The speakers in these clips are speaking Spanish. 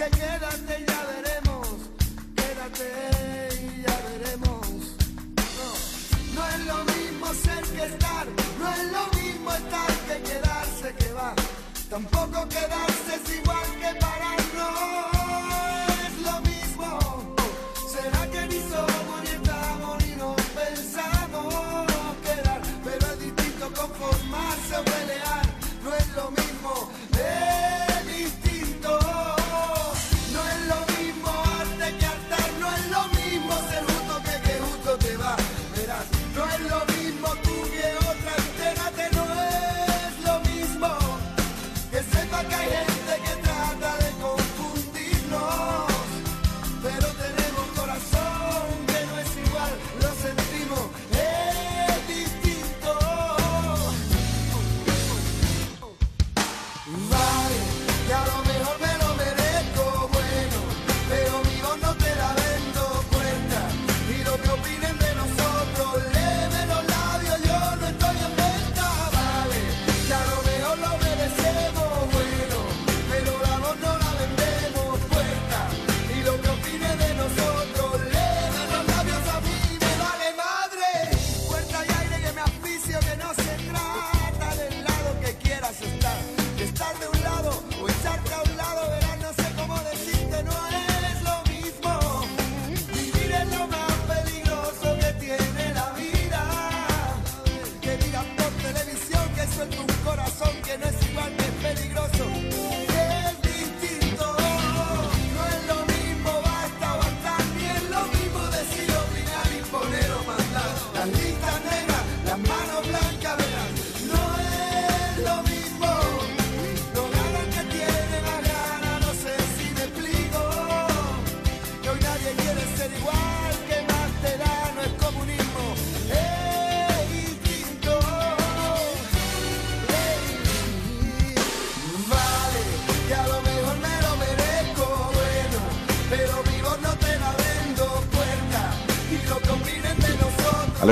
que quédate y ya veremos, quédate y ya veremos. No, no es lo mismo ser que estar, no es lo mismo estar que quedarse que va, tampoco quedarse sin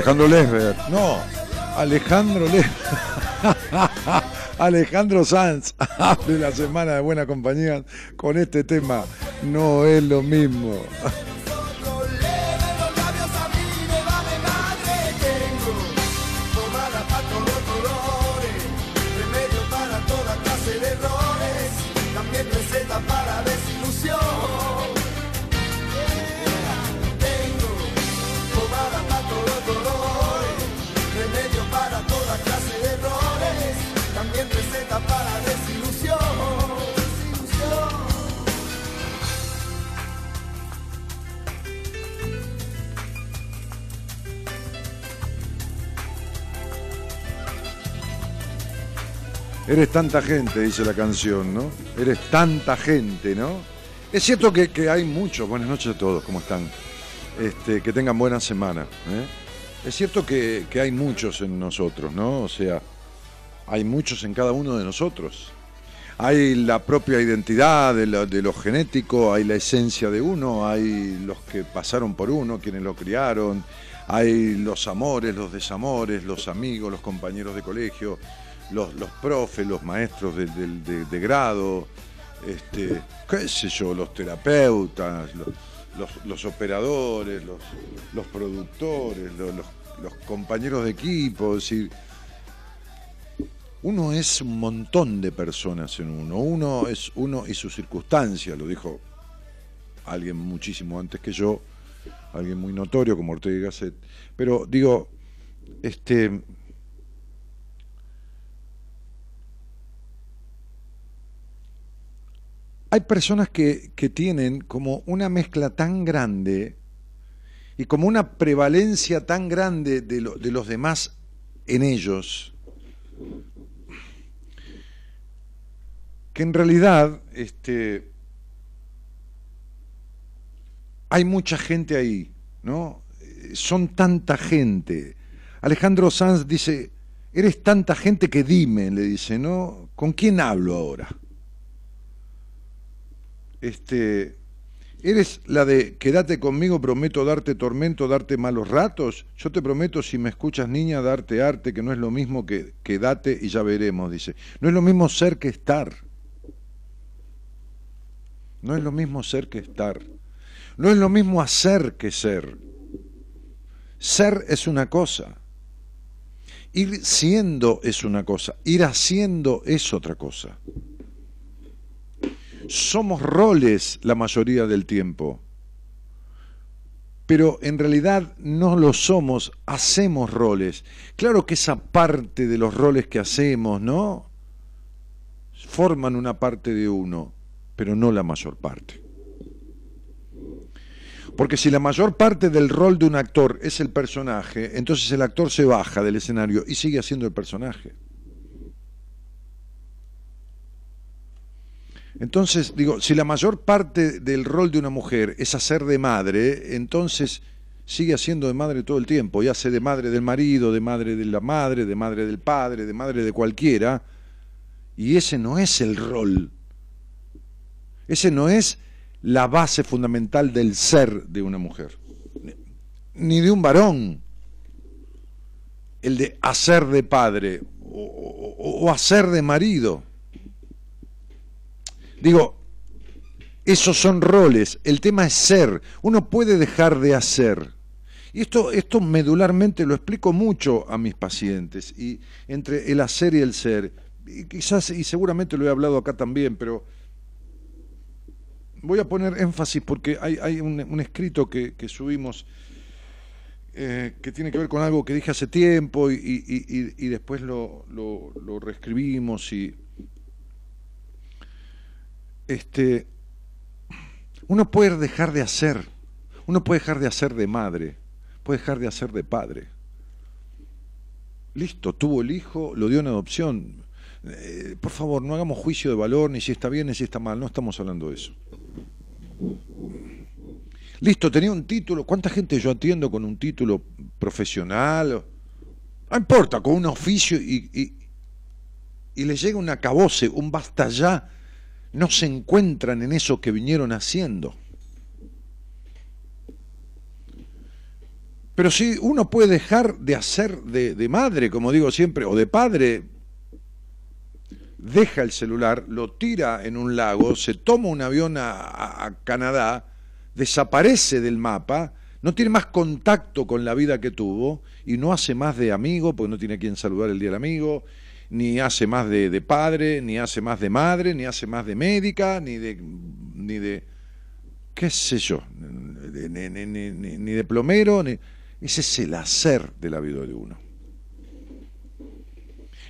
Alejandro Lesber. No, Alejandro Lesber. Alejandro Sanz abre la semana de buena compañía con este tema. No es lo mismo. Eres tanta gente, dice la canción, ¿no? Eres tanta gente, ¿no? Es cierto que, hay muchos, buenas noches a todos, ¿cómo están? Este, que tengan buena semana. ¿eh? Es cierto que, hay muchos en nosotros, ¿no? O sea, hay muchos en cada uno de nosotros. Hay la propia identidad de lo, de lo, genético, hay la esencia de uno, hay los que pasaron por uno, quienes lo criaron, hay los amores, los desamores, los amigos, los compañeros de colegio, los, los profes, los maestros de, grado, este, qué sé yo, los terapeutas, los, operadores, los, productores, los, compañeros de equipo, es decir, uno es un montón de personas en uno, uno es uno y sus circunstancias, lo dijo alguien muchísimo antes que yo, alguien muy notorio como Ortega y Gasset, pero digo, este hay personas que, tienen como una mezcla tan grande y como una prevalencia tan grande de, de los demás en ellos, que en realidad este, hay mucha gente ahí, ¿no? Son tanta gente. Alejandro Sanz dice, eres tanta gente que dime, le dice, ¿no? ¿Con quién hablo ahora? Este, ¿eres la de quédate conmigo, prometo darte tormento, darte malos ratos? Yo te prometo, si me escuchas niña, darte arte, que no es lo mismo que quédate y ya veremos, dice. No es lo mismo ser que estar. No es lo mismo ser que estar. No es lo mismo hacer que ser. Ser es una cosa. Ir siendo es una cosa. Ir haciendo es otra cosa somos roles la mayoría del tiempo. Pero en realidad no lo somos, hacemos roles. Claro que esa parte de los roles que hacemos, ¿no? Forman una parte de uno, pero no la mayor parte. Porque si la mayor parte del rol de un actor es el personaje, entonces el actor se baja del escenario y sigue haciendo el personaje. Entonces, digo, si la mayor parte del rol de una mujer es hacer de madre, entonces sigue haciendo de madre todo el tiempo, y hace de madre del marido, de madre de la madre, de madre del padre, de madre de cualquiera, y ese no es el rol. Ese no es la base fundamental del ser de una mujer, ni de un varón, el de hacer de padre o, o hacer de marido. Digo, esos son roles, el tema es ser, uno puede dejar de hacer. Y esto, esto medularmente lo explico mucho a mis pacientes, y entre el hacer y el ser, y quizás, y seguramente lo he hablado acá también, pero voy a poner énfasis porque hay, un, escrito que, subimos eh, que tiene que ver con algo que dije hace tiempo y, después lo reescribimos y este, uno puede dejar de hacer, uno puede dejar de hacer de madre, puede dejar de hacer de padre. Listo, tuvo el hijo, lo dio en adopción. Eh, por favor, no hagamos juicio de valor, ni si está bien ni si está mal, no estamos hablando de eso. Listo, tenía un título. ¿Cuánta gente yo atiendo con un título profesional? No importa, con un oficio y, y, y le llega un acabose, un basta ya no se encuentran en eso que vinieron haciendo. Pero si uno puede dejar de hacer de, madre, como digo siempre, o de padre, deja el celular, lo tira en un lago, se toma un avión a, a, Canadá, desaparece del mapa, no tiene más contacto con la vida que tuvo y no hace más de amigo, porque no tiene a quien saludar el día del amigo, ni hace más de, padre, ni hace más de madre, ni hace más de médica, ni de, ni de qué sé yo, ni, ni de plomero, ni... ese es el hacer de la vida de uno.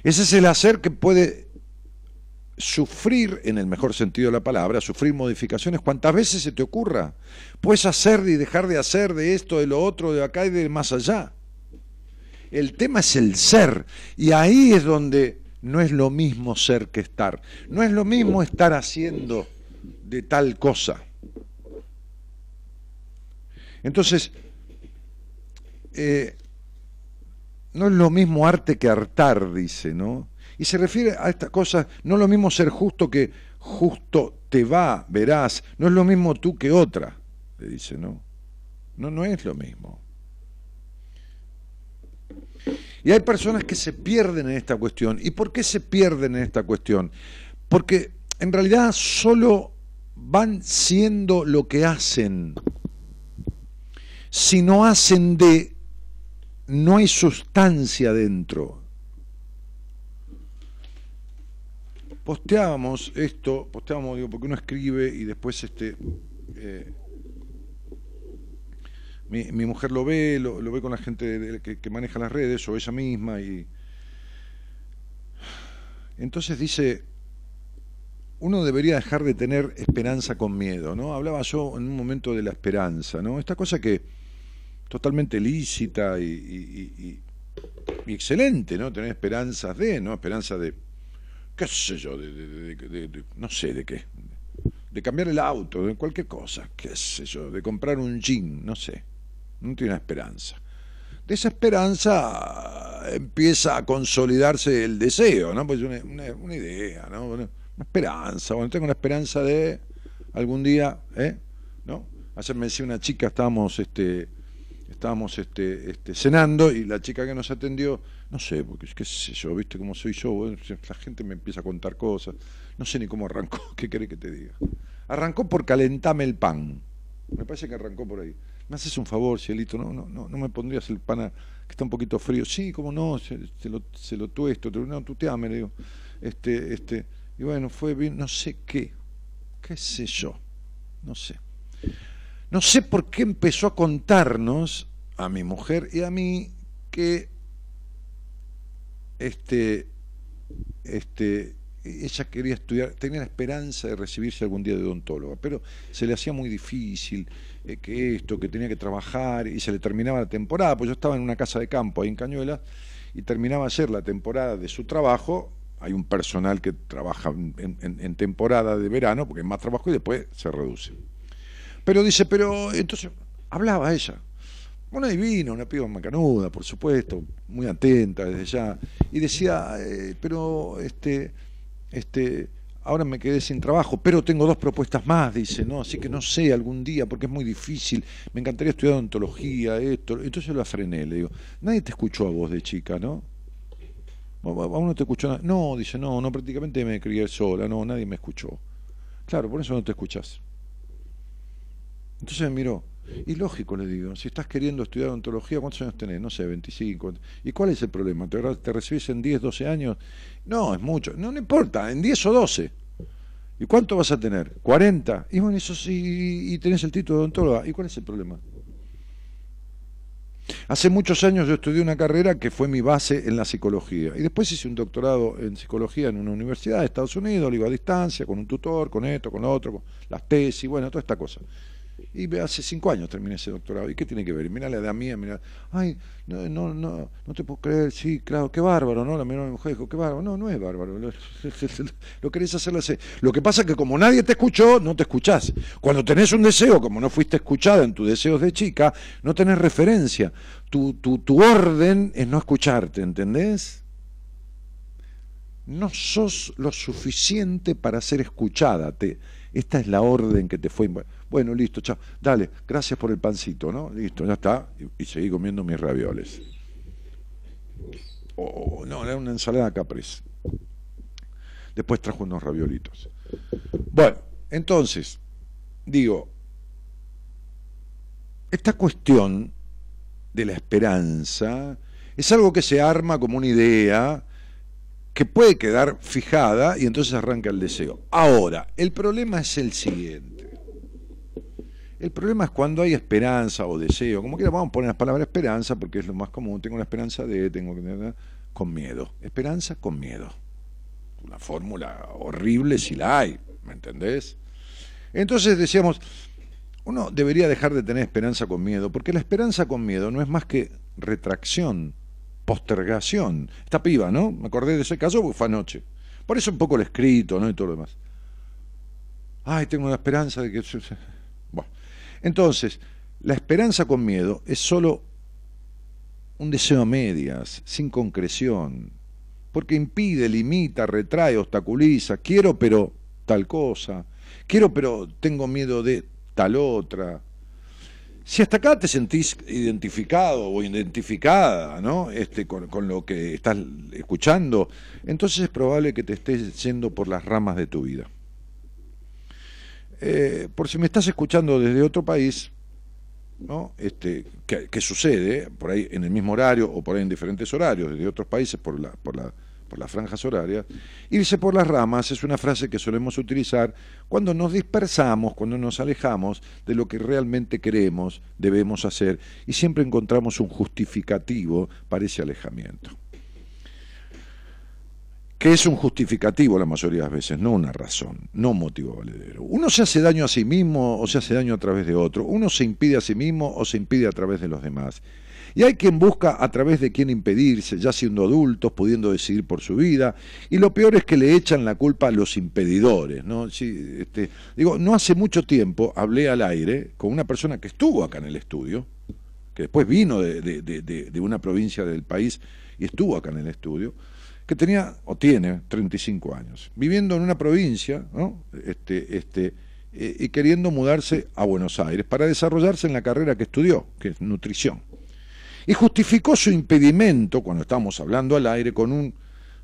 Ese es el hacer que puede sufrir, en el mejor sentido de la palabra, sufrir modificaciones cuantas veces se te ocurra. Puedes hacer y dejar de hacer de esto, de lo otro, de acá y de más allá. El tema es el ser. Y ahí es donde no es lo mismo ser que estar. No es lo mismo estar haciendo de tal cosa. Entonces, eh, no es lo mismo arte que hartar, dice, ¿no? Y se refiere a esta cosa, no es lo mismo ser justo que justo te va, verás, no es lo mismo tú que otra, le dice, ¿no? No, no es lo mismo. Y hay personas que se pierden en esta cuestión. ¿Y por qué se pierden en esta cuestión? Porque en realidad solo van siendo lo que hacen. si no hacen de, no hay sustancia dentro. Posteábamos esto, posteábamos, digo, porque uno escribe y después este... Eh, mi, mujer lo ve, lo, ve con la gente que, maneja las redes o ella misma y entonces dice uno debería dejar de tener esperanza con miedo, ¿no? Hablaba yo en un momento de la esperanza, ¿no? Esta cosa que totalmente lícita y, excelente, ¿no? Tener esperanzas de, ¿no? Esperanza de, qué sé yo, de, no sé de qué, de cambiar el auto, de cualquier cosa, qué sé yo, de comprar un jean, no sé no tiene esperanza. De esa esperanza empieza a consolidarse el deseo, ¿no? Pues una, una, idea, ¿no? Una, esperanza. Bueno, tengo una esperanza de algún día, ¿eh? ¿No? Ayer me decía una chica, estábamos, este, estábamos este, este, cenando y la chica que nos atendió, no sé, porque qué sé yo, viste cómo soy yo, la gente me empieza a contar cosas, no sé ni cómo arrancó, ¿qué querés que te diga? Arrancó por calentarme el pan, me parece que arrancó por ahí. ¿Me haces un favor, Cielito? No, no, no, no me pondrías el pan que está un poquito frío. Sí, como no, se, lo, se lo tuesto, te, no, tuteame, le digo. Este, este, y bueno, fue bien, no sé qué, qué sé yo, no sé. No sé por qué empezó a contarnos a mi mujer y a mí que este, este, ella quería estudiar, tenía la esperanza de recibirse algún día de odontóloga, pero se le hacía muy difícil eh, que esto, que tenía que trabajar y se le terminaba la temporada, pues yo estaba en una casa de campo ahí en Cañuelas y terminaba ayer la temporada de su trabajo, hay un personal que trabaja en, temporada de verano porque es más trabajo y después se reduce. Pero dice, pero entonces hablaba ella, una divina, una piba macanuda, por supuesto, muy atenta desde ya, y decía, eh, pero este este, ahora me quedé sin trabajo, pero tengo dos propuestas más, dice, ¿no? Así que no sé, algún día, porque es muy difícil, me encantaría estudiar odontología, esto. Entonces lo frené, le digo, nadie te escuchó a vos de chica, ¿no? ¿A uno te escuchó? No, dice, no, no, prácticamente me crié sola, no, nadie me escuchó. Claro, por eso no te escuchás. Entonces me miró, y lógico, le digo, si estás queriendo estudiar odontología, ¿cuántos años tenés? No sé, 25. ¿Y cuál es el problema? ¿Te, te recibís en 10, 12 años? No, es mucho. No, no importa, en 10 o 12. ¿Y cuánto vas a tener? 40. Y bueno, eso sí, y tenés el título de odontóloga. ¿Y cuál es el problema? Hace muchos años yo estudié una carrera que fue mi base en la psicología. Y después hice un doctorado en psicología en una universidad de Estados Unidos, lo iba a distancia, con un tutor, con esto, con lo otro, con las tesis, bueno, toda esta cosa. Y hace cinco años terminé ese doctorado. ¿Y qué tiene que ver? Mira la edad mía, mira, ay, no, no, no, no te puedo creer, sí, claro, qué bárbaro, ¿no? La miró mi mujer dijo, qué bárbaro. No, no es bárbaro. Lo, lo querés hacerlo así. Lo que pasa es que como nadie te escuchó, no te escuchás. Cuando tenés un deseo, como no fuiste escuchada en tus deseos de chica, no tenés referencia. Tu, tu, tu orden es no escucharte, ¿entendés? No sos lo suficiente para ser escuchada. Te, esta es la orden que te fue. Bueno, listo, chao. Dale, gracias por el pancito, ¿no? Listo, ya está. Y, seguí comiendo mis ravioles. Oh, no, era una ensalada caprese. Después trajo unos raviolitos. Bueno, entonces, digo, esta cuestión de la esperanza es algo que se arma como una idea que puede quedar fijada y entonces arranca el deseo. Ahora, el problema es el siguiente. El problema es cuando hay esperanza o deseo, como quiera, vamos a poner las palabras esperanza porque es lo más común. Tengo la esperanza de, tengo que tener con miedo. Esperanza con miedo. Una fórmula horrible si la hay, ¿me entendés? Entonces decíamos, uno debería dejar de tener esperanza con miedo, porque la esperanza con miedo no es más que retracción postergación. Esta piba, ¿no? Me acordé de ese caso porque fue anoche. Por eso un poco el escrito, ¿no? Y todo lo demás. Ay, tengo la esperanza de que... Entonces, la esperanza con miedo es solo un deseo a medias, sin concreción, porque impide, limita, retrae, obstaculiza. Quiero, pero tal cosa. Quiero, pero tengo miedo de tal otra. Si hasta acá te sentís identificado o identificada ¿no? este, con, lo que estás escuchando, entonces es probable que te estés yendo por las ramas de tu vida. Eh, por si me estás escuchando desde otro país, ¿no? Este, que, sucede por ahí en el mismo horario o por ahí en diferentes horarios de otros países por la, por la, por las franjas horarias. Irse por las ramas es una frase que solemos utilizar cuando nos dispersamos, cuando nos alejamos de lo que realmente queremos, debemos hacer y siempre encontramos un justificativo para ese alejamiento que es un justificativo la mayoría de las veces, no una razón, no un motivo valedero. Uno se hace daño a sí mismo o se hace daño a través de otro, uno se impide a sí mismo o se impide a través de los demás. Y hay quien busca a través de quien impedirse, ya siendo adultos, pudiendo decidir por su vida, y lo peor es que le echan la culpa a los impedidores. ¿no? este, digo, no hace mucho tiempo hablé al aire con una persona que estuvo acá en el estudio, que después vino de, de una provincia del país y estuvo acá en el estudio, que tenía o tiene 35 años, viviendo en una provincia, ¿no? este, este, eh, y queriendo mudarse a Buenos Aires para desarrollarse en la carrera que estudió, que es nutrición. Y justificó su impedimento, cuando estábamos hablando al aire, con un,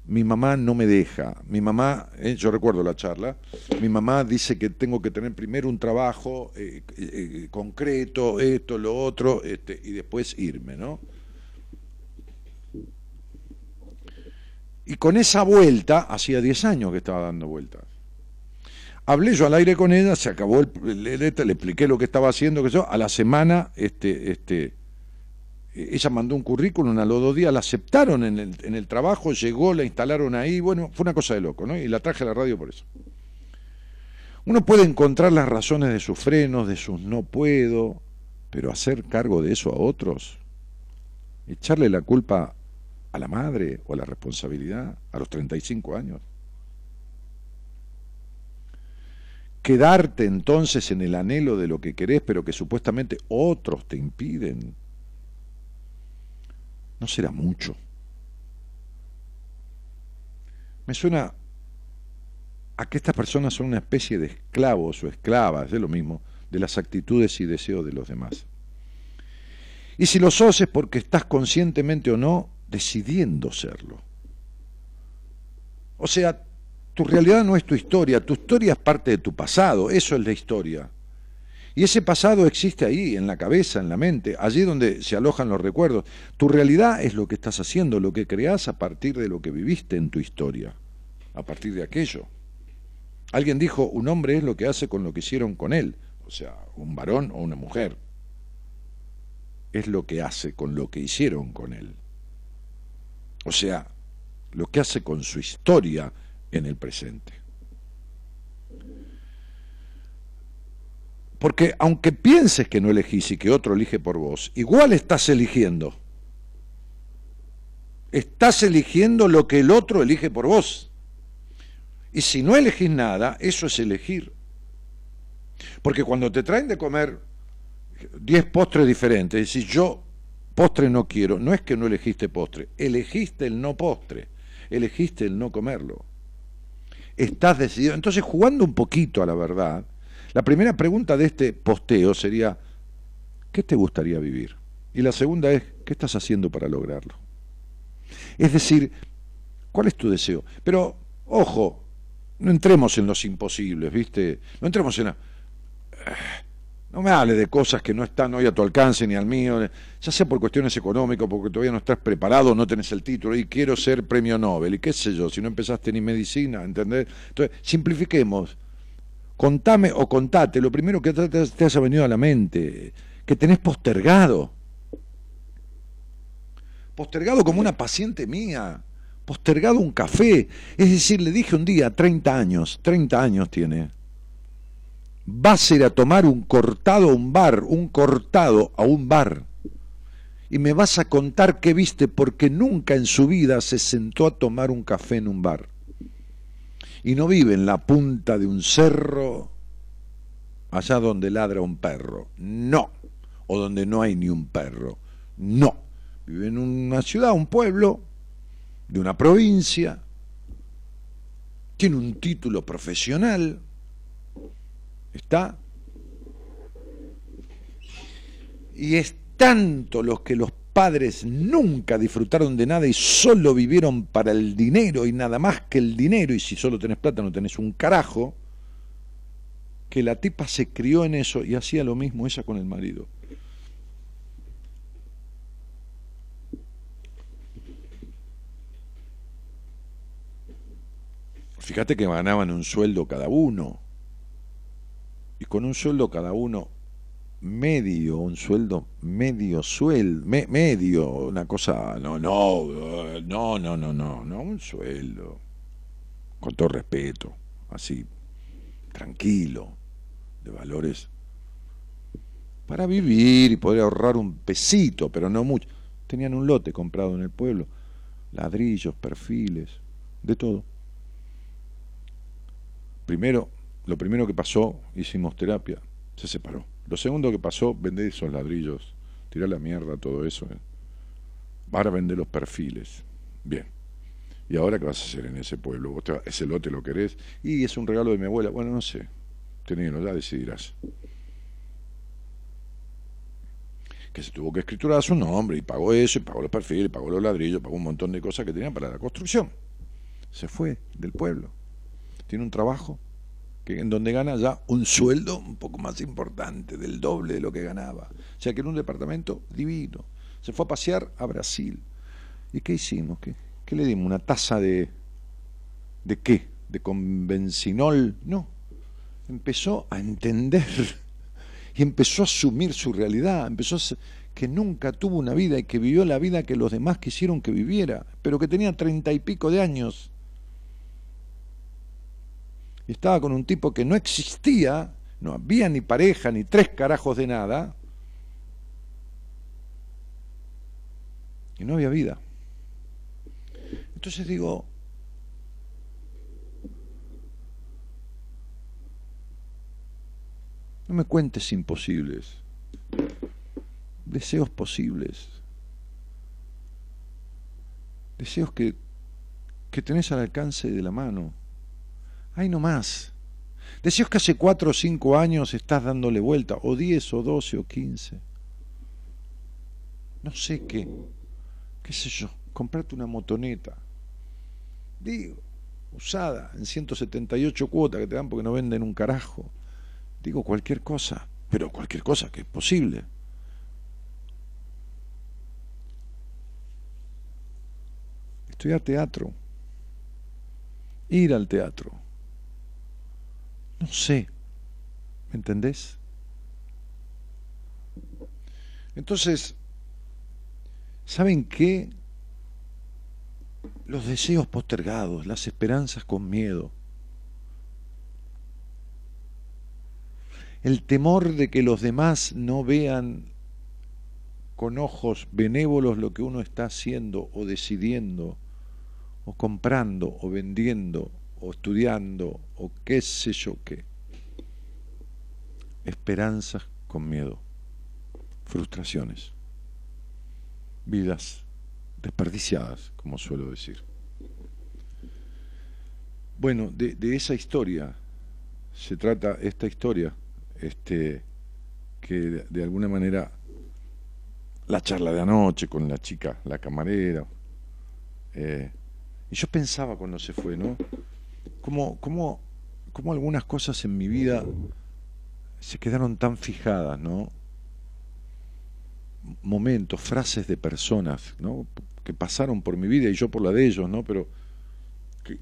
mi mamá no me deja, mi mamá, eh, yo recuerdo la charla, mi mamá dice que tengo que tener primero un trabajo eh, concreto, esto, lo otro, este, y después irme, ¿no? Y con esa vuelta, hacía 10 años que estaba dando vueltas. Hablé yo al aire con ella, se acabó el, le, le, expliqué lo que estaba haciendo, que yo, a la semana, este, este, ella mandó un currículum, a los dos días la aceptaron en el, en el trabajo, llegó, la instalaron ahí, bueno, fue una cosa de loco, ¿no? Y la traje a la radio por eso. Uno puede encontrar las razones de sus frenos, de sus no puedo, pero hacer cargo de eso a otros, echarle la culpa a la madre o a la responsabilidad a los 35 años. Quedarte entonces en el anhelo de lo que querés, pero que supuestamente otros te impiden, no será mucho. Me suena a que estas personas son una especie de esclavos o esclavas, es lo mismo, de las actitudes y deseos de los demás. Y si lo sos es porque estás conscientemente o no decidiendo serlo. O sea, tu realidad no es tu historia, tu historia es parte de tu pasado, eso es la historia. Y ese pasado existe ahí, en la cabeza, en la mente, allí donde se alojan los recuerdos. Tu realidad es lo que estás haciendo, lo que creas a partir de lo que viviste en tu historia, a partir de aquello. Alguien dijo, un hombre es lo que hace con lo que hicieron con él, o sea, un varón o una mujer. Es lo que hace con lo que hicieron con él. O sea, lo que hace con su historia en el presente. Porque aunque pienses que no elegís y que otro elige por vos, igual estás eligiendo. Estás eligiendo lo que el otro elige por vos. Y si no elegís nada, eso es elegir. Porque cuando te traen de comer 10 postres diferentes, decís yo postre no quiero, no es que no elegiste postre, elegiste el no postre, elegiste el no comerlo. Estás decidido. Entonces, jugando un poquito a la verdad, la primera pregunta de este posteo sería, ¿qué te gustaría vivir? Y la segunda es, ¿qué estás haciendo para lograrlo? Es decir, ¿cuál es tu deseo? Pero, ojo, no entremos en los imposibles, ¿viste? No entremos en... La no me hable de cosas que no están hoy a tu alcance ni al mío, ya sea por cuestiones económicas, porque todavía no estás preparado, no tenés el título y quiero ser premio Nobel, y qué sé yo, si no empezaste ni medicina, ¿entendés? Entonces, simplifiquemos. Contame o contate lo primero que te, te haya venido a la mente, que tenés postergado. Postergado como una paciente mía, postergado un café. Es decir, le dije un día, 30 años, 30 años tiene vas a ir a tomar un cortado a un bar, un cortado a un bar, y me vas a contar qué viste porque nunca en su vida se sentó a tomar un café en un bar. Y no vive en la punta de un cerro, allá donde ladra un perro, no, o donde no hay ni un perro, no. Vive en una ciudad, un pueblo, de una provincia, tiene un título profesional, Está. Y es tanto los que los padres nunca disfrutaron de nada y solo vivieron para el dinero y nada más que el dinero, y si solo tenés plata no tenés un carajo, que la tipa se crió en eso y hacía lo mismo ella con el marido. Fíjate que ganaban un sueldo cada uno. Y con un sueldo cada uno medio, un sueldo medio sueldo, medio, una cosa, no, no, no, no, no, no, no, un sueldo, con todo respeto, así, tranquilo, de valores para vivir y poder ahorrar un pesito, pero no mucho. Tenían un lote comprado en el pueblo, ladrillos, perfiles, de todo. Primero, lo primero que pasó, hicimos terapia, se separó. Lo segundo que pasó, vender esos ladrillos, tirar la mierda, todo eso. ¿eh? Ahora vender los perfiles. Bien. ¿Y ahora qué vas a hacer en ese pueblo? ¿Ese lote lo querés? Y es un regalo de mi abuela. Bueno, no sé. Tenilo, ya decidirás. Que se tuvo que escriturar su nombre y pagó eso, y pagó los perfiles, y pagó los ladrillos, pagó un montón de cosas que tenía para la construcción. Se fue del pueblo. Tiene un trabajo que, en donde gana ya un sueldo un poco más importante, del doble de lo que ganaba. O sea que en un departamento divino. Se fue a pasear a Brasil. ¿Y qué hicimos? ¿Qué, qué le dimos? ¿Una taza de... ¿De qué? ¿De convencinol? No. Empezó a entender y empezó a asumir su realidad, empezó a que nunca tuvo una vida y que vivió la vida que los demás quisieron que viviera, pero que tenía treinta y pico de años y estaba con un tipo que no existía, no había ni pareja, ni tres carajos de nada, y no había vida. Entonces digo, no me cuentes imposibles, deseos posibles, deseos que, que tenés al alcance de la mano. Ay, no más. Decías que hace cuatro o cinco años estás dándole vuelta, o diez, o doce, o quince. No sé qué. ¿Qué sé yo? Comprate una motoneta. Digo, usada, en 178 cuotas que te dan porque no venden un carajo. Digo cualquier cosa, pero cualquier cosa que es posible. Estudiar teatro. Ir al teatro no sé. ¿Me entendés? Entonces, ¿saben qué? Los deseos postergados, las esperanzas con miedo, el temor de que los demás no vean con ojos benévolos lo que uno está haciendo o decidiendo o comprando o vendiendo o estudiando o qué sé yo qué. Esperanzas con miedo, frustraciones, vidas desperdiciadas, como suelo decir. Bueno, de, esa historia se trata esta historia, este, que de, alguna manera la charla de anoche con la chica, la camarera, eh, y yo pensaba cuando se fue, ¿no? Cómo, cómo, cómo algunas cosas en mi vida se quedaron tan fijadas, ¿no? Momentos, frases de personas, ¿no? Que pasaron por mi vida y yo por la de ellos, ¿no? Pero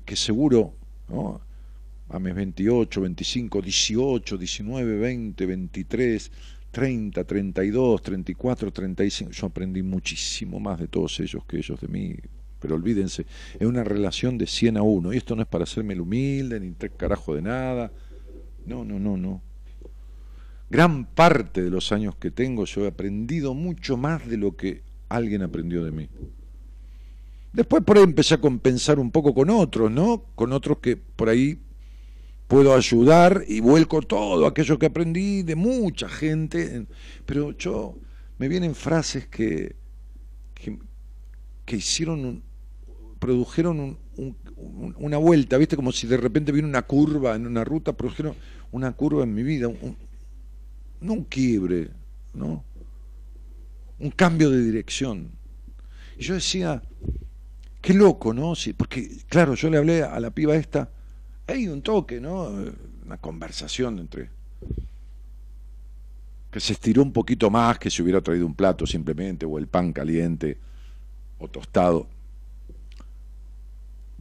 que, seguro, ¿no? A mis 28, 25, 18, 19, 20, 23, 30, 32, 34, 35. Yo aprendí muchísimo más de todos ellos que ellos de mí, pero olvídense, es una relación de 100 a 1. Y esto no es para hacerme el humilde, ni tres carajo de nada. No, no, no, no. Gran parte de los años que tengo yo he aprendido mucho más de lo que alguien aprendió de mí. Después por ahí empecé a compensar un poco con otros, ¿no? Con otros que por ahí puedo ayudar y vuelco todo aquello que aprendí de mucha gente. Pero yo, me vienen frases que, que, que hicieron un, produjeron una vuelta, ¿viste? Como si de repente vino una curva en una ruta, produjeron una curva en mi vida, un, no un quiebre, ¿no? Un cambio de dirección. Y yo decía, qué loco, ¿no? Porque, claro, yo le hablé a la piba esta, hay un toque, ¿no? Una conversación entre que se estiró un poquito más que si hubiera traído un plato simplemente, o el pan caliente, o tostado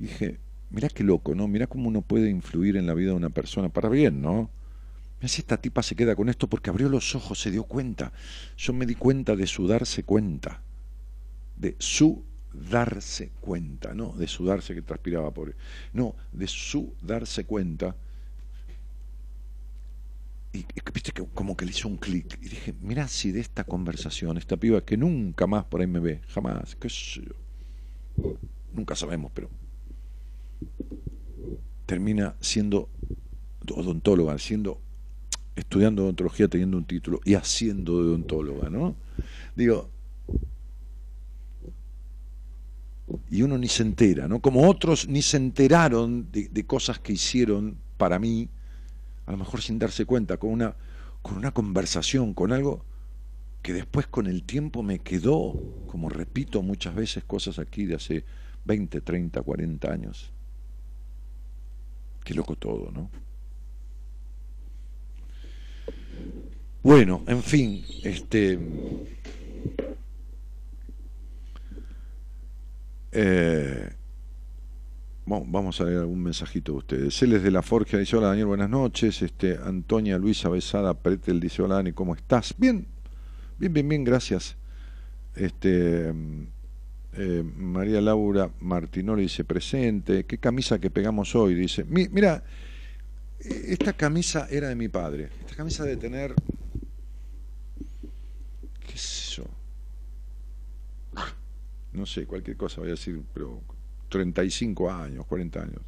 dije, mirá qué loco, ¿no? Mirá cómo uno puede influir en la vida de una persona para bien, ¿no? Mirá si esta tipa se queda con esto porque abrió los ojos, se dio cuenta. Yo me di cuenta de su darse cuenta. De su darse cuenta, no de sudarse que transpiraba por no, de su darse cuenta. Y, viste que como que le hizo un clic. Y dije, mira si de esta conversación, esta piba que nunca más por ahí me ve, jamás, qué sé yo. Nunca sabemos, pero termina siendo odontóloga, siendo estudiando odontología, teniendo un título y haciendo de odontóloga, ¿no? Digo, y uno ni se entera, ¿no? Como otros ni se enteraron de, cosas que hicieron para mí, a lo mejor sin darse cuenta, con una, con una conversación, con algo que después con el tiempo me quedó, como repito muchas veces, cosas aquí de hace 20, 30, 40 años. Qué loco todo, ¿no? Bueno, en fin, este Eh, bueno, vamos a leer algún mensajito de ustedes. Celes de la Forja dice, hola Daniel, buenas noches. Este, Antonia Luisa Besada Pretel dice, hola Dani, ¿cómo estás? Bien, bien, bien, bien, gracias. Este, eh, María Laura Martinoli dice, presente. ¿Qué camisa que pegamos hoy? Dice, mira, esta camisa era de mi padre. Esta camisa de tener, qué sé yo, no sé, cualquier cosa voy a decir, pero 35 años, 40 años.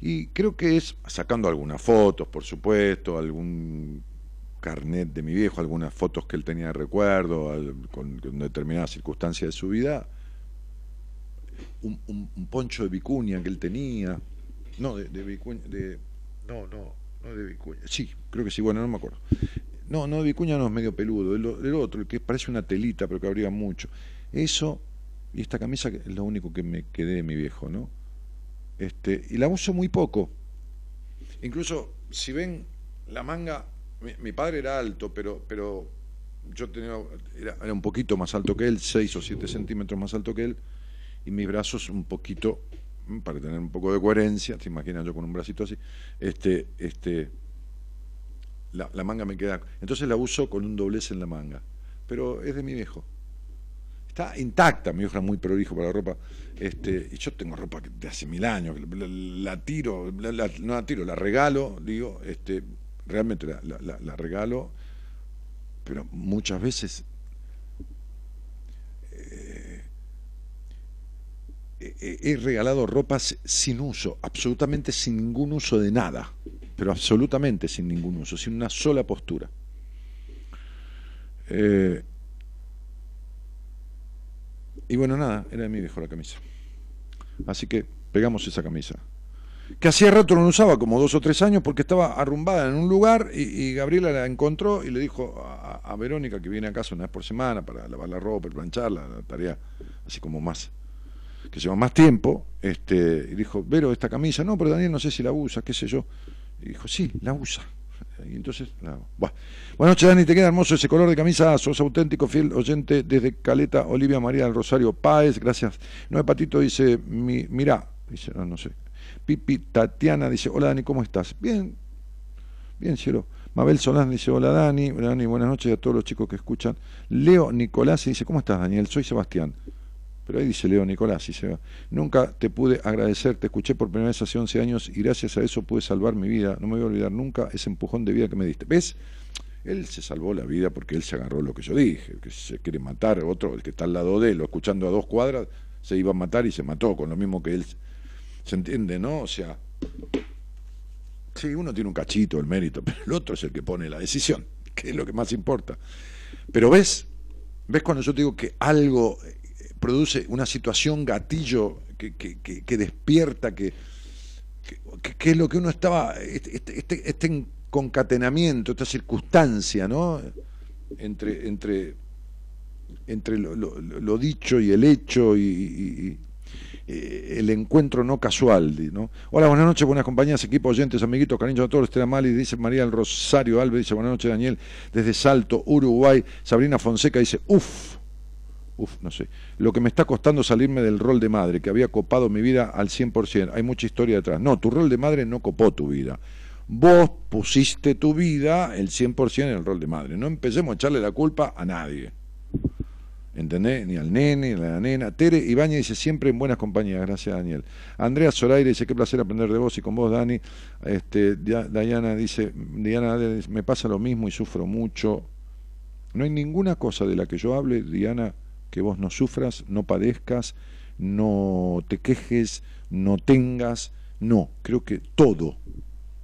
Y creo que es, sacando algunas fotos, por supuesto, algún carnet de mi viejo, algunas fotos que él tenía de recuerdo, con, determinadas circunstancias de su vida, un, poncho de vicuña que él tenía, no, de, vicuña, de, no, no, no de vicuña, sí, creo que sí, bueno, no me acuerdo. No, no de vicuña no es medio peludo, el, otro, el que parece una telita, pero que abriga mucho. Eso y esta camisa es lo único que me quedé de mi viejo, ¿no? Este, y la uso muy poco. Incluso, si ven la manga, mi, padre era alto, pero, pero yo tenía, era, un poquito más alto que él, 6 o 7 centímetros más alto que él, y mis brazos un poquito, mm, para tener un poco de coherencia, te imaginas yo con un bracito así, este, este, la, manga me queda, entonces la uso con un doblez en la manga, pero es de mi viejo. Está intacta, mi hija es muy prolijo para la ropa, este, y yo tengo ropa de hace mil años, la, tiro, no la tiro, la regalo, digo, este, realmente la, regalo, pero muchas veces eh, he regalado ropas sin uso, absolutamente sin ningún uso de nada, pero absolutamente sin ningún uso, sin una sola postura. Eh, y bueno, nada, era de mi viejo la camisa. Así que pegamos esa camisa. Que hacía rato no usaba, como dos o tres años, porque estaba arrumbada en un lugar y, Gabriela la encontró y le dijo a, Verónica, que viene a casa una vez por semana para lavar la ropa, plancharla, la tarea así como más, que lleva más tiempo, este, y dijo, Vero, esta camisa, no, pero Daniel no sé si la usa, qué sé yo. Y dijo, sí, la usa. Y entonces, Buenas noches, Dani, te queda hermoso ese color de camisa, sos auténtico, fiel oyente desde Caleta, Olivia María del Rosario Páez, gracias. Noé Patito dice, mi, mira, dice, no, no sé. Pipi Tatiana dice, hola Dani, ¿cómo estás? Bien, bien, cielo. Mabel Solán dice, hola Dani, Dani, buenas noches a todos los chicos que escuchan. Leo Nicolás dice, ¿cómo estás Daniel? Soy Sebastián. Pero ahí dice Leo Nicolás, y. Nunca te pude agradecer, te escuché por primera vez hace 11 años y gracias a eso pude salvar mi vida. No me voy a olvidar nunca ese empujón de vida que me diste. ¿Ves? Él se salvó la vida porque él se agarró lo que yo dije, que se quiere matar, otro, el que está al lado de él, escuchando a dos cuadras, se iba a matar y se mató, con lo mismo que él. ¿Se entiende, no? O sea, sí, uno tiene un cachito, el mérito, pero el otro es el que pone la decisión, que es lo que más importa. Pero ves, ves cuando yo te digo que algo produce una situación gatillo que, que, despierta, que, que, es lo que uno estaba, este, este, este, este concatenamiento, esta circunstancia, ¿no? Entre, entre, entre lo, dicho y el hecho y, eh, el encuentro no casual. ¿no? Hola, buenas noches, buenas compañías, equipo oyentes, amiguitos, cariños a todos, Estela Mali, dice María del Rosario Alves, dice buenas noches Daniel, desde Salto, Uruguay, Sabrina Fonseca dice, uff, Uf, no sé. Lo que me está costando salirme del rol de madre, que había copado mi vida al 100%. Hay mucha historia detrás. No, tu rol de madre no copó tu vida. Vos pusiste tu vida el 100% en el rol de madre. No empecemos a echarle la culpa a nadie. ¿Entendés? Ni al nene, ni a la nena. Tere Ibañez dice siempre en buenas compañías, gracias Daniel. Andrea Zoraire dice qué placer aprender de vos y con vos, Dani. Este, Diana dice, Diana me pasa lo mismo y sufro mucho. No hay ninguna cosa de la que yo hable, Diana, que vos no sufras, no padezcas, no te quejes, no tengas, no, creo que todo,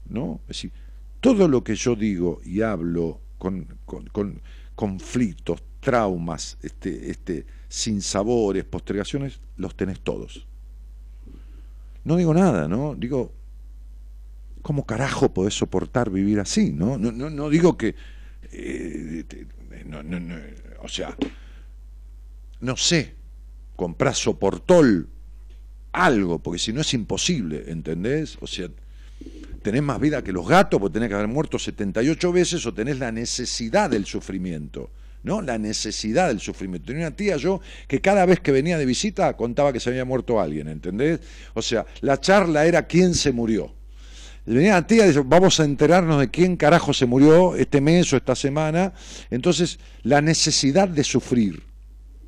¿no? Es decir, todo lo que yo digo y hablo con, con, conflictos, traumas, este, este, sinsabores, postergaciones, los tenés todos. No digo nada, ¿no? Digo, ¿cómo carajo podés soportar vivir así, no? No, no, no digo que... Eh, no, no, o sea, no sé, comprar soportol, algo, porque si no es imposible, ¿entendés? O sea, tenés más vida que los gatos, porque tenés que haber muerto 78 veces, o tenés la necesidad del sufrimiento, ¿no? La necesidad del sufrimiento. Tenía una tía yo que cada vez que venía de visita contaba que se había muerto alguien, ¿entendés? O sea, la charla era quién se murió. Venía la tía y dice, vamos a enterarnos de quién carajo se murió este mes o esta semana. Entonces, la necesidad de sufrir.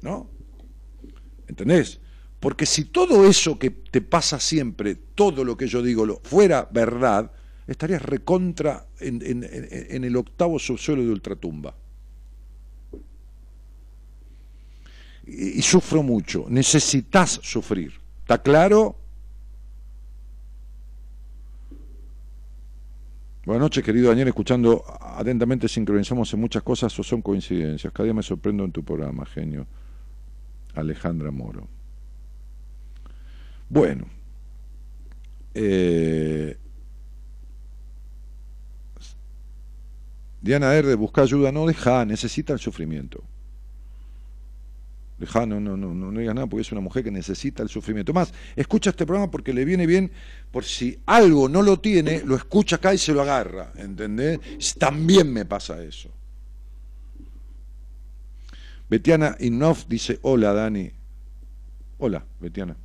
¿no? ¿Entendés? Porque si todo eso que te pasa siempre, todo lo que yo digo, fuera verdad, estarías recontra en, en, el octavo subsuelo de ultratumba. Y, sufro mucho, necesitas sufrir. ¿Está claro? Buenas noches, querido Daniel, escuchando atentamente, sincronizamos en muchas cosas o son coincidencias. Cada día me sorprendo en tu programa, genio. Alejandra Moro. Bueno, eh, Diana R. busca ayuda, no deja, necesita el sufrimiento. Deja, no, no, no, no digas nada porque es una mujer que necesita el sufrimiento. Más, escucha este programa porque le viene bien, por si algo no lo tiene, lo escucha acá y se lo agarra, ¿entendés? También me pasa eso. Betiana Innoff dice, hola Dani. Hola, Betiana.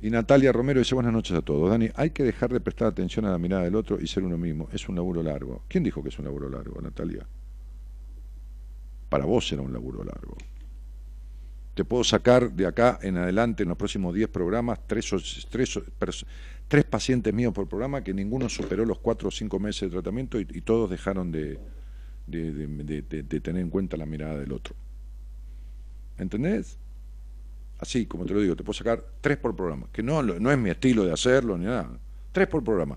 Y Natalia Romero dice, buenas noches a todos. Dani, hay que dejar de prestar atención a la mirada del otro y ser uno mismo. Es un laburo largo. ¿Quién dijo que es un laburo largo, Natalia? Para vos era un laburo largo. Te puedo sacar de acá en adelante, en los próximos 10 programas, tres, tres, tres, pacientes míos por programa que ninguno superó los 4 o 5 meses de tratamiento y todos dejaron de, de, tener en cuenta la mirada del otro. ¿Entendés? Así, como te lo digo, te puedo sacar tres por programa, que no, no es mi estilo de hacerlo ni nada. Tres por programa.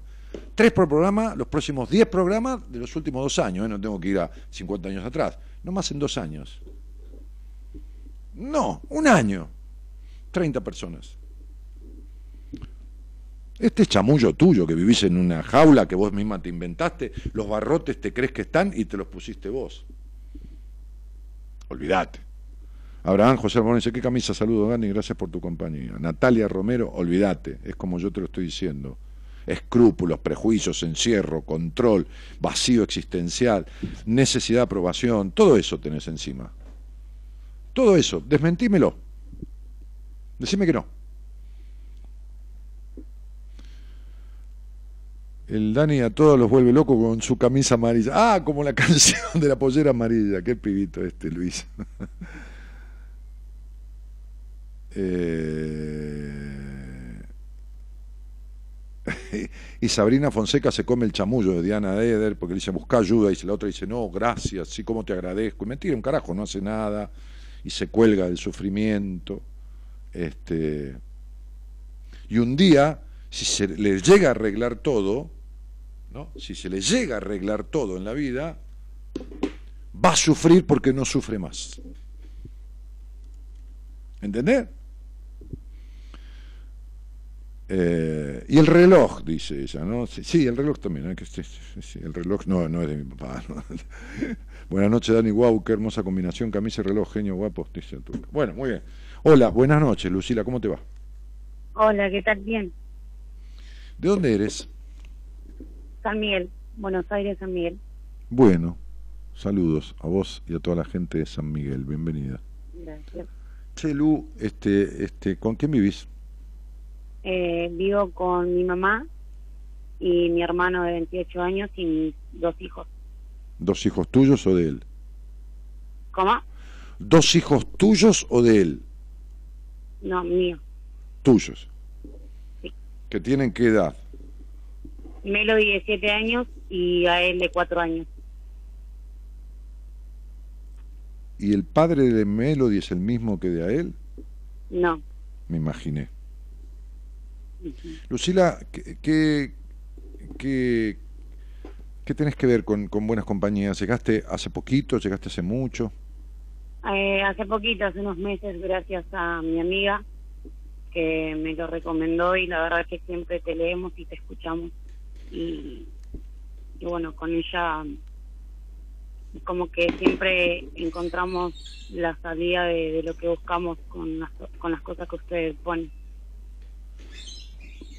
Tres por programa, los próximos diez programas de los últimos dos años, ¿eh? no tengo que ir a 50 años atrás, no más en dos años. No, un año. 30 personas. Este chamullo tuyo que vivís en una jaula que vos misma te inventaste, los barrotes te crees que están y te los pusiste vos. Olvídate. Abraham José Armón dice, ¿qué camisa? Saludo, Dani, gracias por tu compañía. Natalia Romero, olvídate, es como yo te lo estoy diciendo. Escrúpulos, prejuicios, encierro, control, vacío existencial, necesidad de aprobación, todo eso tenés encima. Todo eso, desmentímelo. Decime que no. El Dani a todos los vuelve loco con su camisa amarilla. Ah, como la canción de la pollera amarilla. Qué pibito este, Luis. Eh, y Sabrina Fonseca se come el chamullo de Diana Eder porque le dice busca ayuda y la otra dice no, gracias, sí, como te agradezco. Y mentira, un carajo, no hace nada y se cuelga del sufrimiento. Este, y un día, si se le llega a arreglar todo, si se le llega a arreglar todo en la vida, va a sufrir porque no sufre más. ¿Entendés? Eh, y el reloj, dice ella, ¿no? Sí, el reloj también, ¿eh? que el reloj no, no es de mi papá. Buenas noches, Dani, guau, qué hermosa combinación, camisa y reloj, genio guapo. Bueno, muy bien. Hola, buenas noches, Lucila, ¿cómo te va? Hola, ¿qué tal? Bien. ¿De dónde eres? San Miguel, Buenos Aires, San Miguel. Bueno, saludos a vos y a toda la gente de San Miguel, bienvenida. Gracias. Che, Lu, este, este, ¿con quién vivís? Eh, vivo con mi mamá y mi hermano de 28 años y mis dos hijos. ¿Dos hijos tuyos o de él? ¿Cómo? ¿Dos hijos tuyos o de él? No, mío. Tuyos. Sí. ¿Que tienen qué edad? Melody de 7 años y a él de 4 años. ¿Y el padre de Melody es el mismo que de a él? No. Me imaginé. Lucila, ¿qué, qué, qué, qué tenés que ver con, con buenas compañías? ¿Llegaste hace poquito? ¿Llegaste hace mucho? Eh, hace poquito, hace unos meses, gracias a mi amiga que me lo recomendó y la verdad que siempre te leemos y te escuchamos y, y bueno, con ella como que siempre encontramos la salida de, de lo que buscamos con las, con las cosas que ustedes ponen.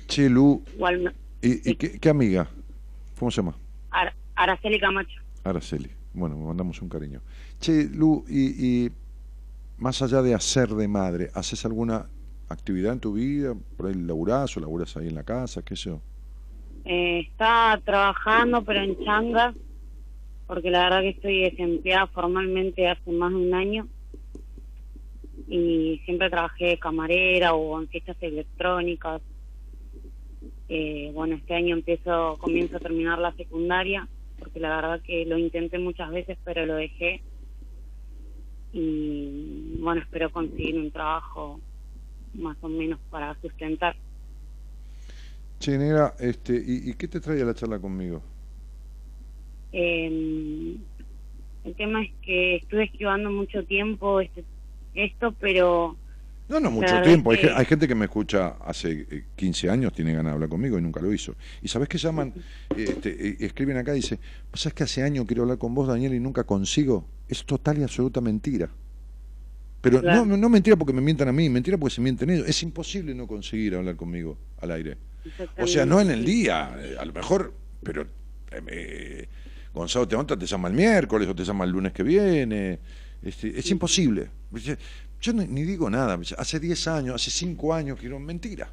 Che, Lu, Igual, no- ¿y, y Sí. qué, qué amiga? ¿Cómo se llama? Ara- Araceli Camacho. Araceli. Bueno, me mandamos un cariño. Che, Lu, y, y más allá de hacer de madre, ¿haces alguna actividad en tu vida? ¿Por ahí laburás o laburás ahí en la casa? ¿Qué sé yo? Eh, está trabajando, pero en changa, porque la verdad que estoy desempleada formalmente hace más de un año. Y siempre trabajé de camarera o en fiestas electrónicas. Eh, bueno, este año empiezo, comienzo a terminar la secundaria, porque la verdad que lo intenté muchas veces, pero lo dejé. Y bueno, espero conseguir un trabajo más o menos para sustentar. Che, Negra, este, ¿y, y qué te trae a la charla conmigo? Eh, el tema es que estuve esquivando mucho tiempo este, esto, pero No, no, mucho Claro, tiempo. Hay, es que- ge- hay gente que me escucha hace eh, 15 años, tiene ganas de hablar conmigo y nunca lo hizo. ¿Y sabes qué llaman? Este, eh, escriben acá y dice, ¿vos sabés que hace años quiero hablar con vos, Daniel, y nunca consigo? Es total y absoluta mentira. Pero Claro. no, no mentira porque me mientan a mí, mentira porque se mienten ellos. Es imposible no conseguir hablar conmigo al aire. O sea, no en el día, eh, a lo mejor, pero eh, eh, Gonzalo te monta, te llama el miércoles o te llama el lunes que viene. Este, es imposible. Yo ni, ni digo nada. Hace 10 años, hace 5 años quiero mentira.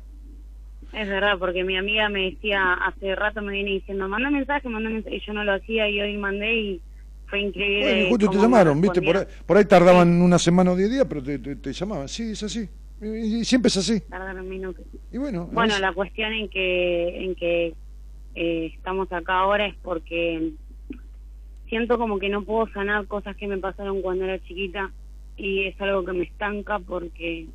Es verdad, porque mi amiga me decía, hace rato me viene diciendo, manda mensaje, manda mensaje, y yo no lo hacía y hoy mandé y fue increíble. Bueno, y justo te llamaron, ¿viste? Por ahí, por ahí tardaban una semana o 10 días, pero te, te- te llamaban. Sí, es así. Y, y siempre es así. Tardaron minutos. Y bueno, Bueno, la cuestión en que, en que eh, estamos acá ahora es porque siento como que no puedo sanar cosas que me pasaron cuando era chiquita y es algo que me estanca porque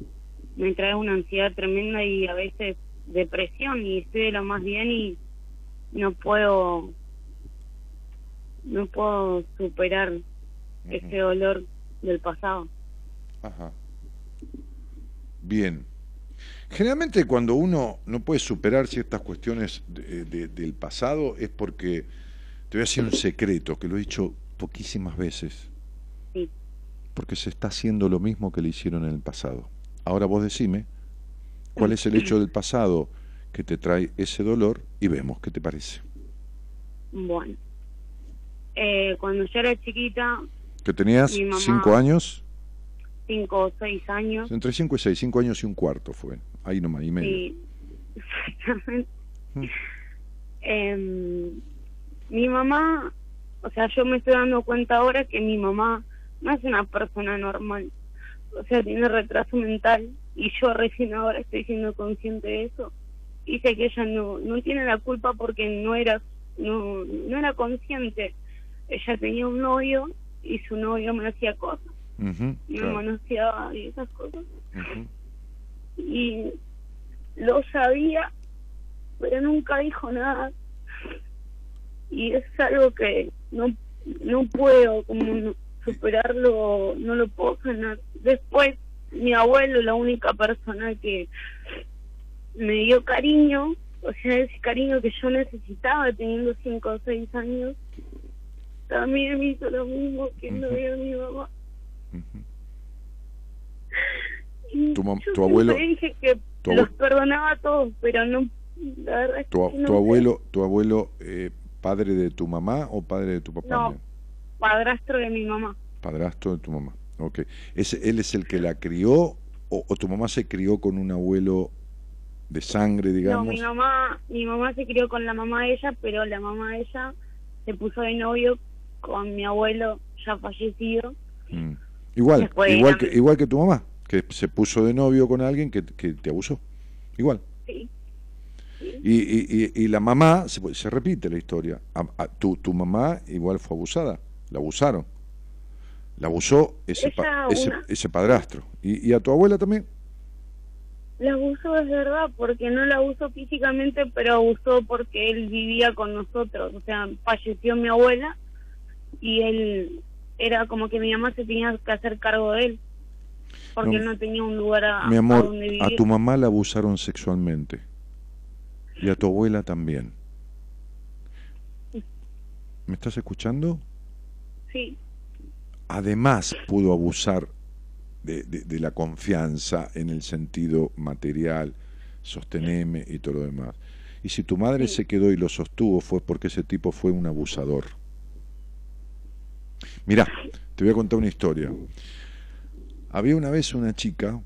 me trae una ansiedad tremenda y a veces depresión y estoy de lo más bien y no puedo no puedo superar ese dolor del pasado. Ajá. Bien. Generalmente cuando uno no puede superar ciertas cuestiones de- de- del pasado es porque, te voy a decir un secreto, que lo he dicho poquísimas veces. Porque se está haciendo lo mismo que le hicieron en el pasado. Ahora vos decime cuál es el hecho del pasado que te trae ese dolor y vemos qué te parece. Bueno. Eh, cuando yo era chiquita, Que tenías mamá- cinco años, cinco o seis años, entre cinco y seis, cinco años y un cuarto fue, ahí nomás y medio. exactamente. Mm. Em, mi mamá, o sea, yo me estoy dando cuenta ahora que mi mamá no es una persona normal. O sea, tiene retraso mental y yo recién ahora estoy siendo consciente de eso. Y sé que ella no, no tiene la culpa porque no era, no, no era consciente. Ella tenía un novio y su novio me hacía cosas. Y me claro, manoseaba y esas cosas. y lo sabía, pero nunca dijo nada. Y es algo que no, no puedo como no- superarlo, no lo puedo sanar. Después, mi abuelo, la única persona que me dio cariño, o sea, ese cariño que yo necesitaba teniendo cinco o seis años, también me hizo lo mismo que me Ujú. dio mi mamá. Ujú. Y Tu mam- yo tu abuelo- dije que tu los perdonaba a todos, pero no, la verdad es Tu, a- que no tu abuelo, tu abuelo eh, padre de tu mamá o padre de tu papá? No. Padrastro de mi mamá. Padrastro de tu mamá. Ok. ¿Ese, ¿Él es el que la crió o, o tu mamá se crió con un abuelo de sangre, digamos? No, mi mamá, mi mamá se crió con la mamá de ella, pero la mamá de ella se puso de novio con mi abuelo ya fallecido. Mm. Igual, Después igual que, igual que tu mamá, que se puso de novio con alguien que, que te abusó. Igual. Sí, Y, y, y- y la mamá, se, se repite la historia. A- a- tu, tu mamá igual fue abusada, la abusaron. La abusó ese, pa- ese, ese padrastro. ¿Y, ¿Y a tu abuela también? la abusó es verdad, porque no la abusó físicamente, pero abusó porque él vivía con nosotros. O sea, falleció mi abuela y él era como que mi mamá se tenía que hacer cargo de él, porque No, él no tenía un lugar a, Mi a amor, donde vivir. a tu mamá la abusaron sexualmente. Y a tu abuela también. ¿Me estás escuchando? Sí, además pudo abusar de, de- de la confianza en el sentido material, sosteneme y todo lo demás. Y si tu madre Sí. se quedó y lo sostuvo fue porque ese tipo fue un abusador. Mirá, te voy a contar una historia. Había una vez una chica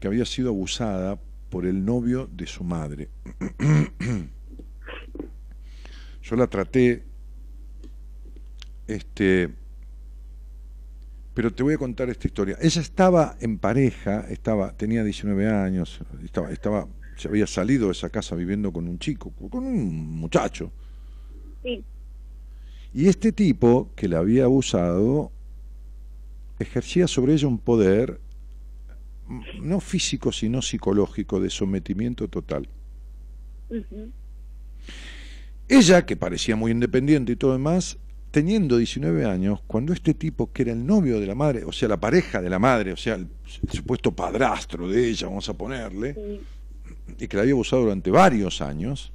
que había sido abusada por el novio de su madre. Yo la traté, este, pero te voy a contar esta historia. Ella estaba en pareja, estaba, tenía 19 años, estaba, estaba, se había salido de esa casa viviendo con un chico, con un muchacho. sí, Y este tipo que la había abusado ejercía sobre ella un poder m- no físico sino psicológico de sometimiento total. Ella, que parecía muy independiente y todo demás, teniendo 19 años, cuando este tipo, que era el novio de la madre, o sea, la pareja de la madre, o sea, el, el supuesto padrastro de ella, vamos a ponerle, sí, y que la había abusado durante varios años,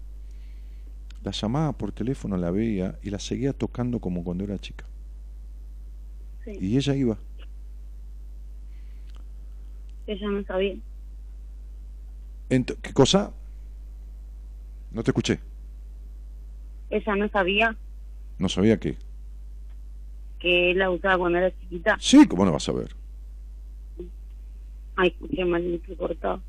la llamaba por teléfono, la veía y la seguía tocando como cuando era chica. sí. Y ella iba. Ella no sabía. Ent- ¿Qué cosa? No te escuché. Ella no sabía No sabía qué. Que él la usaba cuando era chiquita. Sí, ¿cómo no vas a ver? Ay, escuché mal, me cortado.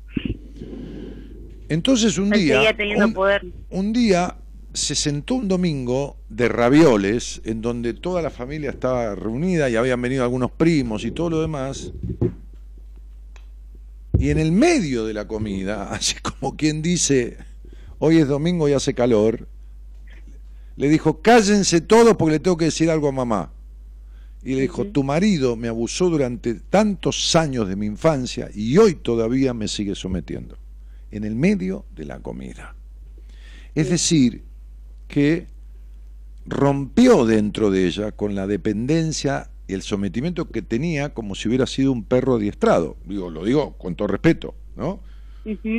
Entonces un Él día, un, poder. un día se sentó un domingo de ravioles en donde toda la familia estaba reunida y habían venido algunos primos y todo lo demás. Y en el medio de la comida, así como quien dice, hoy es domingo y hace calor, le dijo, cállense todos porque le tengo que decir algo a mamá. Y le dijo, tu marido me abusó durante tantos años de mi infancia y hoy todavía me sigue sometiendo. En el medio de la comida. Es decir, que rompió dentro de ella con la dependencia y el sometimiento que tenía como si hubiera sido un perro adiestrado. Digo, lo digo con todo respeto, ¿no?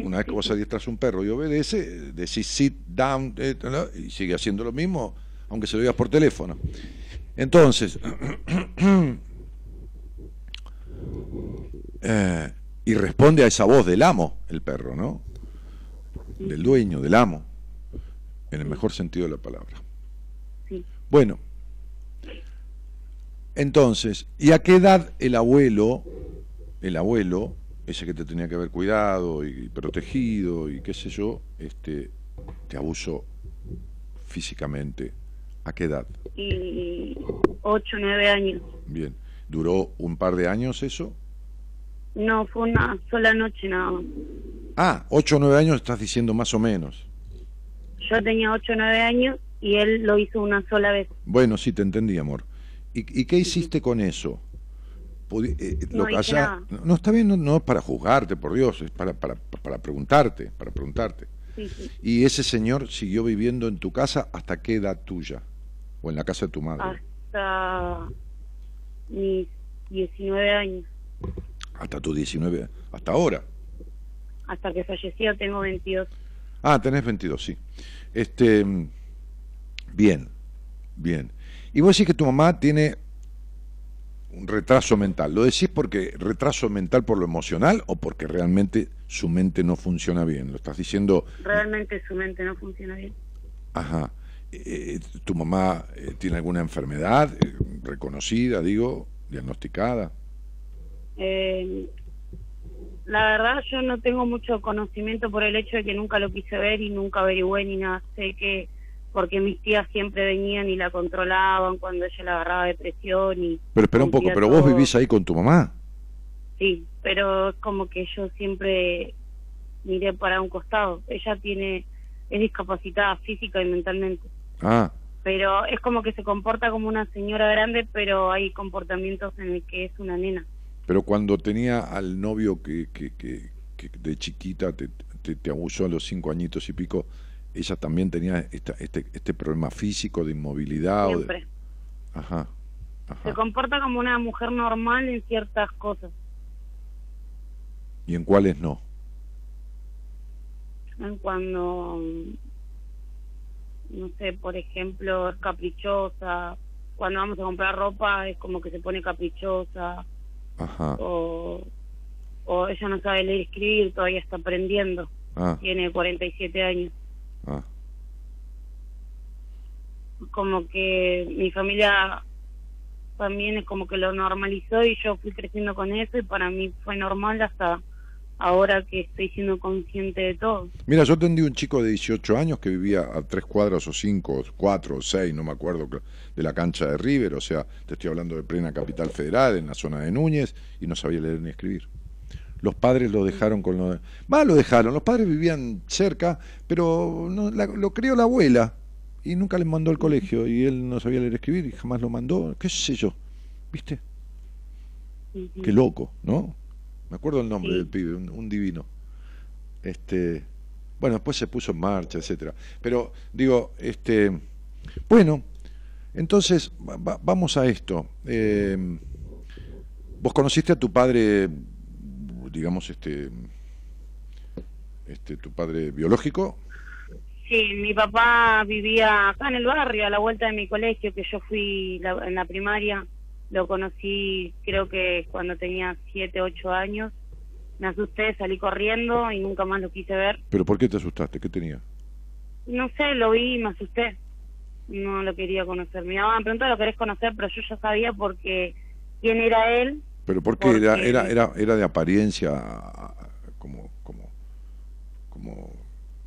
Una vez que vos adiestras un perro y obedece, decís sit down eh, y sigue haciendo lo mismo, aunque se lo digas por teléfono. Entonces, eh, y responde a esa voz del amo, el perro, ¿no? Del dueño, del amo, en el mejor sentido de la palabra. Bueno, entonces, ¿y a qué edad el abuelo, el abuelo, ese que te tenía que haber cuidado y protegido y qué sé yo, este, te abusó físicamente? ¿A qué edad? Y ocho, nueve años. Bien. ¿Duró un par de años eso? No, fue una sola noche nada más. Ah, ocho o nueve años estás diciendo más o menos. Yo tenía ocho, nueve años y él lo hizo una sola vez. Bueno, sí, te entendí, amor. ¿Y, y qué hiciste con eso? Eh, eh, No lo hice allá- no, no, está bien, no, no es para juzgarte, por Dios, es para, para, para preguntarte, para preguntarte. Sí, sí. ¿Y ese señor siguió viviendo en tu casa hasta qué edad tuya? ¿O en la casa de tu madre? Hasta mis 19 años. Hasta tus 19, hasta ahora. Hasta que falleció tengo 22. Ah, tenés 22, sí. Este, bien, bien. Y vos decís que tu mamá tiene un retraso mental. ¿Lo decís porque retraso mental por lo emocional o porque realmente su mente no funciona bien? Lo estás diciendo, Realmente su mente no funciona bien. ajá. Eh, ¿Tu mamá eh, tiene alguna enfermedad eh, reconocida, digo, diagnosticada? Eh, la verdad yo no tengo mucho conocimiento por el hecho de que nunca lo quise ver y nunca averigüé ni nada. Sé que porque mis tías siempre venían y la controlaban cuando ella la agarraba depresión y... Pero espera un poco, pero vos vivís ahí con tu mamá. Sí, pero es como que yo siempre miré para un costado. Ella tiene es discapacitada física y mentalmente. Ah. Pero es como que se comporta como una señora grande, pero hay comportamientos en el que es una nena. Pero cuando tenía al novio que, que, que, de chiquita te, te, abusó a los cinco añitos y pico, ella también tenía esta, este, este problema físico de inmovilidad. Siempre. Ajá, Se comporta como una mujer normal en ciertas cosas. ¿Y en cuáles no? En cuando, no sé, por ejemplo, es caprichosa. Cuando vamos a comprar ropa es como que se pone caprichosa. Ajá. O, o ella no sabe leer y escribir, todavía está aprendiendo. Ah. Tiene 47 años. Ah. Como que mi familia también es como que lo normalizó y yo fui creciendo con eso y para mí fue normal hasta ahora que estoy siendo consciente de todo. Mira, yo atendí un chico de 18 años que vivía a tres cuadras o cinco, cuatro o seis, no me acuerdo, de la cancha de River, o sea, te estoy hablando de plena capital federal, en la zona de Núñez, y no sabía leer ni escribir. Los padres lo dejaron con lo... Más lo dejaron, los padres vivían cerca, pero no, lo crió la abuela y nunca les mandó al colegio y él no sabía leer y escribir y jamás lo mandó, qué sé yo, ¿viste? Qué loco, ¿no? Me acuerdo el nombre del pibe, un, divino. Este, bueno, después se puso en marcha, etcétera. Pero digo, este, bueno, entonces vamos a esto. Eh, vos conociste a tu padre digamos, este, este, tu padre biológico? Sí, mi papá vivía acá en el barrio, a la vuelta de mi colegio, que yo fui en la primaria. Lo conocí, creo que cuando tenía 7, 8 años. Me asusté, salí corriendo y nunca más lo quise ver. ¿Pero por qué te asustaste? ¿Qué tenía? No sé, lo vi y me asusté. No lo quería conocer. Mi mamá me preguntó, ¿lo querés conocer? Pero yo ya sabía porque quién era él pero ¿por qué era, era, era, era de apariencia como, como, como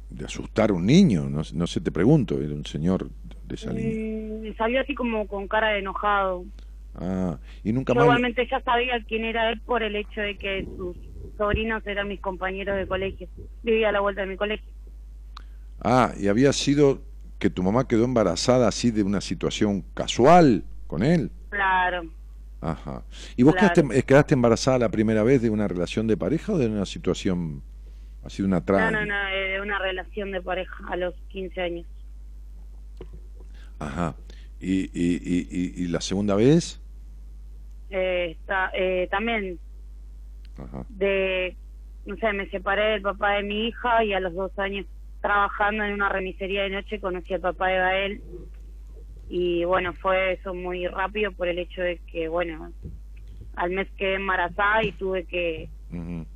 de asustar a un niño? No, no sé, te pregunto, era un señor de esa línea. Mm, salió así como con cara de enojado. Ah, y nunca más... Ya sabía quién era él por el hecho de que sus sobrinos eran mis compañeros de colegio. Vivía a la vuelta de mi colegio. Ah, y había sido que tu mamá quedó embarazada así de una situación casual con él. Claro. Ajá. ¿Y vos eh, quedaste, embarazada la primera vez de una relación de pareja o de una situación así de una trama? No, no, no, de una relación de pareja a los 15 años. Ajá. ¿Y, y, y, y la segunda vez? Eh, está, eh, también. Ajá. De, no sé, me separé del papá de mi hija y a los dos años trabajando en una remisería de noche conocí al papá de Gael y bueno, fue eso muy rápido por el hecho de que, bueno, al mes quedé embarazada y tuve que,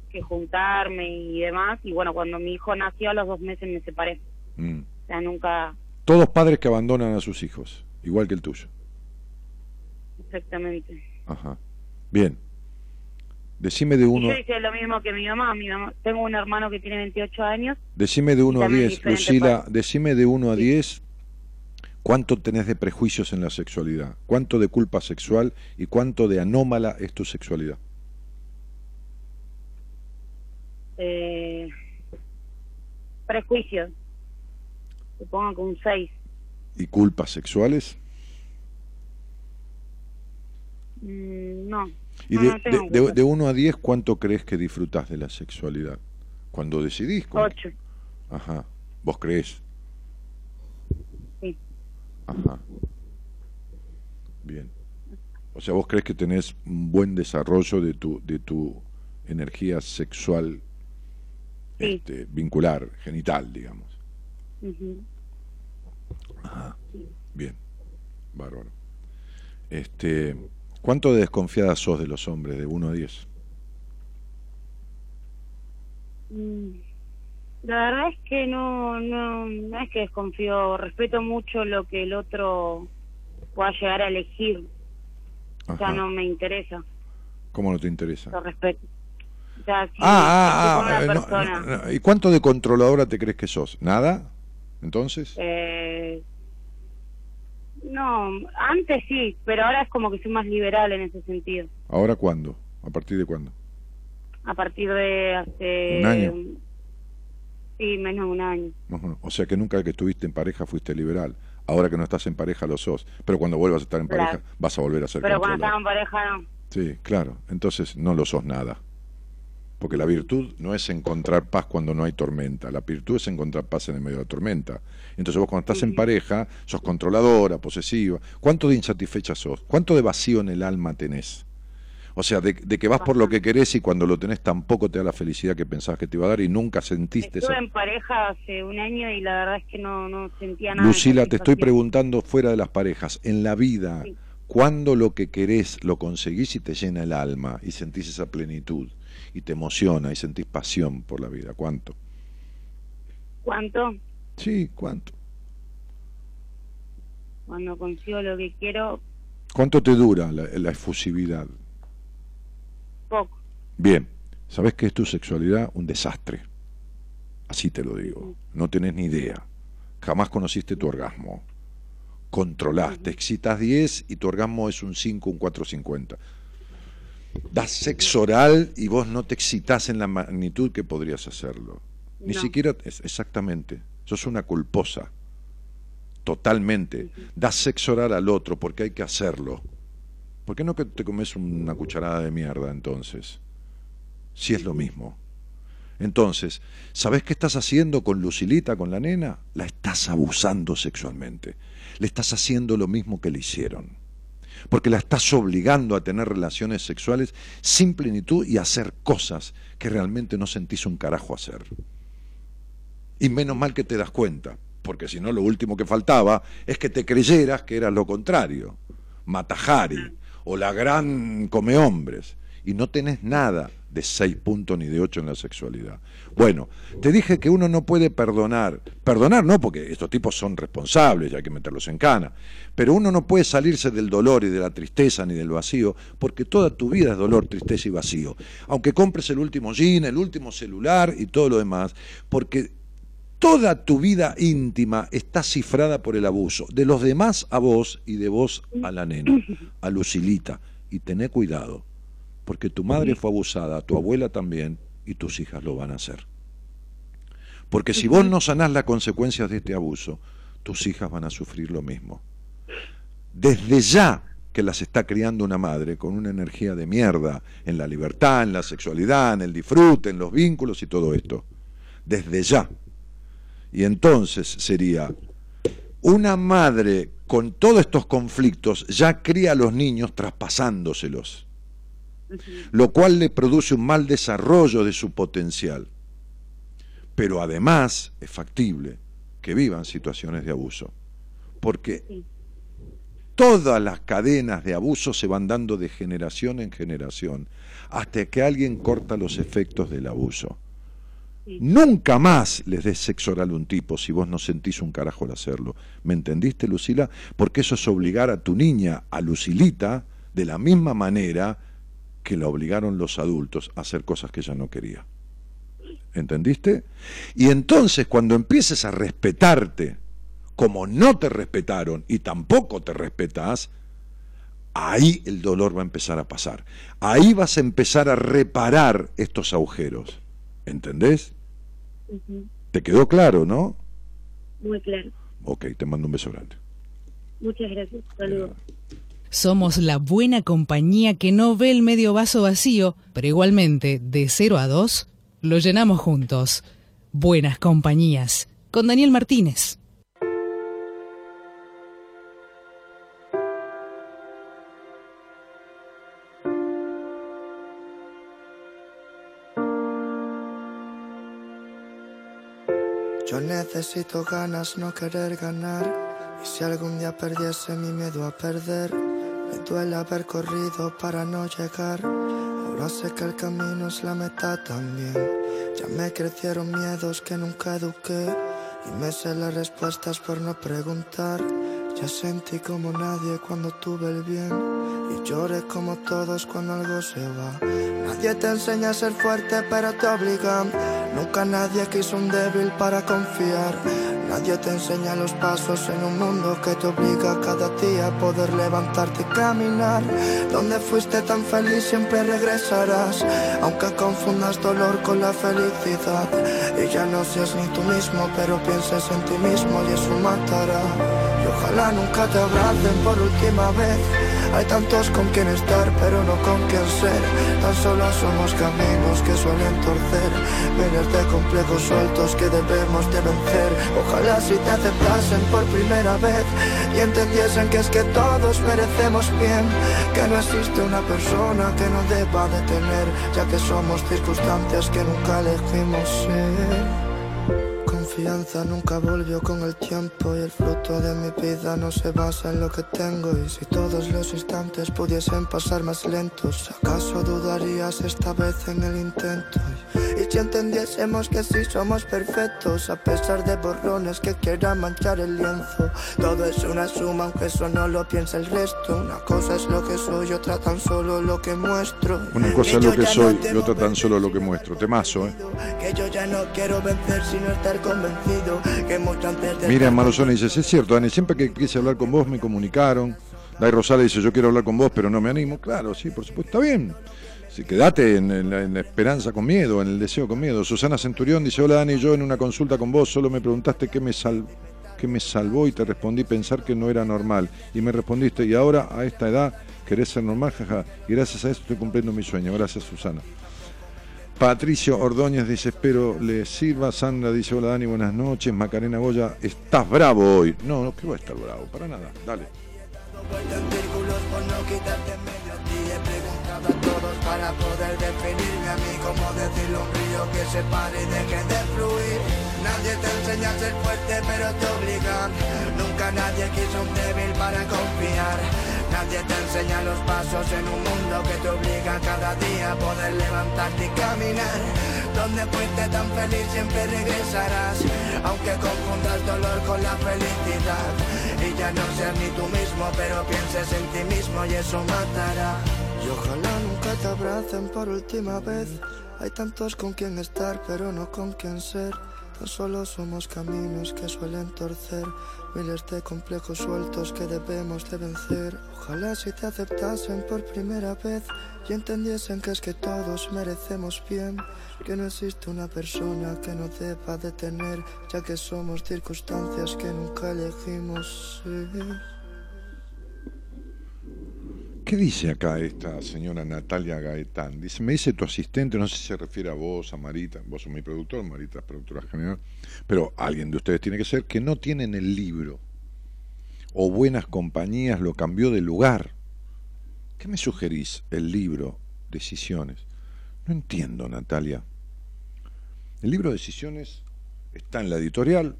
que juntarme y demás. Y bueno, cuando mi hijo nació a los dos meses me separé. Mm. O sea, nunca... Todos padres que abandonan a sus hijos, igual que el tuyo. Exactamente. Ajá. Bien. Decime de uno... yo hice lo mismo que mi mamá. Mi mamá. Tengo un hermano que tiene 28 años. Decime de uno a 10, Lucila, decime de uno a 10 ¿Cuánto tenés de prejuicios en la sexualidad? ¿Cuánto de culpa sexual y cuánto de anómala es tu sexualidad? Eh, prejuicios. Supongo que un 6. ¿Y culpas sexuales? Mm, no. ¿Y de, de, 1 a 10 cuánto crees que disfrutas de la sexualidad? Cuando decidís. 8. Ajá. ¿Vos crees? Ajá. Bien. O sea, vos crees que tenés un buen desarrollo de tu, de tu energía sexual este, vincular, genital, digamos. Ajá. Bien. Bárbaro. Este, ¿Cuánto de desconfiada sos de los hombres, de 1 a 10? La verdad es que no, no, no es que desconfío, respeto mucho lo que el otro pueda llegar a elegir. O sea, no me interesa. ¿Cómo no te interesa? Lo respeto. O sea, si ah, ah, ah, eh, no. ¿Y cuánto de controladora te crees que sos? ¿Nada? Entonces, eh, no, antes sí, pero ahora es como que soy más liberal en ese sentido. ¿ahora cuándo? ¿A partir de cuándo? A partir de hace... ¿Un año? Sí, menos de un año. O sea que nunca que estuviste en pareja fuiste liberal. Ahora que no estás en pareja lo sos. Pero cuando vuelvas a estar en Claro. pareja vas a volver a ser Pero cuando estaba en pareja no. Sí, claro. Entonces no lo sos nada. Porque la virtud no es encontrar paz cuando no hay tormenta. La virtud es encontrar paz en el medio de la tormenta. Entonces vos cuando estás en pareja sos controladora, posesiva. ¿Cuánto de insatisfecha sos? ¿Cuánto de vacío en el alma tenés? O sea, de, de que vas por lo que querés y cuando lo tenés tampoco te da la felicidad que pensabas que te iba a dar y nunca sentiste Estuve esa... en pareja hace un año y la verdad es que no, no sentía nada. Lucila, te estoy preguntando fuera de las parejas, en la vida, Sí. ¿cuándo lo que querés lo conseguís y te llena el alma y sentís esa plenitud y te emociona y sentís pasión por la vida? ¿Cuánto? ¿Cuánto? Sí, ¿cuánto? Cuando consigo lo que quiero, ¿Cuánto te dura la, la efusividad? poco. Bien, ¿sabés qué es tu sexualidad? Un desastre. Así te lo digo. No tenés ni idea. Jamás conociste tu orgasmo. Controlás, te excitas 10 y tu orgasmo es un 5, un 450. Das sexo oral y vos no te excitas en la magnitud que podrías hacerlo. Ni No. siquiera, es- exactamente, sos una culposa. Totalmente. Das sexo oral al otro porque hay que hacerlo. ¿Por qué no que te comes una cucharada de mierda entonces? Si es lo mismo. Entonces, ¿sabés qué estás haciendo con Lucilita, con la nena? La estás abusando sexualmente. Le estás haciendo lo mismo que le hicieron. Porque la estás obligando a tener relaciones sexuales sin plenitud y a hacer cosas que realmente no sentís un carajo hacer. Y menos mal que te das cuenta, porque si no lo último que faltaba es que te creyeras que eras lo contrario, Matajari o la gran come hombres, y no tenés nada de seis puntos ni de ocho en la sexualidad. Bueno, te dije que uno no puede perdonar, perdonar no, porque estos tipos son responsables y hay que meterlos en cana, pero uno no puede salirse del dolor y de la tristeza ni del vacío, porque toda tu vida es dolor, tristeza y vacío. Aunque compres el último jean, el último celular y todo lo demás, porque Toda tu vida íntima está cifrada por el abuso, de los demás a vos y de vos a la nena, a Lucilita. Y tené cuidado, porque tu madre fue abusada, tu abuela también, y tus hijas lo van a hacer. Porque si vos no sanás las consecuencias de este abuso, tus hijas van a sufrir lo mismo. Desde ya que las está criando una madre con una energía de mierda en la libertad, en la sexualidad, en el disfrute, en los vínculos y todo esto. Desde ya. Y entonces sería una madre con todos estos conflictos ya cría a los niños traspasándoselos, lo cual le produce un mal desarrollo de su potencial. Pero además es factible que vivan situaciones de abuso, porque Sí. todas las cadenas de abuso se van dando de generación en generación, hasta que alguien corta los efectos del abuso. Sí. Nunca más les des sexo oral a un tipo si vos no sentís un carajo al hacerlo. ¿Me entendiste, Lucila? Porque eso es obligar a tu niña, a Lucilita, de la misma manera que la obligaron los adultos a hacer cosas que ella no quería. ¿Entendiste? Y entonces cuando empieces a respetarte como no te respetaron y tampoco te respetás, ahí el dolor va a empezar a pasar. Ahí vas a empezar a reparar estos agujeros. ¿Entendés? ¿Te quedó claro, no? Muy claro. Ok, te mando un beso grande. Muchas gracias. Saludos. Somos la buena compañía que no ve el medio vaso vacío, pero igualmente, de 0 a 2, lo llenamos juntos. Buenas compañías. Con Daniel Martínez. Yo necesito ganas, no querer ganar. Y si algún día perdiese mi miedo a perder, me duele haber corrido para no llegar. Ahora sé que el camino es la meta también. Ya me crecieron miedos que nunca eduqué. Y me sé las respuestas por no preguntar. Ya sentí como nadie cuando tuve el bien. y llores como todos cuando algo se va. Nadie te enseña a ser fuerte, pero te obligan. Nunca nadie quiso un débil para confiar. Nadie te enseña los pasos en un mundo que te obliga cada día a poder levantarte y caminar. Donde fuiste tan feliz siempre regresarás, aunque confundas dolor con la felicidad. Y ya no seas ni tú mismo, pero pienses en ti mismo y eso matará. Y ojalá nunca te abracen por última vez. Hay tantos con quien estar, pero no con quien ser. Tan solo somos caminos que suelen torcer. Miles de complejos sueltos que debemos de vencer. Ojalá si te aceptasen por primera vez y entendiesen que es que todos merecemos bien. Que no existe una persona que no deba de tener, ya que somos circunstancias que nunca elegimos ser confianza nunca volvió con el tiempo y el fruto de mi vida no se basa en lo que tengo y si todos los instantes pudiesen pasar más lentos, ¿acaso dudarías esta vez en el intento? Si entendiésemos que sí somos perfectos a pesar de borrones que quieran manchar el lienzo, todo es una suma aunque eso no lo piensa el resto, una cosa es lo que soy, otra tan solo lo que muestro. Una cosa es lo que soy y otra tan solo lo que muestro, temazo, ¿eh? Que yo ya no quiero vencer sino estar convencido Mira, Marozón dice, es cierto, Dani, siempre que quise hablar con vos me comunicaron. Dai Rosales dice, yo quiero hablar con vos, pero no me animo. Claro, sí, por supuesto, está bien. Si quedate en, la esperanza con miedo, en el deseo con miedo. Susana Centurión dice, hola Dani, yo en una consulta con vos solo me preguntaste qué me, sal, qué me salvó y te respondí pensar que no era normal. Y me respondiste, y ahora a esta edad querés ser normal, jaja. Y gracias a eso estoy cumpliendo mi sueño. Gracias, Susana. Patricio Ordóñez dice, espero le sirva. Sandra dice, hola Dani, buenas noches. Macarena Goya, estás bravo hoy. No, no, que voy a estar bravo, para nada. Dale. Para poder definirme a mí como decirlo un río que se pare y deje de fluir. Nadie te enseña a ser fuerte pero te obligan. Nunca nadie quiso un débil para confiar. Nadie te enseña los pasos en un mundo que te obliga cada día a poder levantarte y caminar. Donde fuiste tan feliz siempre regresarás, aunque confundas dolor con la felicidad. Y ya no seas ni tú mismo, pero pienses en ti mismo y eso matará. Y ojalá nunca te abracen por última vez. Hay tantos con quien estar, pero no con quien ser. Tan solo somos caminos que suelen torcer miles de complejos sueltos que debemos de vencer. Ojalá si te aceptasen por primera vez y entendiesen que es que todos merecemos bien, que no existe una persona que no deba de tener, ya que somos circunstancias que nunca elegimos ser. ¿Qué dice acá esta señora Natalia Gaetán? Dice, me dice tu asistente, no sé si se refiere a vos, a Marita, vos sos mi productor, Marita es productora general, pero alguien de ustedes tiene que ser, que no tienen el libro o buenas compañías lo cambió de lugar. ¿Qué me sugerís? El libro, Decisiones. No entiendo, Natalia. El libro Decisiones está en la editorial.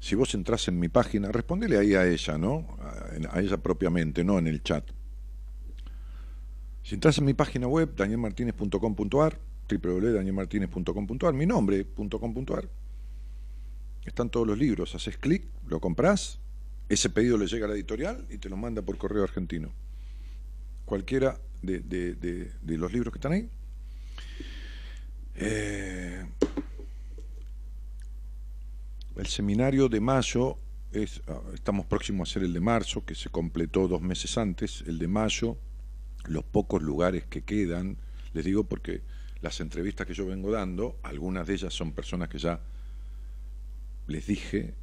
Si vos entras en mi página, respondele ahí a ella, ¿no? A ella propiamente, no en el chat si entras en mi página web, danielmartinez.com.ar, www.danielmartinez.com.ar, mi nombre.com.ar, están todos los libros. Haces clic, lo compras, ese pedido le llega a la editorial y te lo manda por correo argentino. Cualquiera de, los libros que están ahí. Eh, el seminario de mayo, es, ah, estamos próximos a hacer el de marzo, que se completó dos meses antes, el de mayo los pocos lugares que quedan, les digo porque las entrevistas que yo vengo dando, algunas de ellas son personas que ya les dije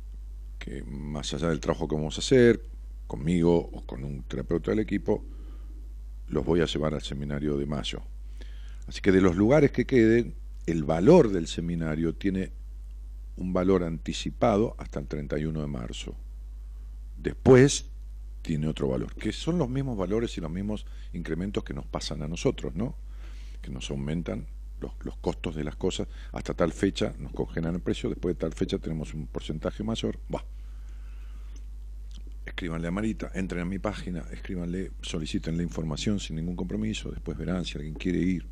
que más allá del trabajo que vamos a hacer, conmigo o con un terapeuta del equipo, los voy a llevar al seminario de mayo. Así que de los lugares que queden, el valor del seminario tiene un valor anticipado hasta el 31 de marzo. Después tiene otro valor, que son los mismos valores y los mismos incrementos que nos pasan a nosotros, ¿no? Que nos aumentan los, los costos de las cosas, hasta tal fecha nos congelan el precio, después de tal fecha tenemos un porcentaje mayor. Bah. Escríbanle a Marita, entren a mi página, escríbanle, soliciten la información sin ningún compromiso, después verán si alguien quiere ir.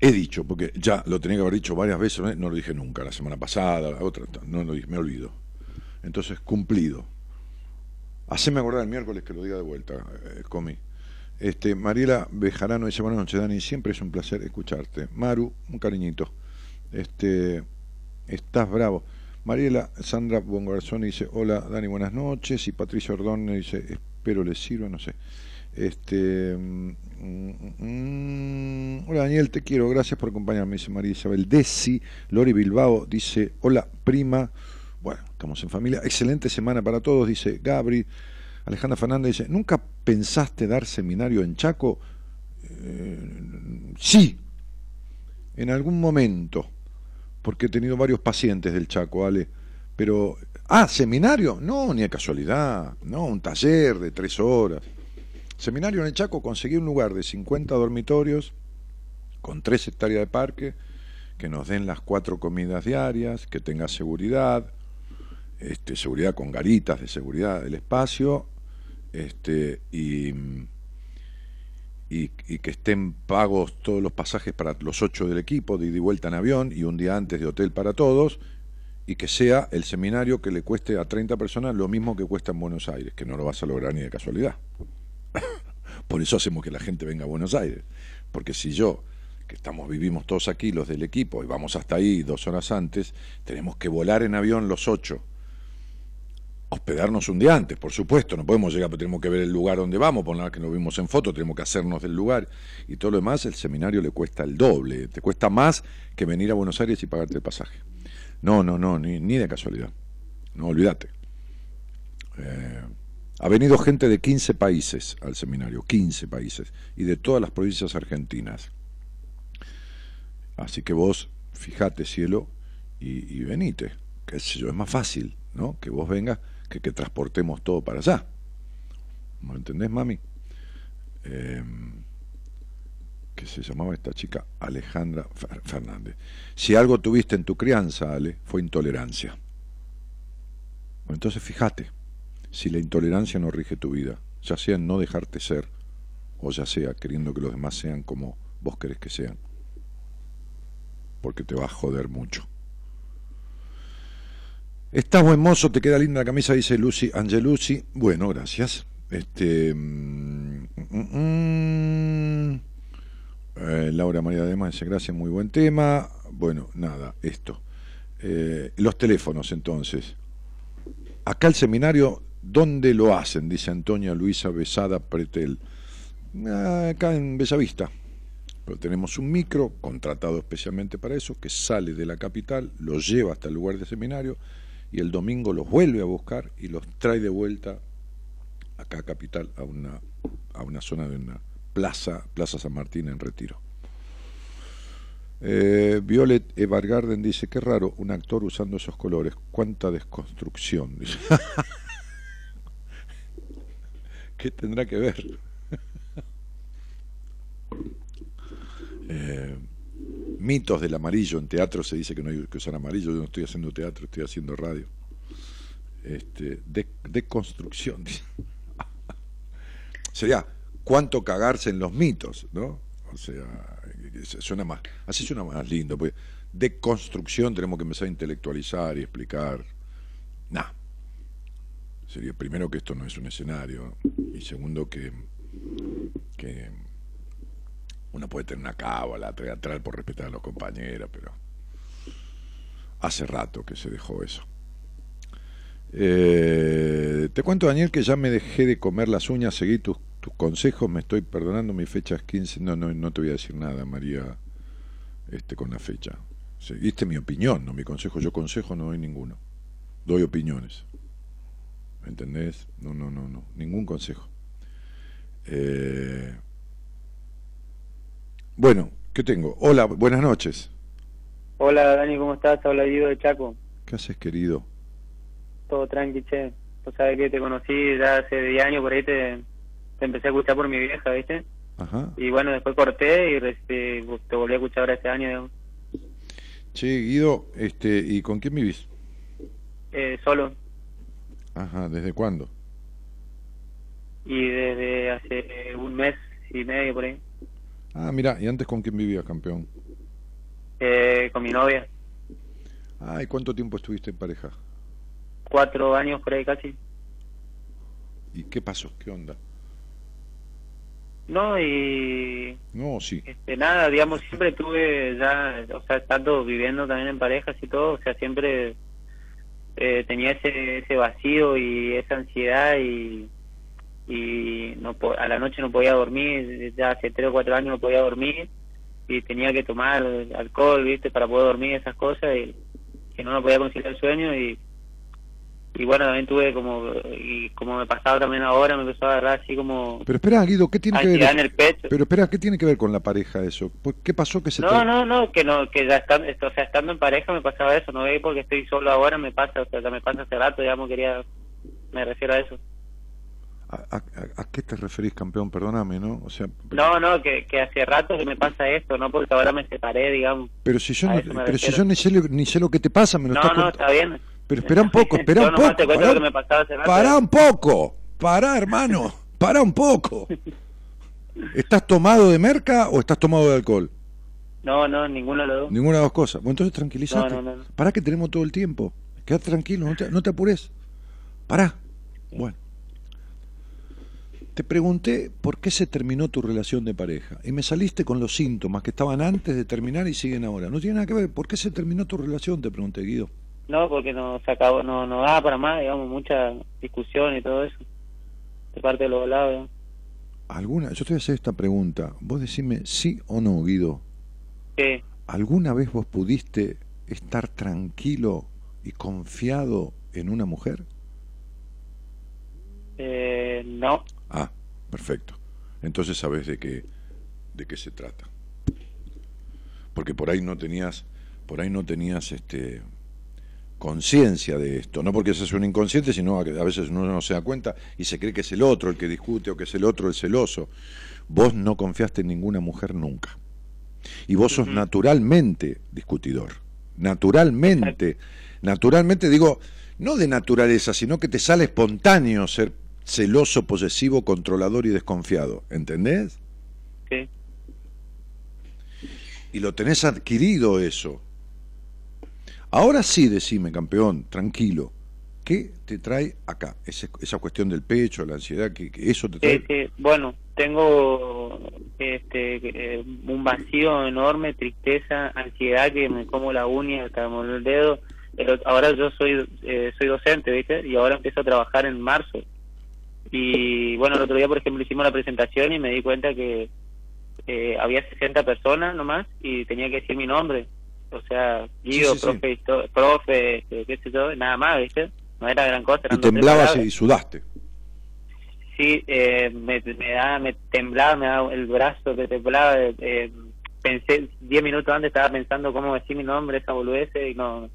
He dicho, porque ya lo tenía que haber dicho varias veces, no lo dije nunca, la semana pasada, la otra, no lo dije, me olvido entonces, cumplido. Haceme acordar el miércoles que lo diga de vuelta, eh, Comi. Este, Mariela Bejarano dice, buenas noches, Dani, siempre es un placer escucharte. Maru, un cariñito. Este, estás bravo. Mariela Sandra Bongarzón dice, hola Dani, buenas noches. Y Patricia Ordone dice, espero les sirva, no sé. Este, mm, mm, hola Daniel, te quiero, gracias por acompañarme, dice María Isabel Desi. Lori Bilbao dice, hola prima. Bueno, estamos en familia. Excelente semana para todos, dice Gabri. Alejandra Fernández dice, ¿nunca pensaste dar seminario en Chaco? Eh, sí, en algún momento, porque he tenido varios pacientes del Chaco, Ale, pero... Ah, seminario, no, ni de casualidad, no, un taller de tres horas. Seminario en el Chaco, conseguí un lugar de 50 dormitorios, con tres hectáreas de parque, que nos den las cuatro comidas diarias, que tenga seguridad, este, seguridad con garitas de seguridad del espacio este, y, que estén pagos todos los pasajes para los ocho del equipo, de ida y vuelta en avión y un día antes de hotel para todos, y que sea el seminario que le cueste a 30 personas lo mismo que cuesta en Buenos Aires, que no lo vas a lograr ni de casualidad. Por eso hacemos que la gente venga a Buenos Aires, porque si yo que estamos vivimos todos aquí los del equipo y vamos hasta ahí dos horas antes, tenemos que volar en avión los ocho hospedarnos un día antes, por supuesto, no podemos llegar, pero tenemos que ver el lugar donde vamos, por nada que nos vimos en foto, tenemos que hacernos del lugar y todo lo demás, el seminario le cuesta el doble, te cuesta más que venir a Buenos Aires y pagarte el pasaje. No, no, no, ni, de casualidad, no olvídate. Eh, ha venido gente de 15 países al seminario, 15 países, y de todas las provincias argentinas. Así que vos, fíjate, cielo, y, y venite, qué sé yo, es más fácil, ¿no? Que vos vengas que, que transportemos todo para allá. ¿Me entendés, mami? Eh, que se llamaba esta chica Alejandra Fernández. Si algo tuviste en tu crianza, Ale, fue intolerancia. entonces fíjate, si la intolerancia no rige tu vida, ya sea en no dejarte ser, o ya sea queriendo que los demás sean como vos querés que sean, porque te va a joder mucho. Estás buen mozo, te queda linda la camisa, dice Lucy Angelucci. Bueno, gracias. Este. Mm, mm, mm. Eh, Laura María Dema dice gracias, muy buen tema. Bueno, nada, esto. Eh, los teléfonos entonces. Acá el seminario, ¿dónde lo hacen? Dice Antonia Luisa Besada Pretel. Ah, acá en Bellavista. Pero tenemos un micro contratado especialmente para eso, que sale de la capital, lo lleva hasta el lugar de seminario y el domingo los vuelve a buscar y los trae de vuelta acá a Capital, a una, a una zona de una plaza, Plaza San Martín en retiro. Eh, Violet Evargarden dice, qué raro, un actor usando esos colores, cuánta desconstrucción. ¿Qué tendrá que ver? eh, mitos del amarillo. En teatro se dice que no hay que usar amarillo. Yo no estoy haciendo teatro, estoy haciendo radio. Este, de, construcción. Sería cuánto cagarse en los mitos, ¿no? O sea, suena más, así suena más lindo. Pues, de construcción tenemos que empezar a intelectualizar y explicar. Nah. Sería primero que esto no es un escenario y segundo que uno puede tener una cábala teatral por respetar a los compañeros, pero hace rato que se dejó eso. Eh, te cuento, Daniel, que ya me dejé de comer las uñas, seguí tus, tus consejos, me estoy perdonando, mi fecha es 15. No, no, no te voy a decir nada, María, este, con la fecha. Seguiste mi opinión, no mi consejo. Yo consejo no doy ninguno. Doy opiniones. ¿Me entendés? No, no, no, no. Ningún consejo. Eh, bueno, ¿qué tengo? Hola, buenas noches. Hola Dani, ¿cómo estás? Habla Diego de Chaco. ¿Qué haces, querido? Todo tranqui, che. Vos sabés que te conocí ya hace 10 años, por ahí te, empecé a escuchar por mi vieja, ¿viste? Ajá. Y bueno, después corté y te, te volví a escuchar ahora este año. Che, Guido, este, ¿y con quién vivís? Eh, solo. Ajá, ¿desde cuándo? Y desde hace un mes y medio por ahí. Ah, mira, ¿y antes con quién vivías, campeón? Eh, con mi novia. Ah, ¿y cuánto tiempo estuviste en pareja? Cuatro años por ahí casi. ¿Y qué pasó? ¿Qué onda? No, y... No, sí. Este, nada, digamos, siempre tuve ya, o sea, estando viviendo también en parejas y todo, o sea, siempre eh, tenía ese, ese vacío y esa ansiedad y, y no a la noche no podía dormir, ya hace tres o cuatro años no podía dormir y tenía que tomar alcohol, viste, para poder dormir, esas cosas, y que no me podía conciliar el sueño y y bueno también tuve como y como me pasaba también ahora me empezó a agarrar así como pero espera Guido qué tiene que ver en el pecho. Pero espera qué tiene que ver con la pareja eso qué pasó que se no no no que no que ya estando o sea estando en pareja me pasaba eso no veis porque estoy solo ahora me pasa o sea ya me pasa hace rato digamos quería me refiero a eso ¿A, a, qué te referís, campeón? Perdóname, ¿no? O sea, no, no, que, que hace rato que me pasa esto, no porque ahora me separé, digamos. Pero si yo, pero si yo ni sé, ni sé lo que te pasa, me lo No, no, está bien. Pero espera un poco, espera un poco. Pará, un poco. Pará, hermano. Pará un poco. ¿Estás tomado de merca o estás tomado de alcohol? No, no, ninguna de las dos. Ninguna de las dos cosas. Bueno, entonces tranquilízate. No, Pará que tenemos todo el tiempo. Quédate tranquilo, no te, no te apures. Pará. Bueno. Te pregunté por qué se terminó tu relación de pareja y me saliste con los síntomas que estaban antes de terminar y siguen ahora. No tiene nada que ver. ¿Por qué se terminó tu relación? Te pregunté, Guido. No, porque no se acabó, no, no da para más, digamos, mucha discusión y todo eso, de parte de los lados. ¿Alguna? Yo te voy a hacer esta pregunta. Vos decime sí o no, Guido. Sí. ¿Alguna vez vos pudiste estar tranquilo y confiado en una mujer? Eh, no. Ah, perfecto. Entonces sabes de qué, de qué se trata. Porque por ahí no tenías, por ahí no tenías este conciencia de esto, no porque seas un inconsciente, sino que a veces uno no se da cuenta y se cree que es el otro el que discute o que es el otro el celoso. Vos no confiaste en ninguna mujer nunca. Y vos sos naturalmente discutidor. Naturalmente, naturalmente digo, no de naturaleza, sino que te sale espontáneo ser celoso, posesivo, controlador y desconfiado. ¿Entendés? Sí. Y lo tenés adquirido eso. Ahora sí, decime, campeón, tranquilo. ¿Qué te trae acá? Esa, esa cuestión del pecho, la ansiedad, que, eso te trae. bueno, tengo este, eh, un vacío enorme, tristeza, ansiedad que me como la uña, hasta el dedo. Pero ahora yo soy eh, soy docente, ¿viste? Y ahora empiezo a trabajar en marzo. Y bueno, el otro día, por ejemplo, hicimos la presentación y me di cuenta que eh, había 60 personas nomás y tenía que decir mi nombre o sea, Guido, profe, profe este, qué sé yo, nada más, ¿viste? No era gran cosa. Y temblabas y sudaste. Sí, eh, me, me, da, me temblaba, me daba el brazo que temblaba. Eh, pensé, diez minutos antes estaba pensando cómo decir mi nombre, esa boludez, y no,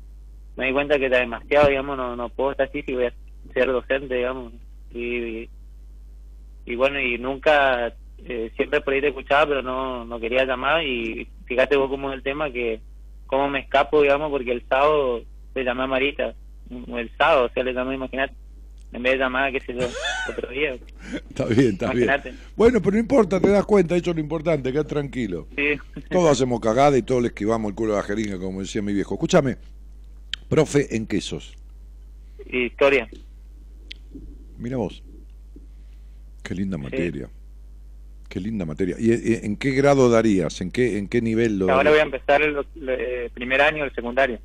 me di cuenta que era demasiado, digamos, no, no puedo estar así si voy a ser docente, digamos. Y, y, bueno, y nunca, eh, siempre por ahí te escuchaba, pero no, no quería llamar, y fíjate vos cómo es el tema que cómo me escapo, digamos, porque el sábado le llamé a Marita, el sábado, o sea, le llamé, imagínate, en vez de llamar, qué sé yo, otro día. está bien, está bien. Bueno, pero no importa, te das cuenta, eso es lo importante, quedás tranquilo. Sí. Todos hacemos cagada y todos le esquivamos el culo a la jeringa, como decía mi viejo. Escúchame, profe, ¿en qué sos? Historia. Mira vos, qué linda materia. Qué linda materia. ¿Y en qué grado darías? ¿En qué, en qué nivel lo Ahora voy a empezar el, eh, primer año del secundario.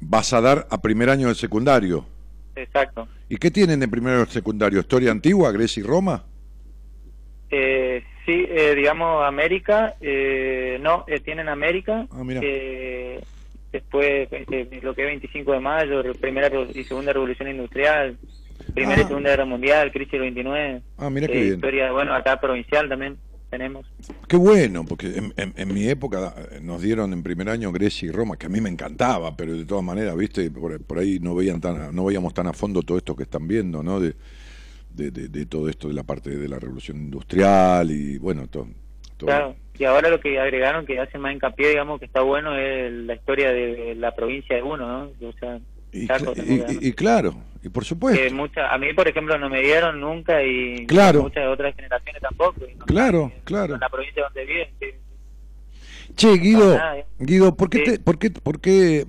¿Vas a dar a primer año del secundario? Exacto. ¿Y qué tienen en primer año del secundario? ¿Historia antigua, Grecia y Roma? Eh, sí, eh, digamos América. Eh, no, tienen América. Ah, después lo que es 25 de mayo, primera y segunda revolución industrial. Primera y ah. Segunda Guerra Mundial, crisis del 29. Ah, mira qué bien. Historia, bueno, acá provincial también tenemos. Qué bueno, porque en, mi época eh, nos dieron en primer año Grecia y Roma, que a mí me encantaba, pero de todas maneras, viste, por, ahí no veían tan, no veíamos tan a fondo todo esto que están viendo, ¿no? De, de, todo esto de la parte de la revolución industrial y bueno, todo, Claro, y ahora lo que agregaron que hace más hincapié, digamos, que está bueno es la historia de la provincia de uno, ¿no? O sea, y, claro, y por supuesto. a mí, por ejemplo, no me dieron nunca y claro. muchas otras generaciones tampoco. claro, claro. En la provincia donde viven. Che, Guido, ¿eh? Guido, ¿por qué, te- por qué, por qué,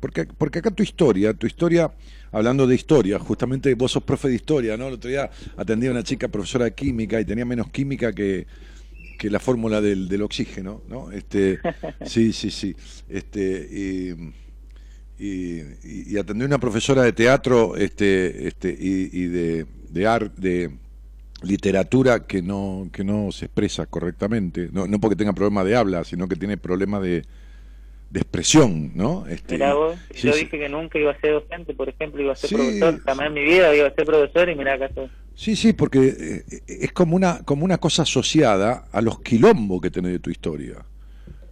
porque, porque acá tu historia, tu historia, hablando de historia, justamente vos sos profe de historia, ¿no? El otro día atendí a una chica profesora de química y tenía menos química que, que la fórmula del, del oxígeno, ¿no? Este, sí, sí, sí. Este, y, y, y- atendí a una profesora de teatro este, este, y, y de, de arte, de literatura que no, que no se expresa correctamente, no, no porque tenga problema de habla, sino que tiene problemas de, de expresión, ¿no? Este, Mirá vos, sí, yo sí. dije que nunca iba a ser docente, por ejemplo, iba a ser Sí. profesor, jamás en mi vida iba a ser profesor y mirá acá estoy. Sí, sí, porque eh, es como una, como una cosa asociada a los quilombos que tenés de tu historia.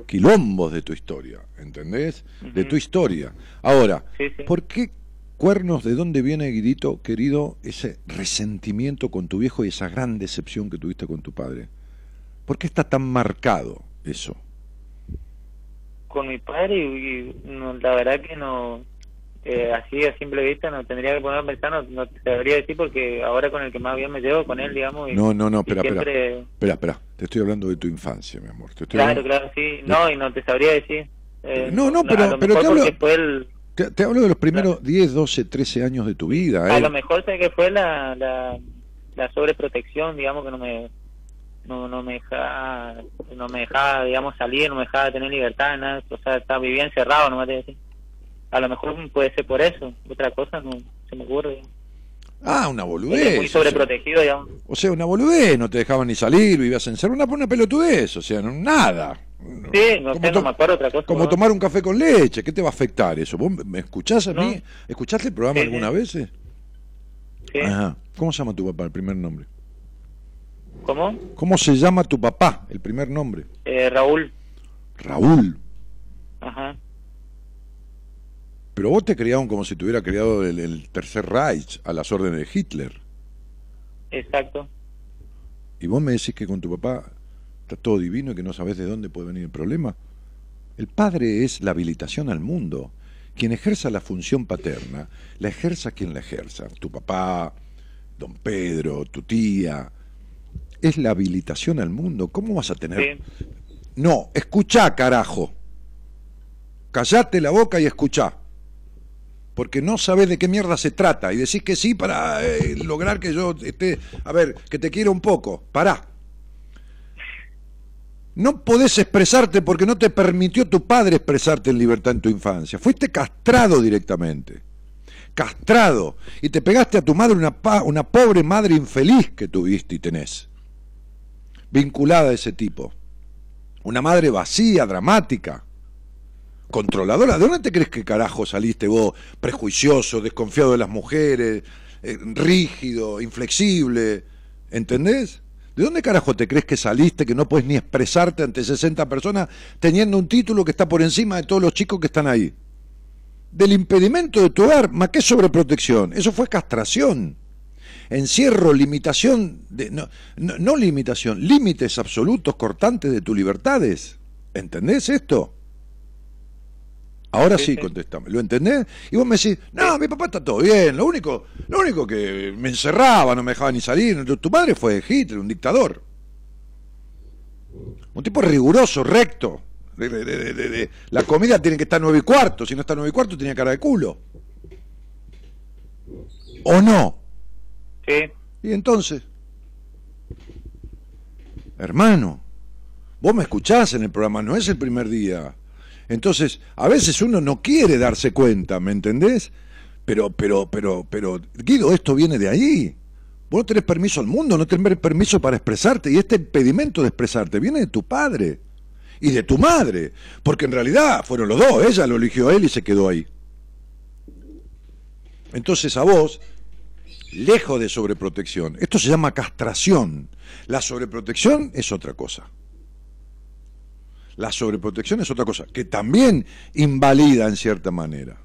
Quilombos de tu historia, ¿entendés? De tu historia. Ahora, Sí, sí. ¿por qué cuernos, de dónde viene, Guidito, querido, ese resentimiento con tu viejo y esa gran decepción que tuviste con tu padre? ¿Por qué está tan marcado eso? Con mi padre y, y no, la verdad que no, eh, así a simple vista no tendría que poner a pensar, no, no te sabría decir porque ahora con el que más bien me llevo, con él, digamos, y, No, no, no, espera, espera. siempre... Espera, espera, te estoy hablando de tu infancia, mi amor. Te estoy Claro, hablando- claro, sí. No, y no te sabría decir. Eh, No, no, a pero- pero te hablo- fue el... Te, te hablo de los primeros 10, 12, 13 años de tu vida. A ¿eh? lo mejor sé que fue la, la, la sobreprotección, digamos, que no me no, no me dejaba, no me dejaba, digamos, salir, no me dejaba tener libertad, nada. O sea, estaba, vivía encerrado, no me decir. A lo mejor puede ser por eso. Otra cosa no se me ocurre. Ah, una boludez. muy o sea. sobreprotegido, digamos. O sea, una boludez, no te dejaban ni salir, vivías encerrado, una, una pelotudez, o sea, no- nada. Sí, no Como sé, no me acuerdo otra cosa. Como tomar un café con leche, ¿qué te va a afectar eso? ¿Vos me escuchás a No. mí? ¿Escuchaste el programa Sí, alguna sí. vez? Sí. Ajá. ¿Cómo se llama tu papá, el primer nombre? ¿Cómo? ¿Cómo se llama tu papá, el primer nombre? Eh, Raúl. Raúl. Ajá. Pero vos te criaron como si te hubiera criado el, el Tercer Reich a las órdenes de Hitler. Exacto. Y vos me decís que con tu papá está todo divino y que no sabés de dónde puede venir el problema. El padre es la habilitación al mundo. Quien ejerza la función paterna, la ejerza quien la ejerza. Tu papá, don Pedro, tu tía. Es la habilitación al mundo. ¿Cómo vas a tener? Sí. No, escuchá, carajo. Callate la boca y escuchá. Porque no sabés de qué mierda se trata y decís que sí para eh, lograr que yo esté. A ver, que te quiera un poco. Pará. No podés expresarte porque no te permitió tu padre expresarte en libertad en tu infancia. Fuiste castrado directamente. Castrado. Y te pegaste a tu madre una, una pobre madre infeliz que tuviste y tenés. Vinculada a ese tipo. Una madre vacía, dramática, controladora. ¿De dónde te crees que carajo saliste vos? Prejuicioso, desconfiado de las mujeres, eh, rígido, inflexible. ¿Entendés? ¿De dónde carajo te crees que saliste que no puedes ni expresarte ante 60 personas teniendo un título que está por encima de todos los chicos que están ahí? Del impedimento de tu hogar, más que sobreprotección. Eso fue castración encierro, limitación, de, no, no, no limitación, límites absolutos cortantes de tus libertades. ¿Entendés esto? Ahora sí, Sí, sí. contéstame. ¿Lo entendés? Y vos me decís, no, mi papá está todo bien, lo único, lo único que me encerraba, no me dejaba ni salir. Tu- Tu padre fue Hitler, un dictador. Un tipo riguroso, recto. De- de- de- de- de- La comida tiene que estar nueve y cuarto, si no está nueve y cuarto tenía cara de culo. ¿O no? Sí. Y entonces, hermano, vos me escuchás en el programa, no es el primer día. Entonces, a veces uno no quiere darse cuenta, ¿me entendés? Pero, pero, pero, pero, Guido, esto viene de ahí. Vos no tenés permiso al mundo, no tenés permiso para expresarte, y este impedimento de expresarte viene de tu padre y de tu madre, porque en realidad fueron los dos, ella lo eligió a él y se quedó ahí. Entonces a vos lejos de sobreprotección. Esto se llama castración. La sobreprotección es otra cosa. La sobreprotección es otra cosa, que también invalida en cierta manera.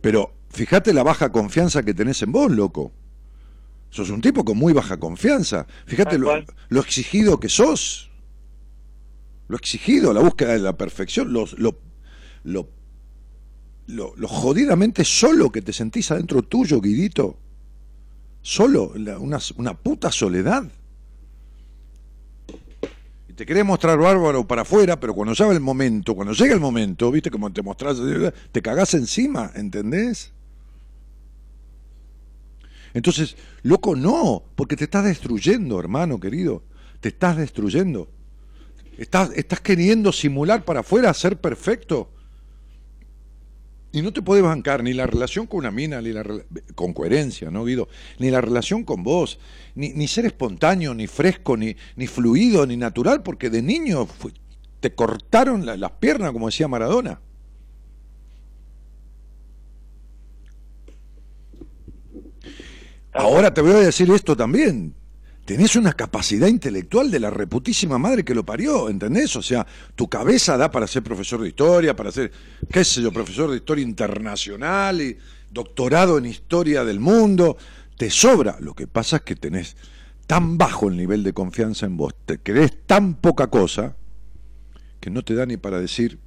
Pero fíjate la baja confianza que tenés en vos, loco. Sos un tipo con muy baja confianza. Fíjate lo, exigido que sos. Lo exigido, la búsqueda de la perfección, lo, lo, lo lo, lo jodidamente solo que te sentís adentro tuyo, Guidito. Solo, la- una, una puta soledad. Te querés mostrar bárbaro para afuera, pero cuando llega el momento, cuando llega el momento, viste como te mostrás, te cagás encima, ¿entendés? Entonces, loco, no, porque te estás destruyendo, hermano querido, te estás destruyendo. Estás, estás queriendo simular para afuera, ser perfecto. Y no te puedes bancar ni la relación con una mina, ni la con coherencia, ¿no, Guido? Ni la relación con vos, ni, ni ser espontáneo, ni fresco, ni, ni fluido, ni natural, porque de niño te cortaron las piernas, como decía Maradona. Ahora te voy a decir esto también tenés una capacidad intelectual de la reputísima madre que lo parió, ¿entendés? O sea, tu cabeza da para ser profesor de historia, para ser, qué sé yo, profesor de historia internacional y doctorado en historia del mundo, te sobra. Lo que pasa es que tenés tan bajo el nivel de confianza en vos, te crees tan poca cosa, que no te da ni para decir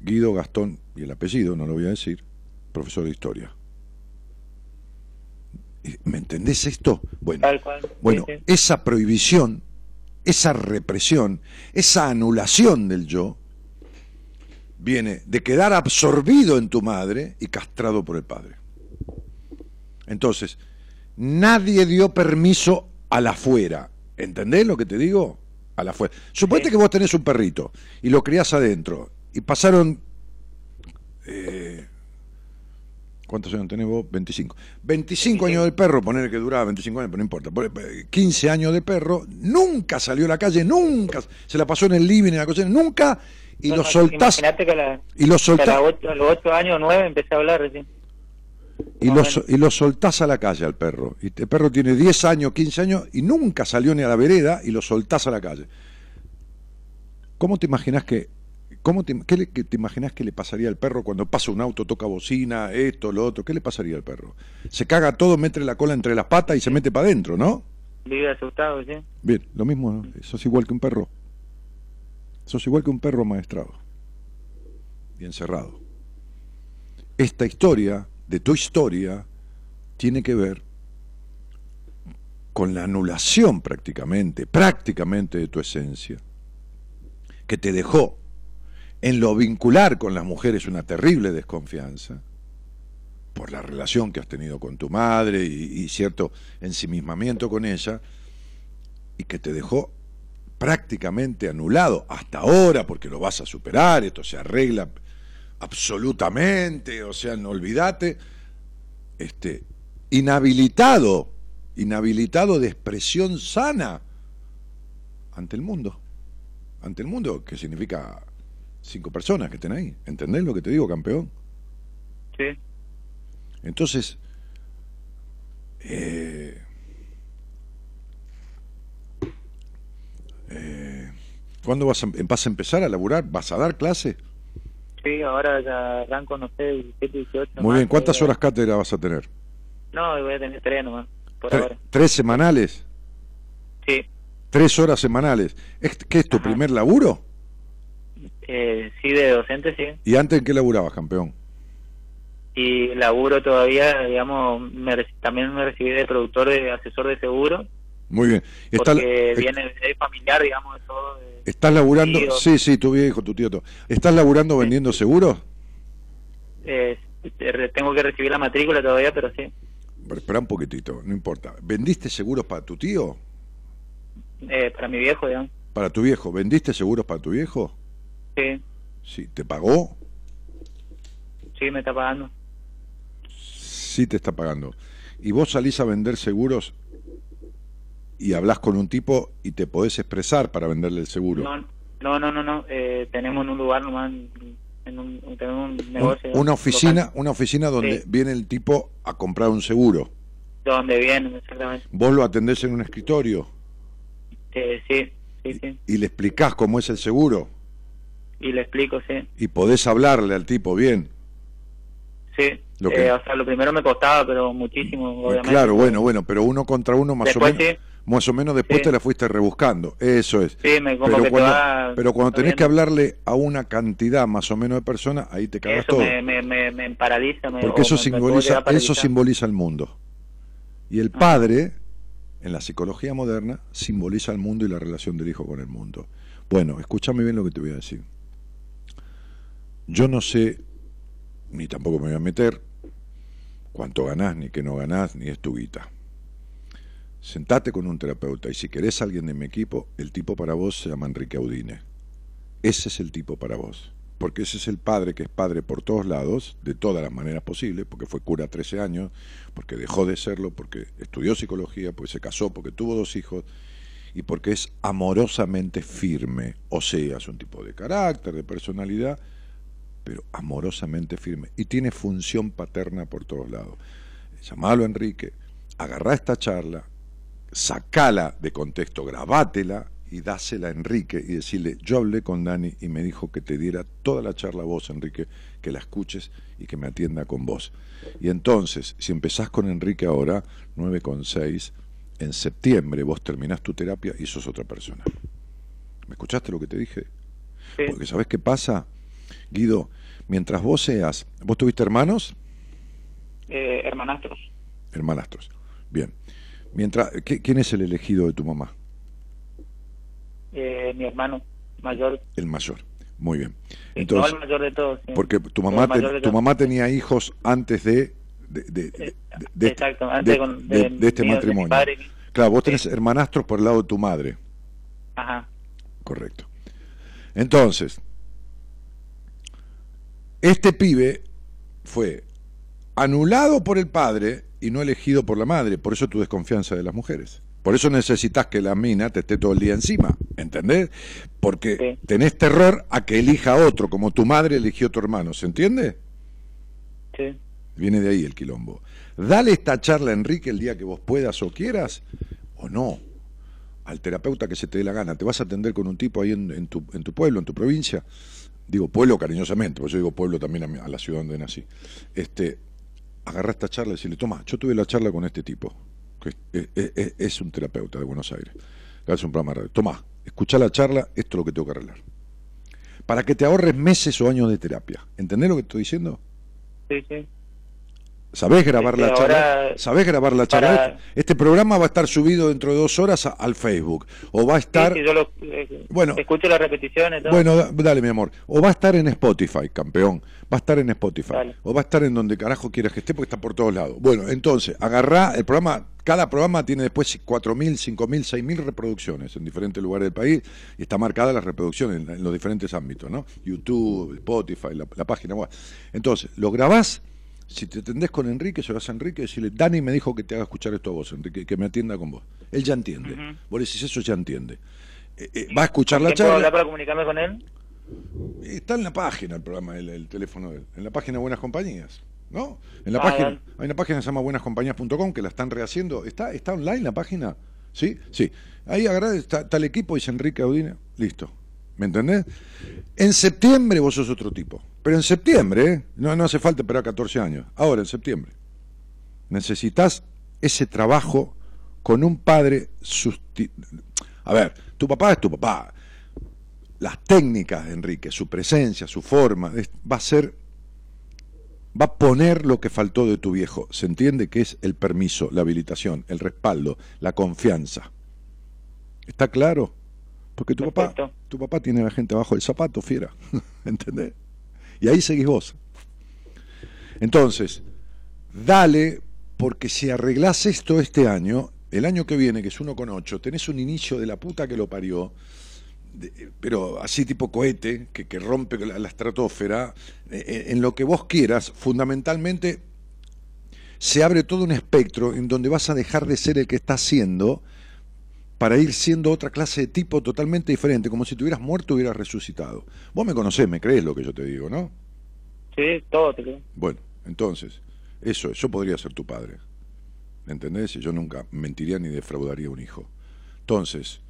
Guido Gastón, y el apellido, no lo voy a decir, profesor de historia. ¿Me entendés esto? Bueno, bueno esa prohibición, esa represión, esa anulación del yo, viene de quedar absorbido en tu madre y castrado por el padre. Entonces, nadie dio permiso a la afuera. ¿Entendés lo que te digo? A la afuera. Suponete que vos tenés un perrito y lo criás adentro y pasaron eh, ¿Cuántos años tenés vos? 25. 25 años del perro, poner que duraba 25 años, pero no importa. 15 años de perro, nunca salió a la calle, nunca. Se la pasó en el living, en la cocina, nunca. Y lo soltás. y lo soltás. a los 8 años, 9 empecé a hablar. Y lo, y lo soltás a la calle al perro. Y el perro tiene 10 años, 15 años y nunca salió ni a la vereda y lo soltás a la calle. ¿Cómo te imaginas que ¿Cómo te, qué te imaginas que le pasaría al perro cuando pasa un auto, toca bocina, esto, lo otro? ¿Qué le pasaría al perro? Se caga todo, mete la cola entre las patas y se mete para adentro, ¿no? Vive asustado, sí. Bien, lo mismo, sos igual que un perro. Sos igual que un perro maestrado y encerrado. Esta historia, de tu historia, tiene que ver con la anulación prácticamente, prácticamente de tu esencia, que te dejó en lo vincular con las mujeres una terrible desconfianza. Por la relación que has tenido con tu madre y, cierto ensimismamiento con ella, y que te dejó prácticamente anulado hasta ahora, porque lo vas a superar, esto se arregla absolutamente, o sea, no olvídate, este, inhabilitado, inhabilitado de expresión sana ante el mundo, ante el mundo, que significa cinco personas que estén ahí. ¿Entendés lo que te digo, campeón? Sí. Entonces, eh, eh, ¿cuándo vas a, vas a empezar a laburar? ¿Vas a dar clase? Sí, ahora ya arranco, no sé, 17, 18. Muy bien, ¿cuántas horas cátedra vas a tener? No, voy a tener tres nomás, por ahora. ¿Tres semanales? Sí. ¿Tres horas semanales? ¿Qué es tu primer laburo? Eh, sí, de docente, sí. ¿Y antes en qué laburabas, campeón? Y laburo todavía, digamos, también me recibí de productor, de asesor de seguro. Muy bien. porque viene de familiar, digamos, de todo. ¿Estás laburando? Sí, sí, tu viejo, tu tío. ¿Estás laburando vendiendo seguros? Eh, tengo que recibir la matrícula todavía, pero sí. espera un poquitito, no importa. ¿Vendiste seguros para tu tío? Eh, para mi viejo, digamos. ¿Para tu viejo? ¿Vendiste seguros para tu viejo? Sí. Sí, ¿te pagó? Sí, me está pagando. Sí, te está pagando. ¿Y vos salís a vender seguros y hablas con un tipo y te podés expresar para venderle el seguro? No, no, no, no. Eh, tenemos un lugar nomás, en un, tenemos un negocio. una oficina, una oficina donde viene el tipo a comprar un seguro. Donde viene, exactamente. ¿Vos lo atendés en un escritorio? Eh, sí, sí, sí. ¿Y le explicás cómo es el seguro? Y le explico, sí. ¿Y podés hablarle al tipo bien? Sí, eh, o sea, lo primero me costaba, pero muchísimo, eh, obviamente. Claro, bueno, bueno, pero uno contra uno más o menos... Más o menos después te la fuiste rebuscando, eso es. Sí, me, como pero, que cuando, pero cuando tenés que hablarle a una cantidad más o menos de personas, ahí te cagas eso todo. Me, me, me, paraliza. Porque eso simboliza, eso simboliza el mundo. Y el padre, en la psicología moderna, simboliza el mundo y la relación del hijo con el mundo. Bueno, escúchame bien lo que te voy a decir. Yo no sé, ni tampoco me voy a meter, cuánto ganás, ni qué no ganás, ni es tu guita. Sentate con un terapeuta y si querés alguien de mi equipo, el tipo para vos se llama Enrique Audine. Ese es el tipo para vos. Porque ese es el padre que es padre por todos lados, de todas las maneras posibles, porque fue cura 13 años, porque dejó de serlo, porque estudió psicología, porque se casó, porque tuvo dos hijos y porque es amorosamente firme. O sea, es un tipo de carácter, de personalidad, pero amorosamente firme. Y tiene función paterna por todos lados. Llamalo Enrique, agarrá esta charla, sacala de contexto, grabátela y dásela a Enrique y decirle, yo hablé con Dani y me dijo que te diera toda la charla a vos, Enrique, que la escuches y que me atienda con vos. Y entonces, si empezás con Enrique ahora, 9,6, en septiembre vos terminás tu terapia y sos otra persona. ¿Me escuchaste lo que te dije? Porque ¿sabés qué pasa? Guido, mientras vos seas... ¿Vos tuviste hermanos? Eh, hermanastros. Hermanastros. Bien. Mientras, ¿Quién es el elegido de tu mamá? Eh, mi hermano mayor. El mayor. Muy bien. Entonces, el mayor de todos. Porque tu mamá, tu mamá tenía hijos antes de de, de, de, este matrimonio. claro, vos tenés hermanastros por el lado de tu madre. Ajá. Correcto. Entonces, este pibe fue anulado por el padre y no elegido por la madre, por eso tu desconfianza de las mujeres. Por eso necesitas que la mina te esté todo el día encima, ¿entendés? Porque tenés terror a que elija otro, como tu madre eligió a tu hermano, ¿se entiende? Sí. Viene de ahí el quilombo. Dale esta charla, Enrique, el día que vos puedas o quieras, o no. Al terapeuta que se te dé la gana. Te vas a atender con un tipo ahí en, tu, en tu pueblo, en tu provincia. Digo pueblo cariñosamente, porque yo digo pueblo también a, la ciudad donde nací. Este, agarra esta charla y decirle, toma, yo tuve la charla con este tipo, que es, un terapeuta de Buenos Aires, que hace un programa de radio. Toma, escucha la charla, esto es lo que tengo que arreglar. Para que te ahorres meses o años de terapia. ¿Entendés lo que estoy diciendo? Sí, sí. ¿Sabés grabar la charla? ¿Sabés grabar la charla? Este programa va a estar subido dentro de dos horas al Facebook. O va a estar. yo lo, eh, bueno, escucho las repeticiones. Bueno, dale, mi amor. O va a estar en Spotify, campeón. Va a estar en Spotify. O va a estar en donde carajo quieras que esté, porque está por todos lados. Bueno, entonces, agarrá el programa. Cada programa tiene después 4.000, 5.000, 6.000 reproducciones en diferentes lugares del país y está marcada las reproducciones en, los diferentes ámbitos, ¿no? YouTube, Spotify, la, la página web. Entonces, lo grabás si te atendés con Enrique, se vas a Enrique, decirle, Dani me dijo que te haga escuchar esto a vos, Enrique, que me atienda con vos. Él ya entiende. Vos decís eso, ya entiende. Eh, eh, va a escuchar la charla. hablar para comunicarme con él? Está en la página el programa, el, teléfono de él, en la página Buenas Compañías. ¿No? En la ah, página, hay una página que se llama buenascompañías.com que la están rehaciendo. ¿Está, ¿Está online la página? ¿Sí? Sí. Ahí agarrá, está, el equipo, dice Enrique Audina. Listo. ¿Me entendés? En septiembre vos sos otro tipo. Pero en septiembre, ¿eh? no, no hace falta esperar 14 años. Ahora, en septiembre. Necesitas ese trabajo con un padre. A ver, tu papá es tu papá. Las técnicas de Enrique, su presencia, su forma, va a ser. Va a poner lo que faltó de tu viejo. Se entiende que es el permiso, la habilitación, el respaldo, la confianza. ¿Está claro? Porque tu papá, tu papá tiene a la gente abajo del zapato, fiera. ¿Entendés? Y ahí seguís vos. Entonces, dale, porque si arreglás esto este año, el año que viene, que es uno con ocho, tenés un inicio de la puta que lo parió, pero así tipo cohete, que, que rompe la, la estratosfera, eh, eh, en lo que vos quieras, fundamentalmente se abre todo un espectro en donde vas a dejar de ser el que estás siendo para ir siendo otra clase de tipo totalmente diferente, como si te hubieras muerto y hubieras resucitado. Vos me conocés, me crees lo que yo te digo, ¿no? Sí, todo te creo. Bueno, entonces, eso es, yo podría ser tu padre. ¿Entendés? Yo nunca mentiría ni defraudaría a un hijo. Entonces,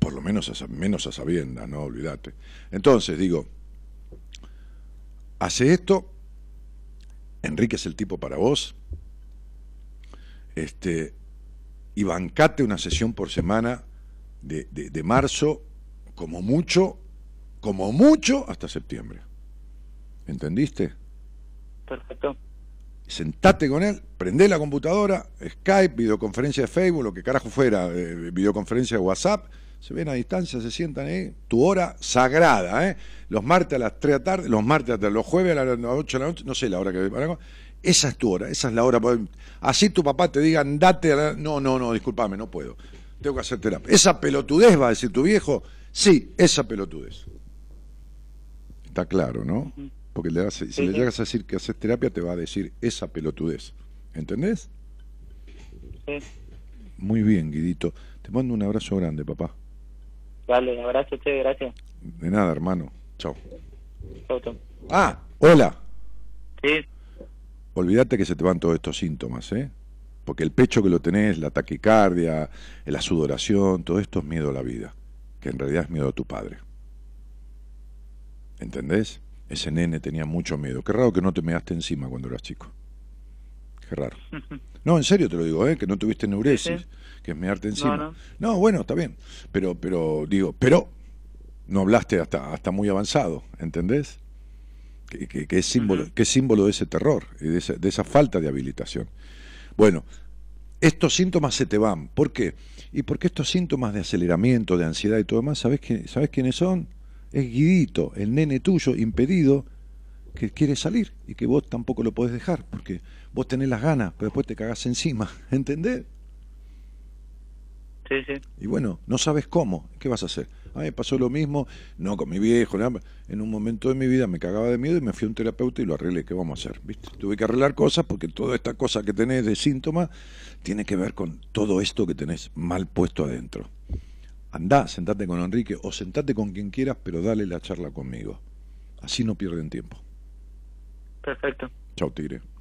por lo menos a, menos a sabienda, no olvídate. Entonces, digo, hace esto, Enrique es el tipo para vos, este, y bancate una sesión por semana de, de, marzo, como mucho, como mucho, hasta septiembre. ¿Entendiste? Perfecto. sentate con él, prende la computadora, Skype, videoconferencia de Facebook, lo que carajo fuera, eh, videoconferencia de WhatsApp, se ven a distancia, se sientan ahí, tu hora sagrada, ¿eh? Los martes a las 3 de la tarde, los martes a los jueves a las 8 de la noche, no sé la hora que... Esa es tu hora, esa es la hora. Así tu papá te diga, andate a la... No, no, no, discúlpame, no puedo. Tengo que hacer terapia. Esa pelotudez, va a decir tu viejo, sí, esa pelotudez. Está claro, ¿no? Porque le si le llegas a decir que haces terapia, te va a decir esa pelotudez. ¿Entendés? Sí. Muy bien, Guidito. Te mando un abrazo grande, papá. Dale, abrazo, che, gracias. De nada, hermano. Chao. Chao, chao. Ah, hola. Sí. Olvídate que se te van todos estos síntomas, ¿eh? Porque el pecho que lo tenés, la taquicardia, la sudoración, todo esto es miedo a la vida, que en realidad es miedo a tu padre. ¿Entendés? Ese nene tenía mucho miedo. Qué raro que no te measte encima cuando eras chico. Qué raro. No, en serio te lo digo, ¿eh? que no tuviste neuresis, que es mearte encima. No, bueno, está bien. Pero, pero, digo, pero no hablaste hasta, hasta muy avanzado, ¿entendés? Que, es símbolo, que es símbolo de ese terror y de esa, de esa falta de habilitación. Bueno, estos síntomas se te van. ¿Por qué? Y porque estos síntomas de aceleramiento, de ansiedad y todo demás, ¿sabes, ¿sabes quiénes son? es Guidito, el nene tuyo impedido que quiere salir y que vos tampoco lo podés dejar porque vos tenés las ganas, pero después te cagás encima, ¿entendés? Sí, sí. Y bueno, no sabes cómo, ¿qué vas a hacer? A mí me pasó lo mismo, no con mi viejo, en un momento de mi vida me cagaba de miedo y me fui a un terapeuta y lo arreglé, ¿qué vamos a hacer? ¿Viste? Tuve que arreglar cosas porque toda esta cosa que tenés de síntomas tiene que ver con todo esto que tenés mal puesto adentro. Andá, sentate con Enrique o sentate con quien quieras, pero dale la charla conmigo. Así no pierden tiempo. Perfecto. Chao, Tigre.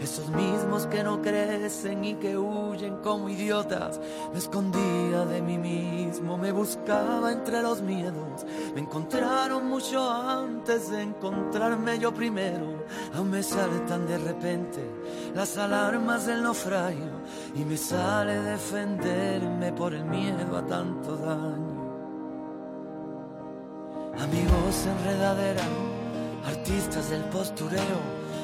Esos mismos que no crecen y que huyen como idiotas. Me escondía de mí mismo, me buscaba entre los miedos. Me encontraron mucho antes de encontrarme yo primero. Aún me saltan de repente las alarmas del naufragio y me sale defenderme por el miedo a tanto daño. Amigos enredadera, artistas del postureo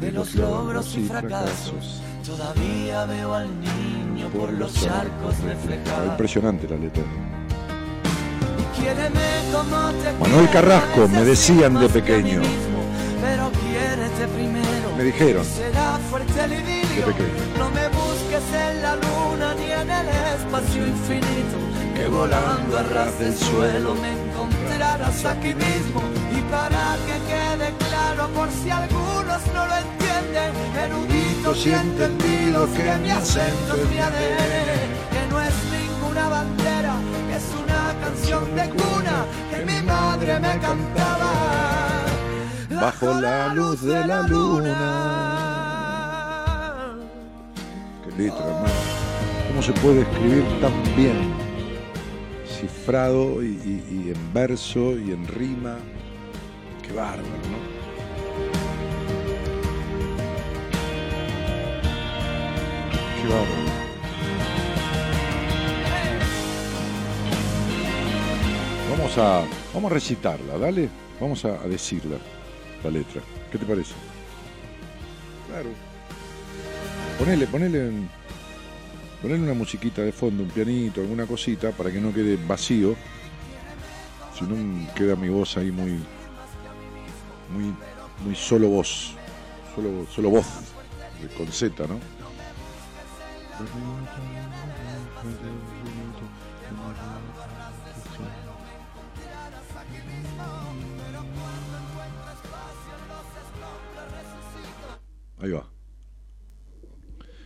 de los logros y fracasos. Todavía veo al niño por los charcos reflejados. Impresionante la letra. Manuel Carrasco, me decían de pequeño. Me dijeron. De pequeño. No me busques en la luna ni en el espacio infinito. Que volando a ras del suelo me encontrarás aquí mismo. Y para que quede por si algunos no lo entienden, eruditos y entendidos que mi acento es mi ADN, que no es ninguna bandera, que es una canción de cuna que mi madre me cantaba. Bajo la luz de la luna. Qué letra, hermano. ¿Cómo se puede escribir tan bien? Cifrado y, y- y en verso y en rima. Qué bárbaro, ¿no? Vamos a, vamos a recitarla, dale. Vamos a, a decirla, la letra. ¿Qué te parece? Claro. Ponele, ponele, ponele una musiquita de fondo, un pianito, alguna cosita, para que no quede vacío. Si no queda mi voz ahí muy, muy, muy solo voz, solo, solo voz, con Z, ¿no? Ahí va.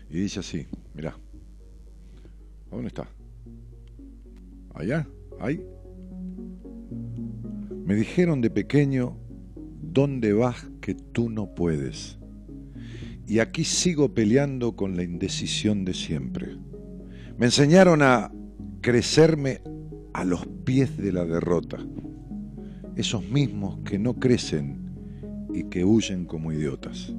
Y dice así, mirá. ¿A dónde está? ¿Allá? ¿Ahí? Me dijeron de pequeño, ¿dónde vas que tú no puedes? Y aquí sigo peleando con la indecisión de siempre. Me enseñaron a crecerme a los pies de la derrota. Esos mismos que no crecen y que huyen como idiotas.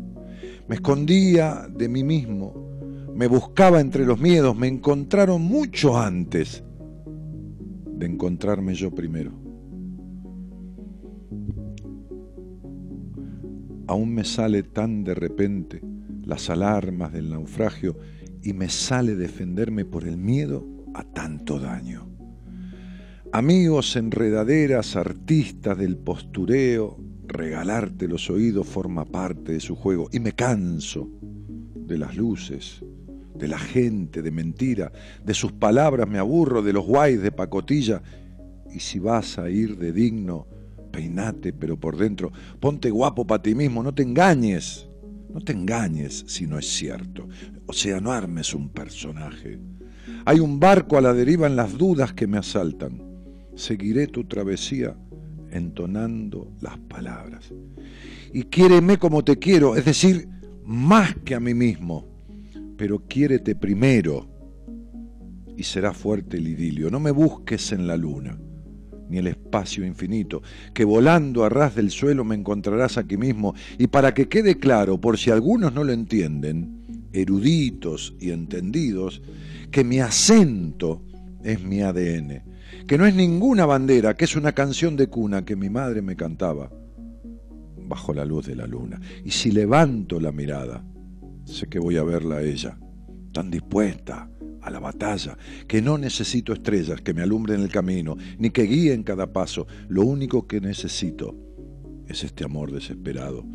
Me escondía de mí mismo, me buscaba entre los miedos, me encontraron mucho antes de encontrarme yo primero. Aún me sale tan de repente las alarmas del naufragio y me sale defenderme por el miedo a tanto daño. Amigos, enredaderas, artistas del postureo, regalarte los oídos forma parte de su juego y me canso de las luces, de la gente, de mentira, de sus palabras me aburro, de los guays de pacotilla. Y si vas a ir de digno, peinate pero por dentro, ponte guapo para ti mismo, no te engañes, no te engañes si no es cierto, o sea, no armes un personaje. Hay un barco a la deriva en las dudas que me asaltan. Seguiré tu travesía entonando las palabras. Y quiéreme como te quiero, es decir, más que a mí mismo, pero quiérete primero y será fuerte el idilio. No me busques en la luna, ni el espacio infinito, que volando a ras del suelo me encontrarás aquí mismo. Y para que quede claro, por si algunos no lo entienden, eruditos y entendidos, que mi acento es mi ADN, que no es ninguna bandera, que es una canción de cuna que mi madre me cantaba bajo la luz de la luna. Y si levanto la mirada, sé que voy a verla a ella, tan dispuesta a la batalla, que no necesito estrellas que me alumbren el camino, ni que guíen cada paso. Lo único que necesito es este amor desesperado.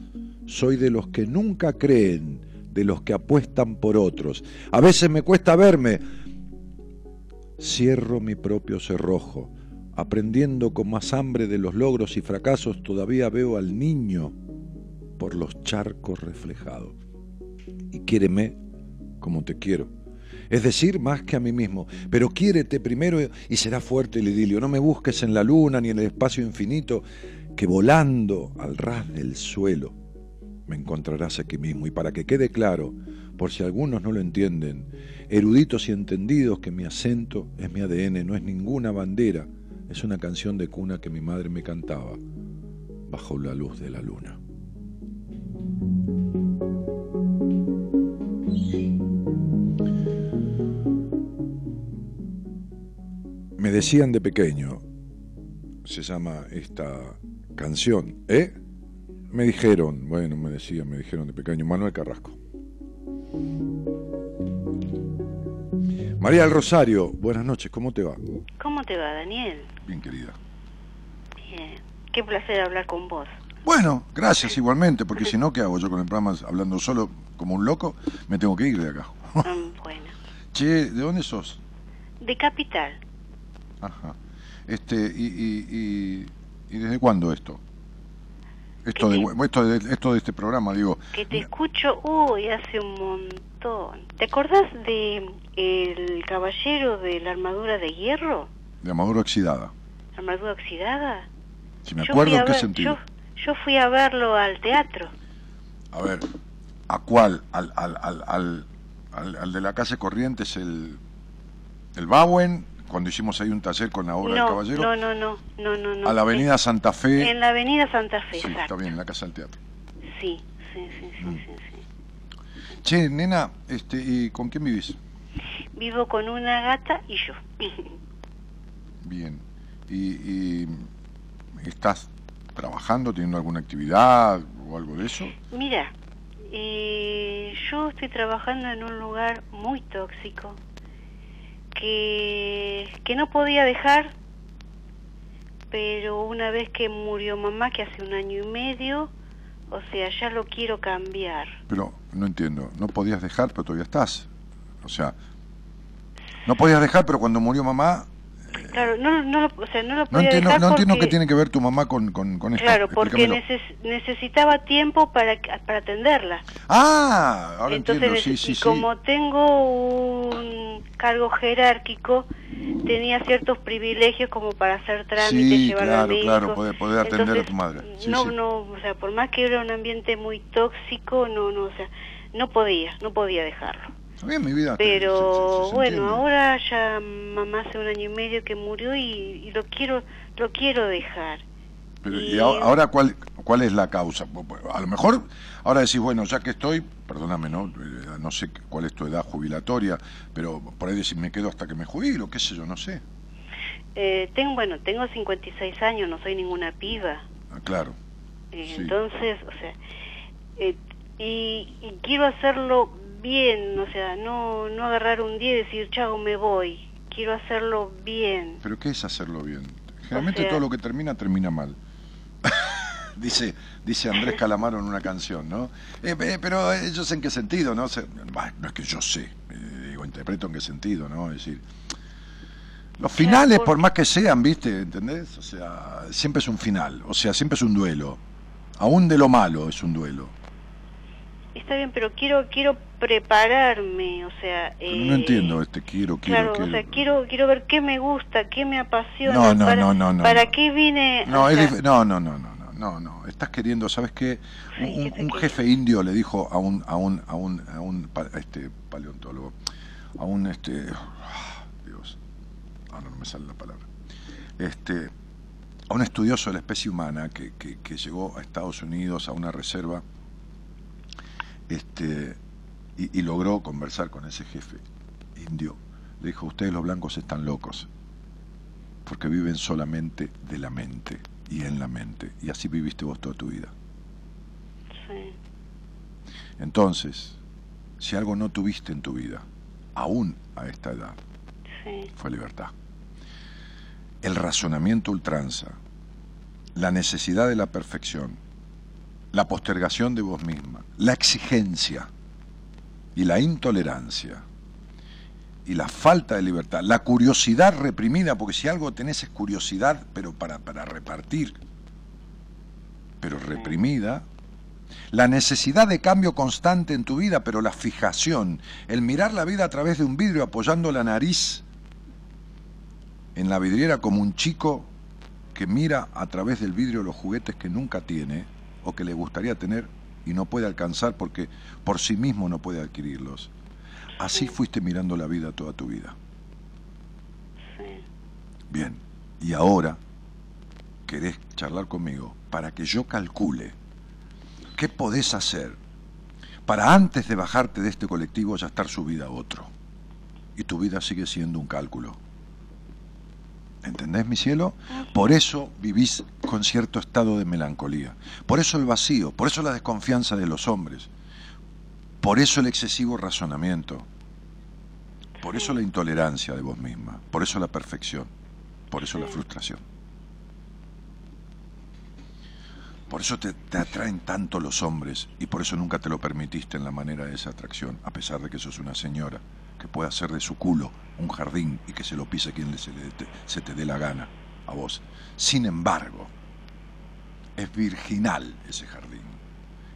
Soy de los que nunca creen, de los que apuestan por otros. A veces me cuesta verme. Cierro mi propio cerrojo. Aprendiendo con más hambre de los logros y fracasos, todavía veo al niño por los charcos reflejados. Y quiéreme como te quiero. Es decir, más que a mí mismo. Pero quiérete primero y será fuerte el idilio. No me busques en la luna ni en el espacio infinito, que volando al ras del suelo me encontrarás aquí mismo. Y para que quede claro, por si algunos no lo entienden, eruditos y entendidos que mi acento es mi ADN, no es ninguna bandera, es una canción de cuna que mi madre me cantaba bajo la luz de la luna. Me decían de pequeño, se llama esta canción, ¿eh? Me dijeron, bueno, me decían, me dijeron de pequeño, Manuel Carrasco. María del Rosario, buenas noches, ¿cómo te va? ¿Cómo te va, Daniel? Bien, querida. Bien. Qué placer hablar con vos. Bueno, gracias igualmente, porque si no, ¿qué hago yo con el programa hablando solo como un loco? Me tengo que ir de acá. Mm, bueno. Che, ¿de dónde sos? De Capital. Ajá. Este, y, y, y, ¿y desde cuándo esto? Esto de, ¿Qué esto de esto de este programa, digo. Que te escucho, uy, hace un montón. ¿Te acordás de el caballero de la armadura de hierro? De armadura oxidada. ¿Armadura oxidada? Si me acuerdo en qué ver- sentido. Yo, yo fui a verlo al teatro. A ver, ¿a cuál? ¿Al, al, al, al, al- al de la calle Corrientes, el, el Bauen, cuando hicimos ahí un taller con la obra del No, caballero? no, no, no, no, no, no. a la avenida Santa Fe. En la avenida Santa Fe, sí, está exacto. bien, en la casa del teatro. Sí, sí, sí, sí, Mm. sí, sí. Che, nena, este, ¿y con quién vivís? Vivo con una gata y yo. Bien. ¿Y, y estás trabajando, teniendo alguna actividad o algo de eso? Mira, eh, yo estoy trabajando en un lugar muy tóxico que, que no podía dejar, pero una vez que murió mamá, que hace un año y medio, o sea, ya lo quiero cambiar. Pero no entiendo, no podías dejar, pero todavía estás. O sea, no podías dejar, pero cuando murió mamá, Claro, no, no, lo- o sea, no lo no podía entiendo, dejar no entiendo qué tiene que ver tu mamá con, con, con esto. Claro, porque neces- necesitaba tiempo para, para atenderla. Ah, ahora Entonces, entiendo, sí, sí, y sí. como tengo un cargo jerárquico, tenía ciertos privilegios como para hacer trámites, Sí, llevar claro, al claro, poder- poder atender a Entonces, tu madre. Sí, no, sí. no, o sea, por más que era un ambiente muy tóxico, no, no, o sea, no podía, no podía dejarlo. Está bien, mi vida. Pero se- se- se- se bueno, ahora ya mamá hace un año y medio que murió y, y lo quiero, lo quiero dejar. Pero, ¿y y- ahora cuál, cuál es la causa? A lo mejor ahora decís, bueno, ya que estoy, perdóname, ¿no? Eh, No sé cuál es tu edad jubilatoria, pero por ahí decís, me quedo hasta que me jubilo, qué sé yo, no sé. Eh, tengo, bueno, tengo 56 años, no soy ninguna piba. Ah, claro. Eh, Sí. Entonces, o sea, eh, y, y quiero hacerlo bien, o sea, no, no agarrar un día y decir, chao, me voy. Quiero hacerlo bien. Pero ¿qué es hacerlo bien? Generalmente sea- todo lo que termina, termina mal. dice, dice Andrés Calamaro en una canción, ¿no? Eh, eh, pero yo sé en qué sentido, ¿no? Se- bah, no es que yo sé, eh, digo, interpreto en qué sentido, ¿no? Es decir, los finales, por- por más que sean, ¿viste? ¿Entendés? O sea, siempre es un final, o sea, siempre es un duelo. Aún de lo malo es un duelo. Está bien, pero quiero quiero prepararme, o sea... Eh, no entiendo este quiero, quiero, Claro, quiero. o sea, quiero, quiero ver qué me gusta, qué me apasiona. No, no, para, no, no, no, ¿Para qué vine? No, es no, no, no, no, no, no. Estás queriendo, ¿sabes qué? Un, jefe indio le dijo a un, a un, a un, a un este, paleontólogo, a un este, ah, Dios, ahora no me sale la palabra, este, a un estudioso de la especie humana que, que, que llegó a Estados Unidos a una reserva, este, y, y logró conversar con ese jefe indio. Le dijo, ustedes los blancos están locos porque viven solamente de la mente y en la mente. Y así viviste vos toda tu vida. sí. Entonces, si algo no tuviste en tu vida, aún a esta edad, Sí, fue libertad. El razonamiento ultranza, la necesidad de la perfección, la postergación de vos misma, la exigencia y la intolerancia y la falta de libertad, la curiosidad reprimida, porque si algo tenés es curiosidad, pero para, para repartir, pero reprimida, la necesidad de cambio constante en tu vida, pero la fijación, el mirar la vida a través de un vidrio apoyando la nariz en la vidriera como un chico que mira a través del vidrio los juguetes que nunca tiene o que le gustaría tener y no puede alcanzar porque por sí mismo no puede adquirirlos. Así fuiste mirando la vida toda tu vida. sí. Bien, y ahora querés charlar conmigo para que yo calcule qué podés hacer para antes de bajarte de este colectivo ya estar subida a otro. Y tu vida sigue siendo un cálculo. ¿Entendés, mi cielo? Por eso vivís con cierto estado de melancolía. Por eso el vacío, por eso la desconfianza de los hombres. Por eso el excesivo razonamiento. Por eso la intolerancia de vos misma, por eso la perfección, por eso la frustración. Por eso te, te atraen tanto los hombres y por eso nunca te lo permitiste en la manera de esa atracción, a pesar de que sos una señora que puede hacer de su culo un jardín y que se lo pise quien se, le- te- se te dé la gana a vos. Sin embargo, es virginal ese jardín.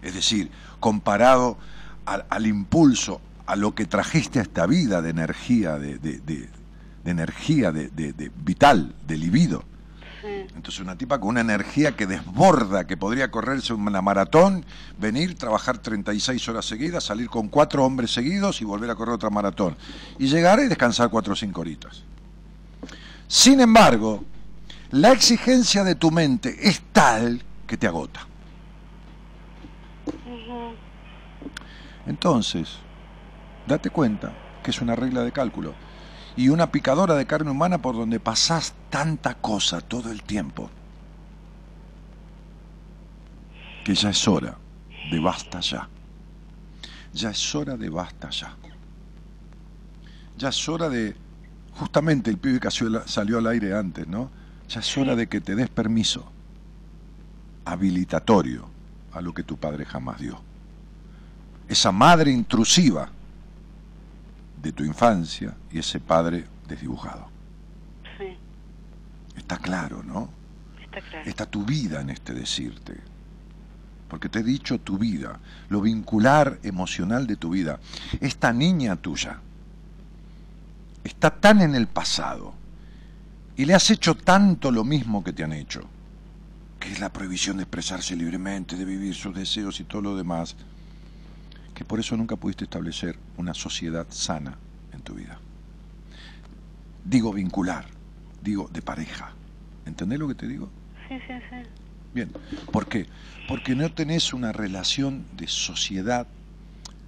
Es decir, comparado al, impulso, a lo que trajiste a esta vida de energía, de, de- de- de energía de vital, de libido. Entonces una tipa con una energía que desborda, que podría correrse una maratón, venir, trabajar 36 horas seguidas, salir con cuatro hombres seguidos y volver a correr otra maratón. Y llegar y descansar cuatro o cinco horitas. Sin embargo, la exigencia de tu mente es tal que te agota. Entonces, date cuenta que es una regla de cálculo y una picadora de carne humana por donde pasás tanta cosa todo el tiempo que ya es hora de basta ya. Ya es hora de basta ya. Ya es hora de, justamente el pibe que salió- salió al aire antes, ¿no? Ya es hora de que te des permiso habilitatorio a lo que tu padre jamás dio esa madre intrusiva de tu infancia y ese padre desdibujado. Sí, Está claro, ¿no? está claro. Está tu vida en este decirte. Porque te he dicho tu vida, lo vincular emocional de tu vida. Esta niña tuya está tan en el pasado y le has hecho tanto lo mismo que te han hecho, que es la prohibición de expresarse libremente, de vivir sus deseos y todo lo demás, que por eso nunca pudiste establecer una sociedad sana en tu vida. Digo vincular, digo de pareja. ¿Entendés lo que te digo? Sí, sí, sí. Bien, ¿por qué? Porque no tenés una relación de sociedad,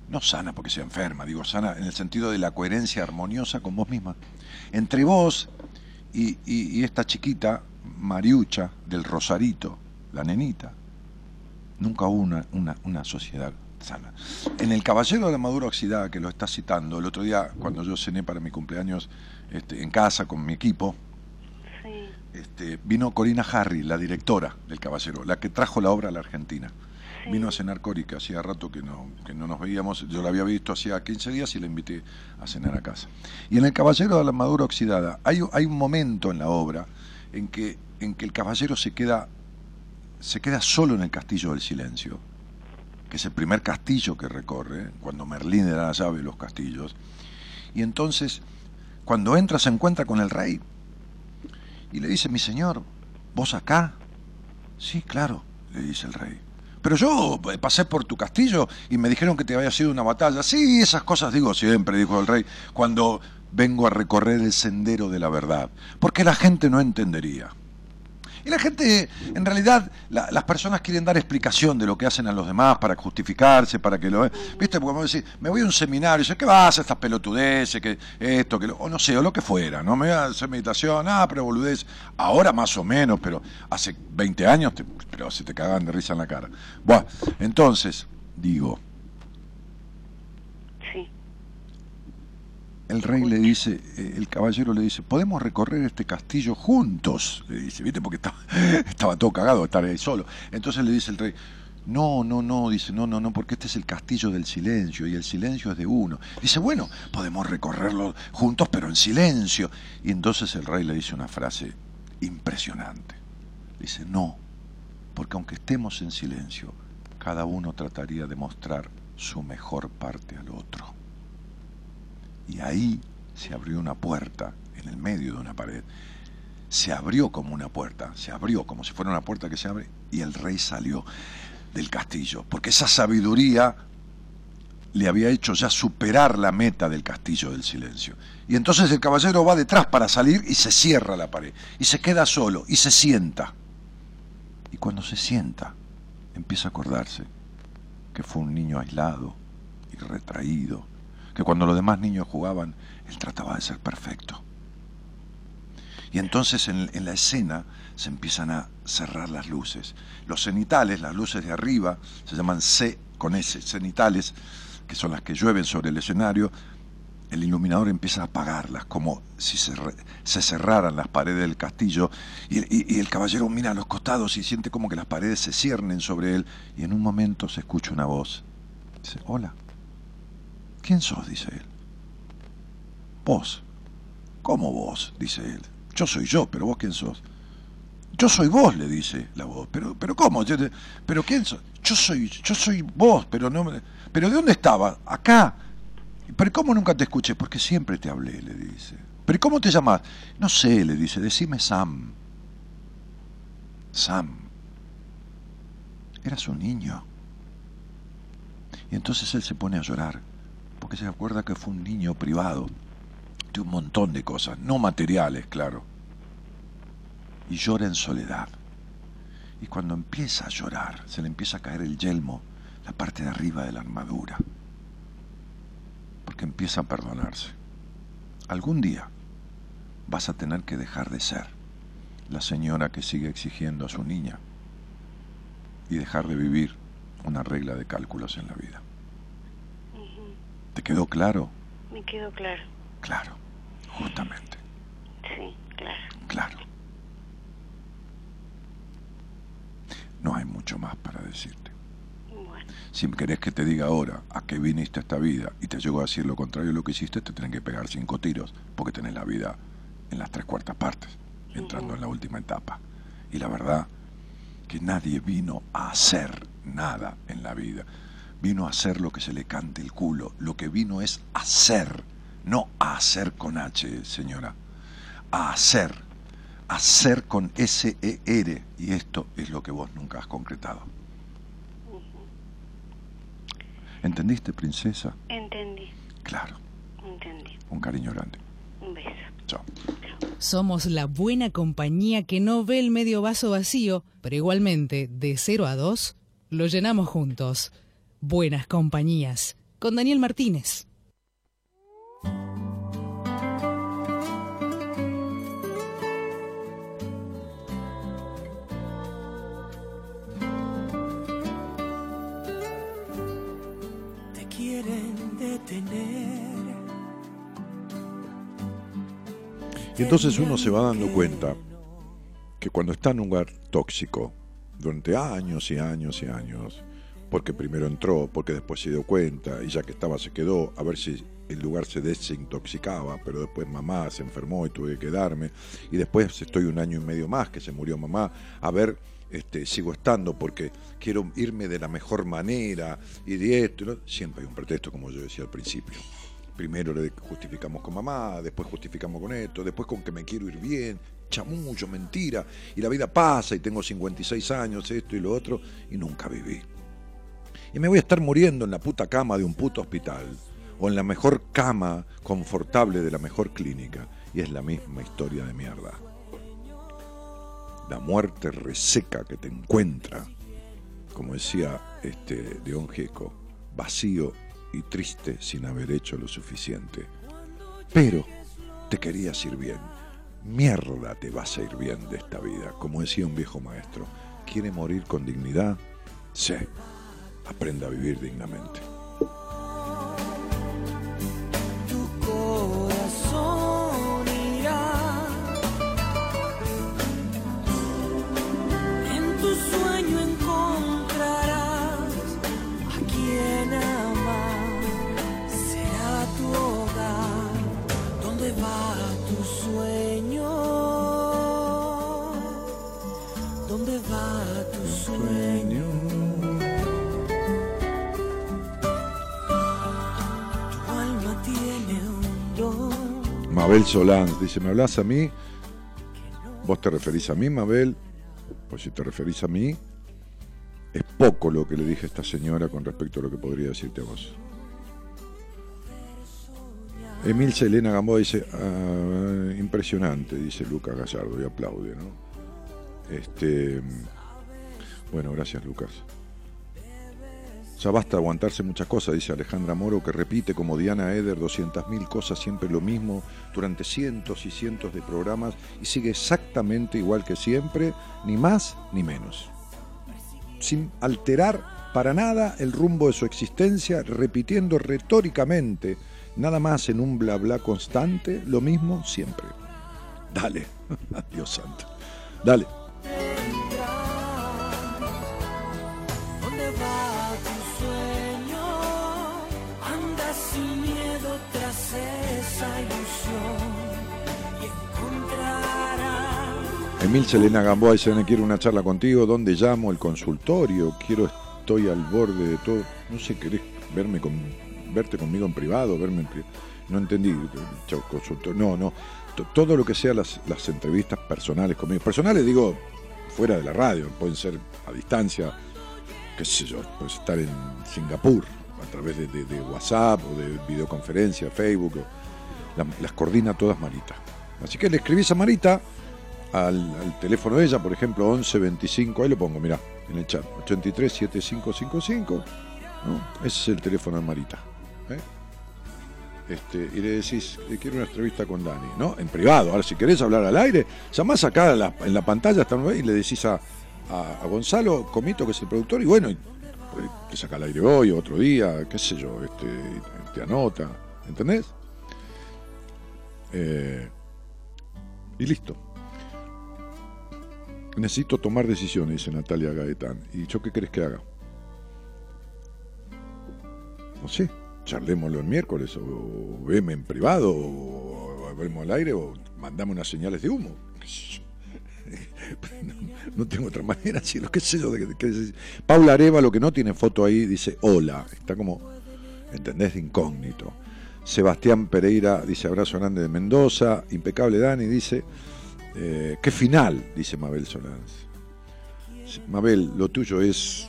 no sana porque sea enferma, digo sana en el sentido de la coherencia armoniosa con vos misma. Entre vos y, y- y esta chiquita, Mariucha, del Rosarito, la nenita, nunca hubo una, una, una sociedad sana. En El Caballero de la Madura Oxidada, que lo está citando, el otro día cuando yo cené para mi cumpleaños este, en casa con mi equipo, Sí, este, vino Corina Harry, la directora del Caballero, la que trajo la obra a la Argentina. sí. Vino a cenar Cori, que hacía rato que no, que no nos veíamos. Yo la había visto hacía 15 días y la invité a cenar a casa. Y en El Caballero de la Madura Oxidada hay, hay un momento en la obra en que, en que el caballero se queda, se queda solo en el castillo del silencio, que es el primer castillo que recorre, cuando Merlín le da la llave los castillos. Y entonces, cuando entra, se encuentra con el rey y le dice, mi señor, ¿vos acá? Sí, claro, le dice el rey. Pero yo eh, pasé por tu castillo y me dijeron que te había sido una batalla. Sí, esas cosas digo siempre, dijo el rey, cuando vengo a recorrer el sendero de la verdad. Porque la gente no entendería. Y la gente, en realidad, la- las personas quieren dar explicación de lo que hacen a los demás para justificarse, para que lo... ¿Viste? Porque vos decís, me voy a un seminario, y ¿qué vas a estas pelotudeces? Que esto, que lo... O no sé, o lo que fuera, ¿no? Me voy a hacer meditación, ah, pero boludez. Ahora más o menos, pero hace 20 años, te- pero se te cagaban de risa en la cara. Bueno, entonces, digo, el rey le dice, eh, el caballero le dice, podemos recorrer este castillo juntos, le dice, ¿viste? Porque estaba, estaba todo cagado estar ahí solo. Entonces le dice el rey, no, no, no, dice, no, no, no, porque este es el castillo del silencio y el silencio es de uno. Dice, bueno, podemos recorrerlo juntos, pero en silencio. Y entonces el rey le dice una frase impresionante. Dice, no, porque aunque estemos en silencio, cada uno trataría de mostrar su mejor parte al otro. Y ahí se abrió una puerta en el medio de una pared. Se abrió como una puerta, se abrió como si fuera una puerta que se abre y el rey salió del castillo, porque esa sabiduría le había hecho ya superar la meta del castillo del silencio. Y entonces el caballero va detrás para salir y se cierra la pared, y se queda solo, y se sienta. Y cuando se sienta, empieza a acordarse que fue un niño aislado y retraído, que cuando los demás niños jugaban, él trataba de ser perfecto. Y entonces en, la escena se empiezan a cerrar las luces. Los cenitales, las luces de arriba, se llaman C con S, cenitales, que son las que llueven sobre el escenario, el iluminador empieza a apagarlas, como si se, cerraran las paredes del castillo, y, el caballero mira a los costados y siente como que las paredes se ciernen sobre él, y en un momento se escucha una voz. Dice, hola, ¿quién sos? dice él. Vos. ¿Cómo vos? dice él. Yo soy yo, pero vos quién sos. Yo soy vos, le dice la voz. Pero, pero ¿cómo? ¿Pero quién sos? Yo soy, yo soy vos, pero no ¿Pero de dónde estaba? Acá. ¿Pero cómo nunca te escuché? Porque siempre te hablé, le dice. ¿Pero cómo te llamas? No sé, le dice, decime Sam. Sam. Eras un niño. Y entonces él se pone a llorar, porque se acuerda que fue un niño privado de un montón de cosas, no materiales, claro. Y llora en soledad. Y cuando empieza a llorar, se le empieza a caer el yelmo, la parte de arriba de la armadura porque empieza a perdonarse. Algún día vas a tener que dejar de ser la señora que sigue exigiendo a su niña y dejar de vivir una regla de cálculos en la vida. ¿Te quedó claro? Me quedó claro. Claro, justamente. Sí, claro. Claro. No hay mucho más para decirte. Si querés que te diga ahora a qué viniste a esta vida y te llegó a decir lo contrario de lo que hiciste, te tienen que pegar cinco tiros, porque tenés la vida en las tres cuartas partes, entrando en la última etapa. Y la verdad que nadie vino a hacer nada en la vida. Vino a hacer lo que se le cante el culo. Lo que vino es hacer, no a hacer con H, señora. A hacer. Hacer con S-E-R. Y esto es lo que vos nunca has concretado. ¿Entendiste, princesa? Entendí. Claro. Entendí. Un cariño grande. Un beso. Chao. Somos la buena compañía que no ve el medio vaso vacío, pero igualmente, de 0 a 2, lo llenamos juntos. Buenas compañías. Con Daniel Martínez. Y entonces uno se va dando cuenta que cuando está en un lugar tóxico, durante años y años y años, porque primero entró, porque después se dio cuenta y ya que estaba se quedó, a ver si el lugar se desintoxicaba, pero después mamá se enfermó y tuve que quedarme, y después estoy un año y medio más que se murió mamá, a ver, este, sigo estando porque quiero irme de la mejor manera y de esto, siempre hay un pretexto como yo decía al principio primero le justificamos con mamá, después justificamos con esto, después con que me quiero ir bien, chamullo, mentira, y la vida pasa y tengo 56 años, esto y lo otro, y nunca viví. Y me voy a estar muriendo en la puta cama de un puto hospital, o en la mejor cama confortable de la mejor clínica, y es la misma historia de mierda. La muerte reseca que te encuentra, como decía este León Gieco, vacío y triste sin haber hecho lo suficiente. Pero te querías ir bien. Mierda te vas a ir bien de esta vida, como decía un viejo maestro. ¿Quiere morir con dignidad? Sí, aprenda a vivir dignamente. Mabel Solán dice, ¿me hablas a mí? ¿Vos te referís a mí, Mabel? Pues si te referís a mí, es poco lo que le dije a esta señora con respecto a lo que podría decirte a vos. Emil Selena Gamboa dice, ah, impresionante, dice Lucas Gallardo, y aplaude, ¿no? Este, bueno, gracias Lucas. Ya basta aguantarse muchas cosas, dice Alejandra Moro, que repite como Diana Eder 200.000 cosas, siempre lo mismo, durante cientos y cientos de programas y sigue exactamente igual que siempre, ni más ni menos. Sin alterar para nada el rumbo de su existencia, repitiendo retóricamente Nada más en un bla bla constante, lo mismo siempre. Dale, Dios santo. Dale. Sin miedo tras esa ilusión y encontrarás. Emil Selena Gamboa dice, "Nene, quiero una charla contigo, ¿dónde llamo? El consultorio, quiero, estoy al borde de todo. No sé, ¿querés verme con, verte conmigo en privado? Verme en No entendí, consultorio. No, no, to- todo lo que sea las, las entrevistas personales conmigo. Personales digo, fuera de la radio, pueden ser a distancia, qué sé yo, puedes estar en Singapur través de, WhatsApp o de videoconferencia, Facebook, las coordina todas Marita. Así que le escribís a Marita al, teléfono de ella, por ejemplo, 11 25, ahí lo pongo, mirá, en el chat, 83 7555, ¿no? Ese es el teléfono de Marita. ¿eh? Este, y le decís, "Eh, quiero una entrevista con Dani, ¿no? En privado. Ahora, si querés hablar al aire, llamás acá en la, pantalla está y le decís a, a- a Gonzalo Comito, que es el productor, y bueno, te saca al aire hoy o otro día, qué sé yo, este, te anota, ¿entendés? Eh, y listo. Necesito tomar decisiones, dice Natalia Gaetán. ¿Y yo qué querés que haga? No sé, charlémoslo el miércoles, o veme en privado, o hablemos al aire, o mandame unas señales de humo. qué. No, tengo otra manera, sí, lo que sé yo. De, Paula Areva, lo que no tiene foto ahí, dice hola. Está como, ¿entendés? De incógnito. Sebastián Pereira dice abrazo grande de Mendoza. Impecable Dani dice, eh, qué final, dice Mabel Solans. Mabel, lo tuyo es.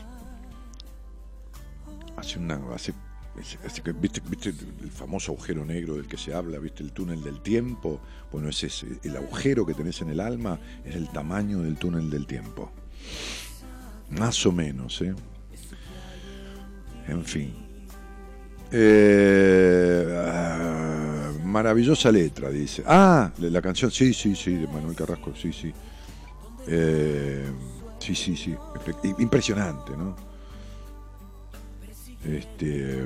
Hace una. Hace, ¿viste, ¿Viste el famoso agujero negro del que se habla? ¿Viste el túnel del tiempo? Bueno, es ese. El agujero que tenés en el alma es el tamaño del túnel del tiempo. Más o menos, ¿eh? En fin. Eh, maravillosa letra, dice. Ah, la canción, sí, sí, sí, de Manuel Carrasco, sí, sí. Eh, sí, sí, sí. Impresionante, ¿no? Este,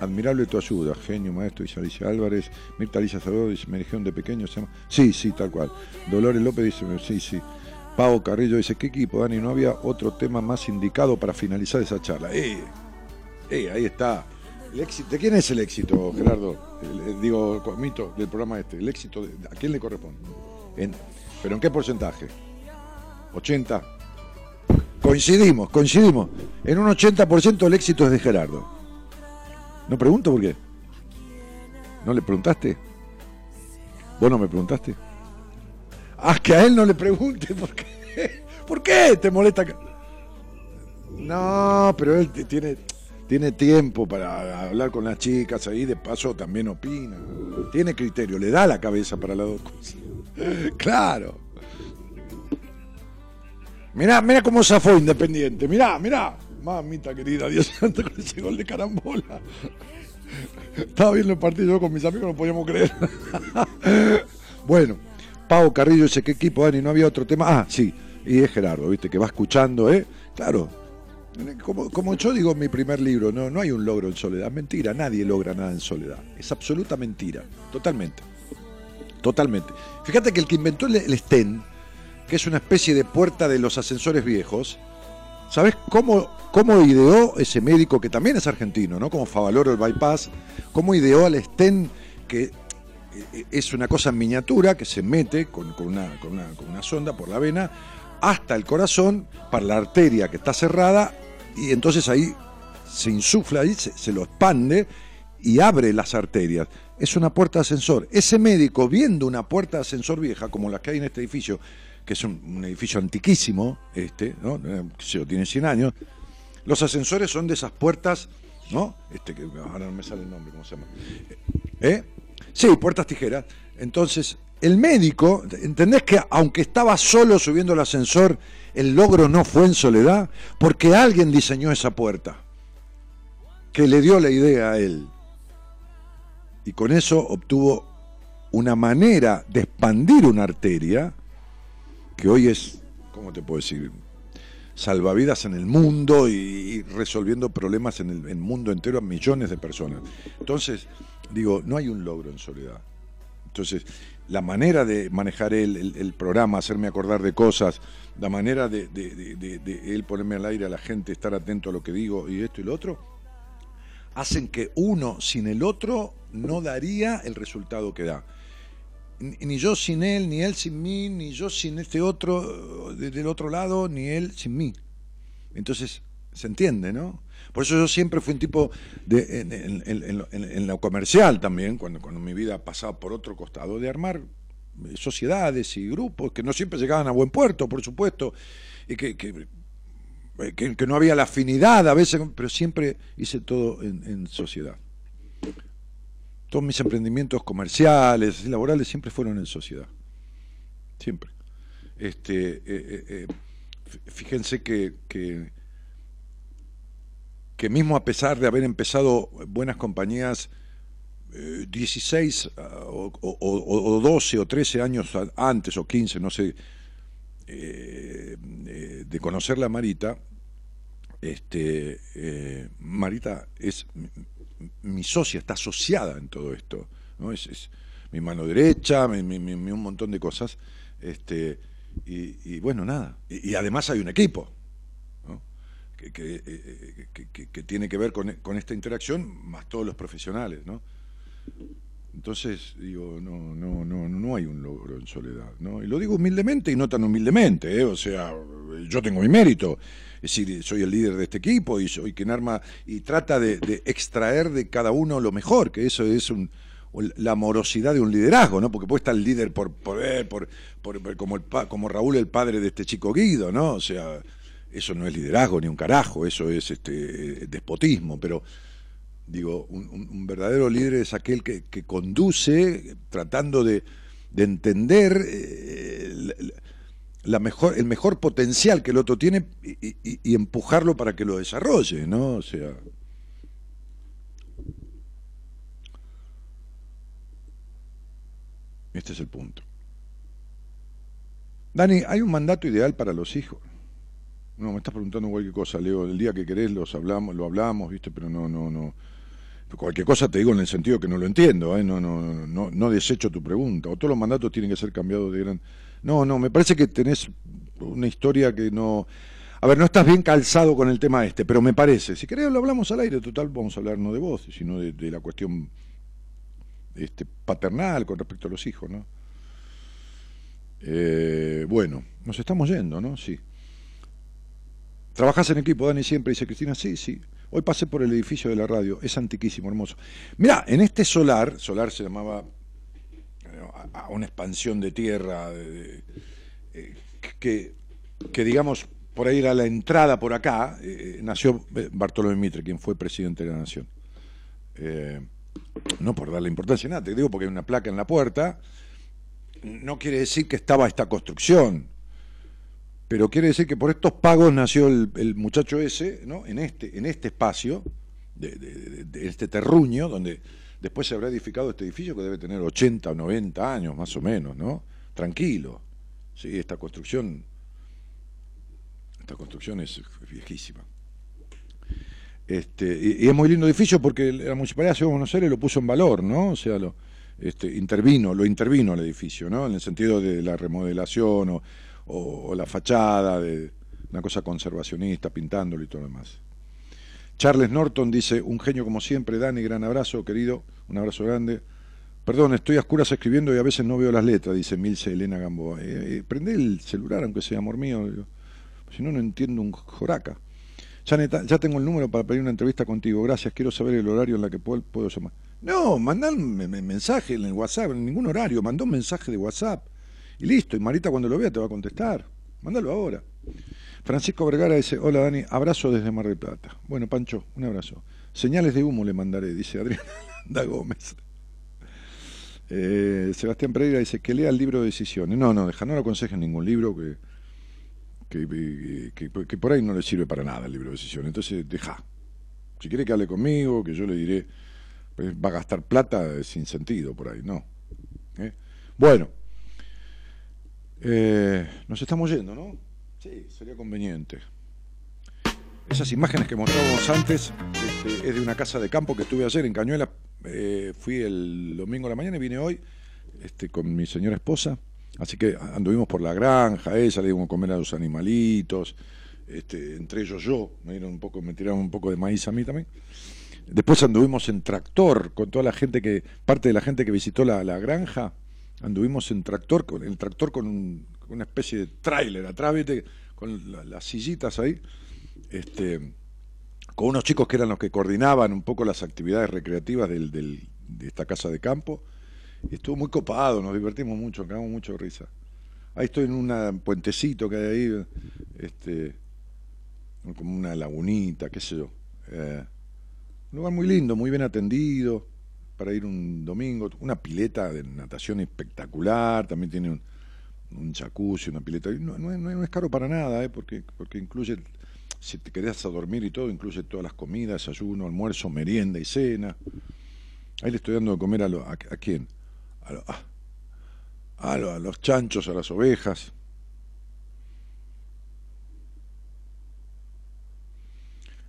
admirable tu ayuda, genio, maestro, Alicia Álvarez. Mirta Alicia Salvador dice, me de pequeño, se llama. Sí, sí, tal cual. Dolores López dice, sí, sí. Pau Carrillo dice, ¿qué equipo, Dani? ¿No había otro tema más indicado para finalizar esa charla? ¡Eh! ¡Eh! Ahí está. El éxito, ¿De quién es el éxito, Gerardo? Digo, Mito, del programa este. ¿El éxito de- a quién le corresponde? ¿Pero en qué porcentaje? ¿80? Coincidimos, coincidimos. En un 80% el éxito es de Gerardo. No pregunto por qué. ¿No le preguntaste? ¿Vos no me preguntaste? Ah, que a él no le pregunte, ¿por qué? ¿Por qué te molesta? No, pero él tiene, tiene tiempo para hablar con las chicas ahí, de paso también opina. Tiene criterio, le da la cabeza para las dos cosas. Claro. Mirá, mirá cómo zafó Independiente, mirá, mirá. Mamita querida, Dios santo, con ese gol de carambola. Estaba viendo el partido yo con mis amigos, no podíamos creer. bueno, Pau Carrillo dice, ¿qué equipo, Dani? ¿No había otro tema? Ah, sí, y es Gerardo, ¿viste? Que va escuchando, ¿eh? Claro, como, como yo digo en mi primer libro, no, no hay un logro en soledad. Mentira, nadie logra nada en soledad. Es absoluta mentira, totalmente. Totalmente. Fíjate que el que inventó el, el Sten, que es una especie de puerta de los ascensores viejos, ¿sabes cómo, cómo ideó ese médico que también es argentino, ¿no? Como Favaloro el bypass, cómo ideó al Sten que eh, es una cosa en miniatura que se mete con, con una, con, una, con una sonda por la vena hasta el corazón para la arteria que está cerrada y entonces ahí se insufla ahí, se, se lo expande y abre las arterias. Es una puerta de ascensor. Ese médico, viendo una puerta de ascensor vieja, como la que hay en este edificio, que es un, edificio antiquísimo, este, ¿no? Eh, sé tiene 100 años, los ascensores son de esas puertas, ¿no? Este, que ahora no me sale el nombre, ¿cómo se llama? ¿Eh? Sí, puertas tijeras. Entonces, el médico, ¿entendés que aunque estaba solo subiendo el ascensor, el logro no fue en soledad? Porque alguien diseñó esa puerta, que le dio la idea a él. Y con eso obtuvo una manera de expandir una arteria que hoy es, ¿cómo te puedo decir? salvavidas en el mundo y, resolviendo problemas en el, mundo entero a millones de personas. Entonces, digo, no hay un logro en soledad. Entonces, la manera de manejar él el, programa, hacerme acordar de cosas, la manera de, de, él ponerme al aire a la gente, estar atento a lo que digo y esto y lo otro, hacen que uno sin el otro no daría el resultado que da ni yo sin él, ni él sin mí, ni yo sin este otro del otro lado, ni él sin mí. Entonces, se entiende, ¿no? Por eso yo siempre fui un tipo de, en, lo comercial también, cuando, cuando mi vida pasaba por otro costado, de armar sociedades y grupos que no siempre llegaban a buen puerto, por supuesto, y que, que, que no había la afinidad a veces, pero siempre hice todo en sociedad todos mis emprendimientos comerciales y laborales siempre fueron en sociedad. Siempre. Este, eh, eh, eh, fíjense que, que, mismo a pesar de haber empezado buenas compañías 16 o, o, 12 o 13 años antes o 15, no sé, de conocerla a Marita, este, Marita es mi socia está asociada en todo esto, ¿no? Es, mi mano derecha, un montón de cosas. Este, y, bueno, nada. Y, además hay un equipo que, que, tiene que ver con, con, esta interacción, más todos los profesionales, ¿no? Entonces, digo, no, no, no, no hay un logro en soledad, ¿no? Y lo digo humildemente y no tan humildemente, ¿eh? O sea, yo tengo mi mérito. Es decir, soy el líder de este equipo y soy quien arma y trata de, extraer de cada uno lo mejor, que eso es un, la amorosidad de un liderazgo, ¿no? Porque puede estar el líder por poder, por, por, como, el, como Raúl, el padre de este chico Guido, ¿no? O sea, eso no es liderazgo ni un carajo, eso es este despotismo, pero digo, un, verdadero líder es aquel que, conduce tratando de, entender eh, la mejor, el mejor potencial que el otro tiene y, empujarlo para que lo desarrolle, ¿no? O sea. Este es el punto. Dani, ¿hay un mandato ideal para los hijos? No, me estás preguntando cualquier cosa, Leo. El día que querés los hablamos, lo hablamos, ¿viste? Pero no, no, no. Cualquier cosa te digo en el sentido que no lo entiendo, ¿eh? no, no, no, no desecho tu pregunta. O todos los mandatos tienen que ser cambiados de gran no, no, me parece que tenés una historia que no... A ver, no estás bien calzado con el tema este, pero me parece. Si querés lo hablamos al aire, total, vamos a hablar no de vos, sino de, la cuestión este, paternal con respecto a los hijos, ¿no? Eh, bueno, nos estamos yendo, ¿no? Sí. ¿Trabajás en equipo, Dani, siempre? Dice Cristina, sí, sí. Hoy pasé por el edificio de la radio, es antiquísimo, hermoso. Mira, en este solar, solar se llamaba a una expansión de tierra eh, que, que, digamos, por ahí era la entrada por acá, eh, nació Bartolomé Mitre, quien fue presidente de la Nación. Eh, no por darle importancia a nada, te digo porque hay una placa en la puerta, no quiere decir que estaba esta construcción, pero quiere decir que por estos pagos nació el, muchacho ese, ¿no? En este, en este espacio, de este terruño, donde Después se habrá edificado este edificio que debe tener 80 o 90 años más o menos, ¿no? Tranquilo. Sí, esta construcción esta construcción es viejísima. Este, y, es muy lindo edificio porque la Municipalidad de de Buenos Aires lo puso en valor, ¿no? O sea, lo este, intervino, lo intervino el edificio, ¿no? En el sentido de la remodelación o, o la fachada, de una cosa conservacionista, pintándolo y todo lo demás. Charles Norton dice, un genio como siempre, Dani, gran abrazo, querido, un abrazo grande. Perdón, estoy a oscuras escribiendo y a veces no veo las letras, dice Milce Elena Gamboa. Eh, eh, prende el celular, aunque sea amor mío, si no, no entiendo un joraca. Janeta, ya tengo el número para pedir una entrevista contigo, gracias, quiero saber el horario en la que puedo, puedo llamar. No, mandame mensaje en el WhatsApp, en ningún horario, mandó un mensaje de WhatsApp y listo, y Marita cuando lo vea te va a contestar. Mándalo ahora. Francisco Vergara dice, hola Dani, abrazo desde Mar del Plata. Bueno, Pancho, un abrazo. Señales de humo le mandaré, dice Adriana Gómez. Eh, Sebastián Pereira dice que lea el libro de decisiones. No, no, deja, no le aconsejen ningún libro que que, por ahí no le sirve para nada el libro de decisiones. Entonces, deja. Si quiere que hable conmigo, que yo le diré, pues, va a gastar plata sin sentido por ahí, no. ¿Eh? Bueno, eh, nos estamos yendo, ¿no? Sí, sería conveniente. esas imágenes que mostrábamos antes es de una casa de campo que estuve ayer en Cañuela. Eh, fui el domingo a la mañana y vine hoy este, con mi señora esposa. Así que anduvimos por la granja, ella le dimos a comer a los animalitos, este, entre ellos yo, me dieron un poco, me tiraron un poco de maíz a mí también. Después anduvimos en tractor con toda la gente que, parte de la gente que visitó la, granja, anduvimos en tractor, con el tractor con, una especie de tráiler atrás, ¿viste? con las sillitas ahí, este, con unos chicos que eran los que coordinaban un poco las actividades recreativas del, de esta casa de campo. Estuvo muy copado, nos divertimos mucho, quedamos mucho risa. Ahí estoy en un puentecito que hay ahí, este, como una lagunita, qué sé yo. Eh, un lugar muy lindo, muy bien atendido para ir un domingo. Una pileta de natación espectacular, también tiene un, un jacuzzi, una pileta. No, no, es caro para nada, ¿eh? porque, porque incluye, si te querés a dormir y todo, incluye todas las comidas, desayuno, almuerzo, merienda y cena. Ahí le estoy dando de comer a, lo, a, quién? Ah, a, a los chanchos, a las ovejas.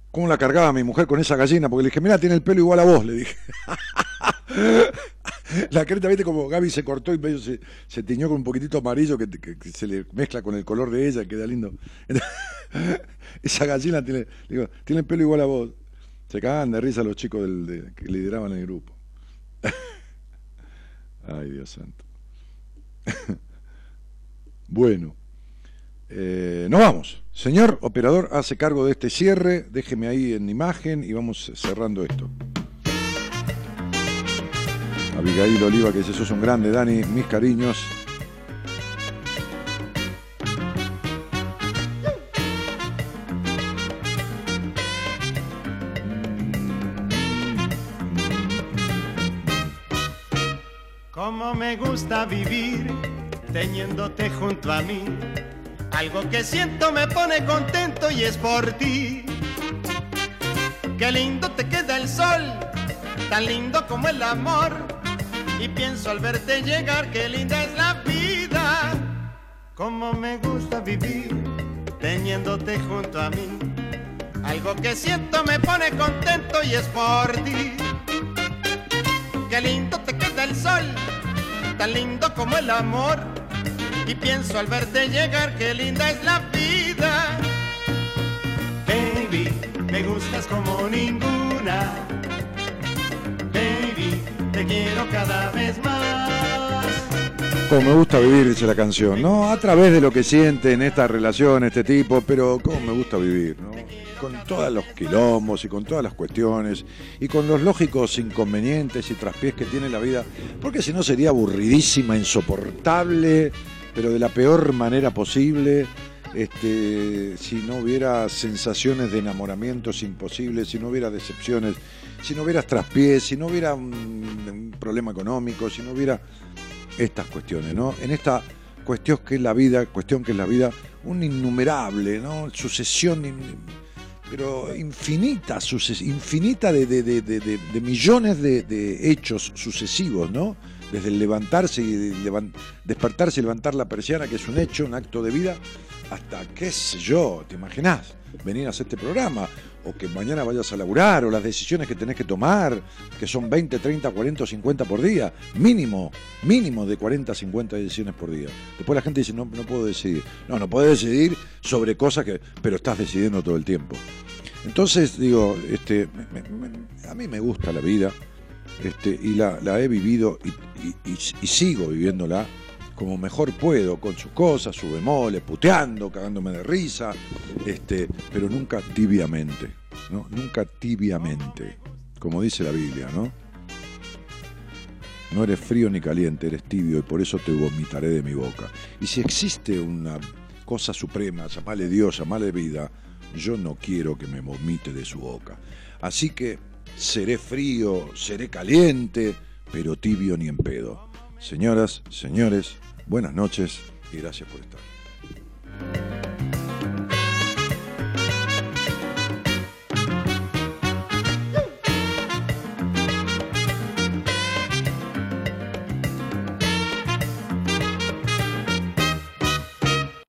cómo la cargaba mi mujer con esa gallina, porque le dije, mira, tiene el pelo igual a vos, le dije. la creta, viste, como Gaby se cortó y medio se, se tiñó con un poquitito amarillo que, se le mezcla con el color de ella, queda lindo. esa gallina tiene, digo, tiene el pelo igual a vos. Se cagaban de risa los chicos del, que lideraban el grupo. Ay, Dios santo. bueno. Eh, nos vamos. Señor operador, hace cargo de este cierre. Déjeme ahí en imagen y vamos cerrando esto. Abigail Oliva, que dice, sos un grande, Dani, mis cariños. Como me gusta vivir teniéndote junto a mí algo que siento me pone contento y es por ti. Qué lindo te queda el sol, tan lindo como el amor. Y pienso al verte llegar, qué linda es la vida. Como me gusta vivir teniéndote junto a mí. Algo que siento me pone contento y es por ti. Qué lindo te queda el sol, tan lindo como el amor y pienso al verte llegar qué linda es la vida. Baby, me gustas como ninguna. Baby, te cada vez más. Como me gusta vivir, dice la canción, ¿no? A través de lo que siente en esta relación, este tipo, pero como me gusta vivir, ¿no? Con todos los quilombos y con todas las cuestiones y con los lógicos inconvenientes y traspiés que tiene la vida, porque si no sería aburridísima, insoportable pero de la peor manera posible. Este, si no hubiera sensaciones de enamoramientos imposibles, si no hubiera decepciones, si no hubiera traspiés, si no hubiera un, problema económico, si no hubiera estas cuestiones, ¿no? En esta cuestión que es la vida, cuestión que es la vida, un innumerable, ¿no? Sucesión, pero infinita, infinita de, de millones de, hechos sucesivos, ¿no? desde el levantarse y despertarse y levantar la persiana, que es un hecho, un acto de vida, hasta, qué sé yo, ¿te imaginás? Venir a hacer este programa, o que mañana vayas a laburar, o las decisiones que tenés que tomar, que son 20, 30, 40 o 50 por día, mínimo, mínimo de 40, 50 decisiones por día. Después la gente dice, no, no puedo decidir. No, no puedes decidir sobre cosas que, pero estás decidiendo todo el tiempo. Entonces, digo, este, a mí me gusta la vida, este, y la, he vivido y, sigo viviéndola como mejor puedo, con sus cosas, su bemoles, puteando, cagándome de risa, este, pero nunca tibiamente, ¿no? Nunca tibiamente, como dice la Biblia, ¿no? No eres frío ni caliente, eres tibio y por eso te vomitaré de mi boca. Y si existe una cosa suprema, llamale Dios, llamale vida, yo no quiero que me vomite de su boca. Así que seré frío, seré caliente, pero tibio ni en pedo. Señoras, señores, Buenas noches y gracias por estar.